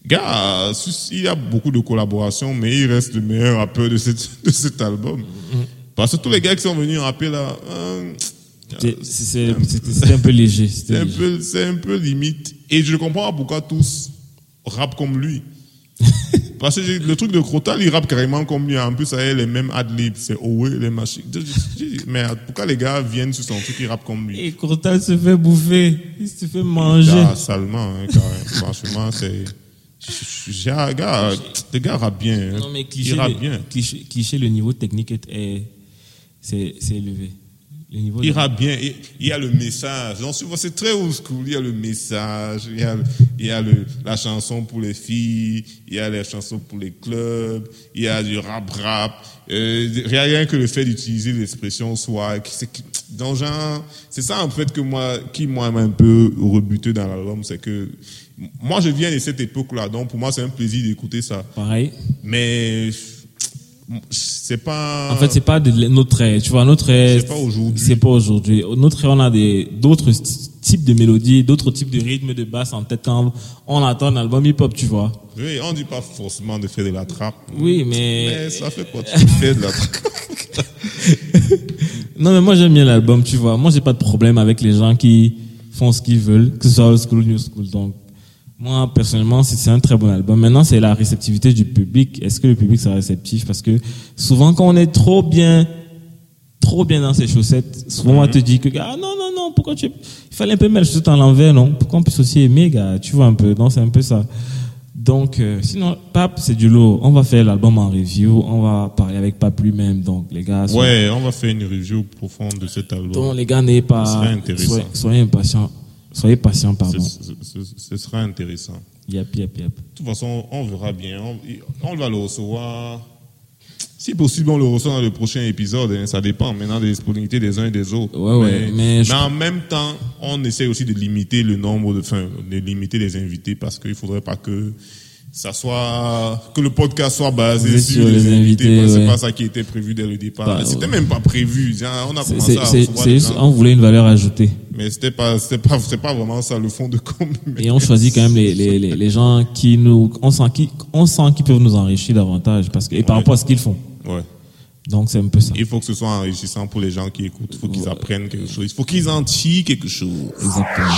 gars, il y a beaucoup de collaborations, mais il reste le meilleur rappeur de, cette, de cet album. Parce que tous les gars qui sont venus rapper là, euh, C'est- un peu léger. c'est un un peu limite. Et je comprends pourquoi tous rappent comme lui. Parce que le truc de Crotal, il rappe carrément comme lui. En plus, ça y est, les mêmes ad-libs, c'est Owe, les machines. Mais pourquoi les gars viennent sur son truc, ils rappent comme lui? Et Cortal se fait bouffer. Il se fait manger. Ah, salement, hein, quand même. Franchement, c'est. Un gars, les gars rappent bien. hein. Non, mais cliché, le, bien. cliché, cliché, le niveau technique est, est- c'est c'est élevé. De- rappe bien. Il y a le message. Donc, souvent, c'est très old school. Il y a le message. Il y a, il y a le, la chanson pour les filles. Il y a les chansons pour les clubs. Il y a du rap rap. Euh, rien, que le fait d'utiliser l'expression que- donc, genre, c'est ça, en fait, que moi, qui, moi, m'a un peu rebuté dans l'album. C'est que, moi, je viens de cette époque-là. Donc, pour moi, c'est un plaisir d'écouter ça. Pareil. Mais, c'est pas. En fait, c'est pas de notre ère. Tu vois, notre ère. C'est pas aujourd'hui. C'est pas aujourd'hui. Notre ère, on a des, d'autres types de mélodies, d'autres types de rythmes de basse en tête quand on attend un album hip-hop, tu vois. Oui, on dit pas forcément de faire de la trappe. Oui, mais. Mais ça fait quoi Tu fais de la trappe. Non, mais moi, j'aime bien l'album, tu vois. Moi, j'ai pas de problème avec les gens qui font ce qu'ils veulent, que ce soit old school new school. Donc, moi, personnellement, c'est un très bon album. Maintenant, c'est la réceptivité du public. Est-ce que le public sera réceptif? Parce que souvent, quand on est trop bien, trop bien dans ses chaussettes, souvent, on va te dire que, ah, non, non, non, pourquoi tu, il fallait un peu mettre les chaussettes en l'envers, non? Pour qu'on puisse aussi aimer, gars? Tu vois un peu. Donc, c'est un peu ça. Donc, euh, sinon, Pape, c'est du lot. On va faire l'album en review. On va parler avec Pape lui-même. Donc, les gars, soyez- Ouais, on va faire une review profonde de cet album. donc, les gars, n'ayez pas. Soyez, soyez impatients. Soyez patients, Ce, pardon. ce- ce- ce sera intéressant. Yep, yep, yep. De toute façon, on verra bien. On, on va le recevoir. Si possible, on le reçoit dans le prochain épisode. hein. Ça dépend maintenant des disponibilités des uns et des autres. Ouais, ouais, mais je- en même temps, on essaie aussi de limiter le nombre de, enfin, de limiter les invités parce qu'il faudrait pas que ça soit, que le podcast soit basé sur, les, les invités. ouais. C'est pas ça qui était prévu dès le départ. Bah, c'était ouais. même pas prévu. On a commencé à c'est- juste, gens, on voulait une valeur ajoutée. mais c'était pas, c'était pas, c'est pas vraiment ça le fond de com. Et on choisit quand même les, les, les, les gens qui nous, on sent qui, on sent qu'ils peuvent nous enrichir davantage parce que, et par Ouais. rapport à ce qu'ils font. Ouais. Donc, c'est un peu ça. Il faut que ce soit enrichissant pour les gens qui écoutent. Il faut qu'ils apprennent quelque chose. Il faut qu'ils en tirent quelque chose. Exactement.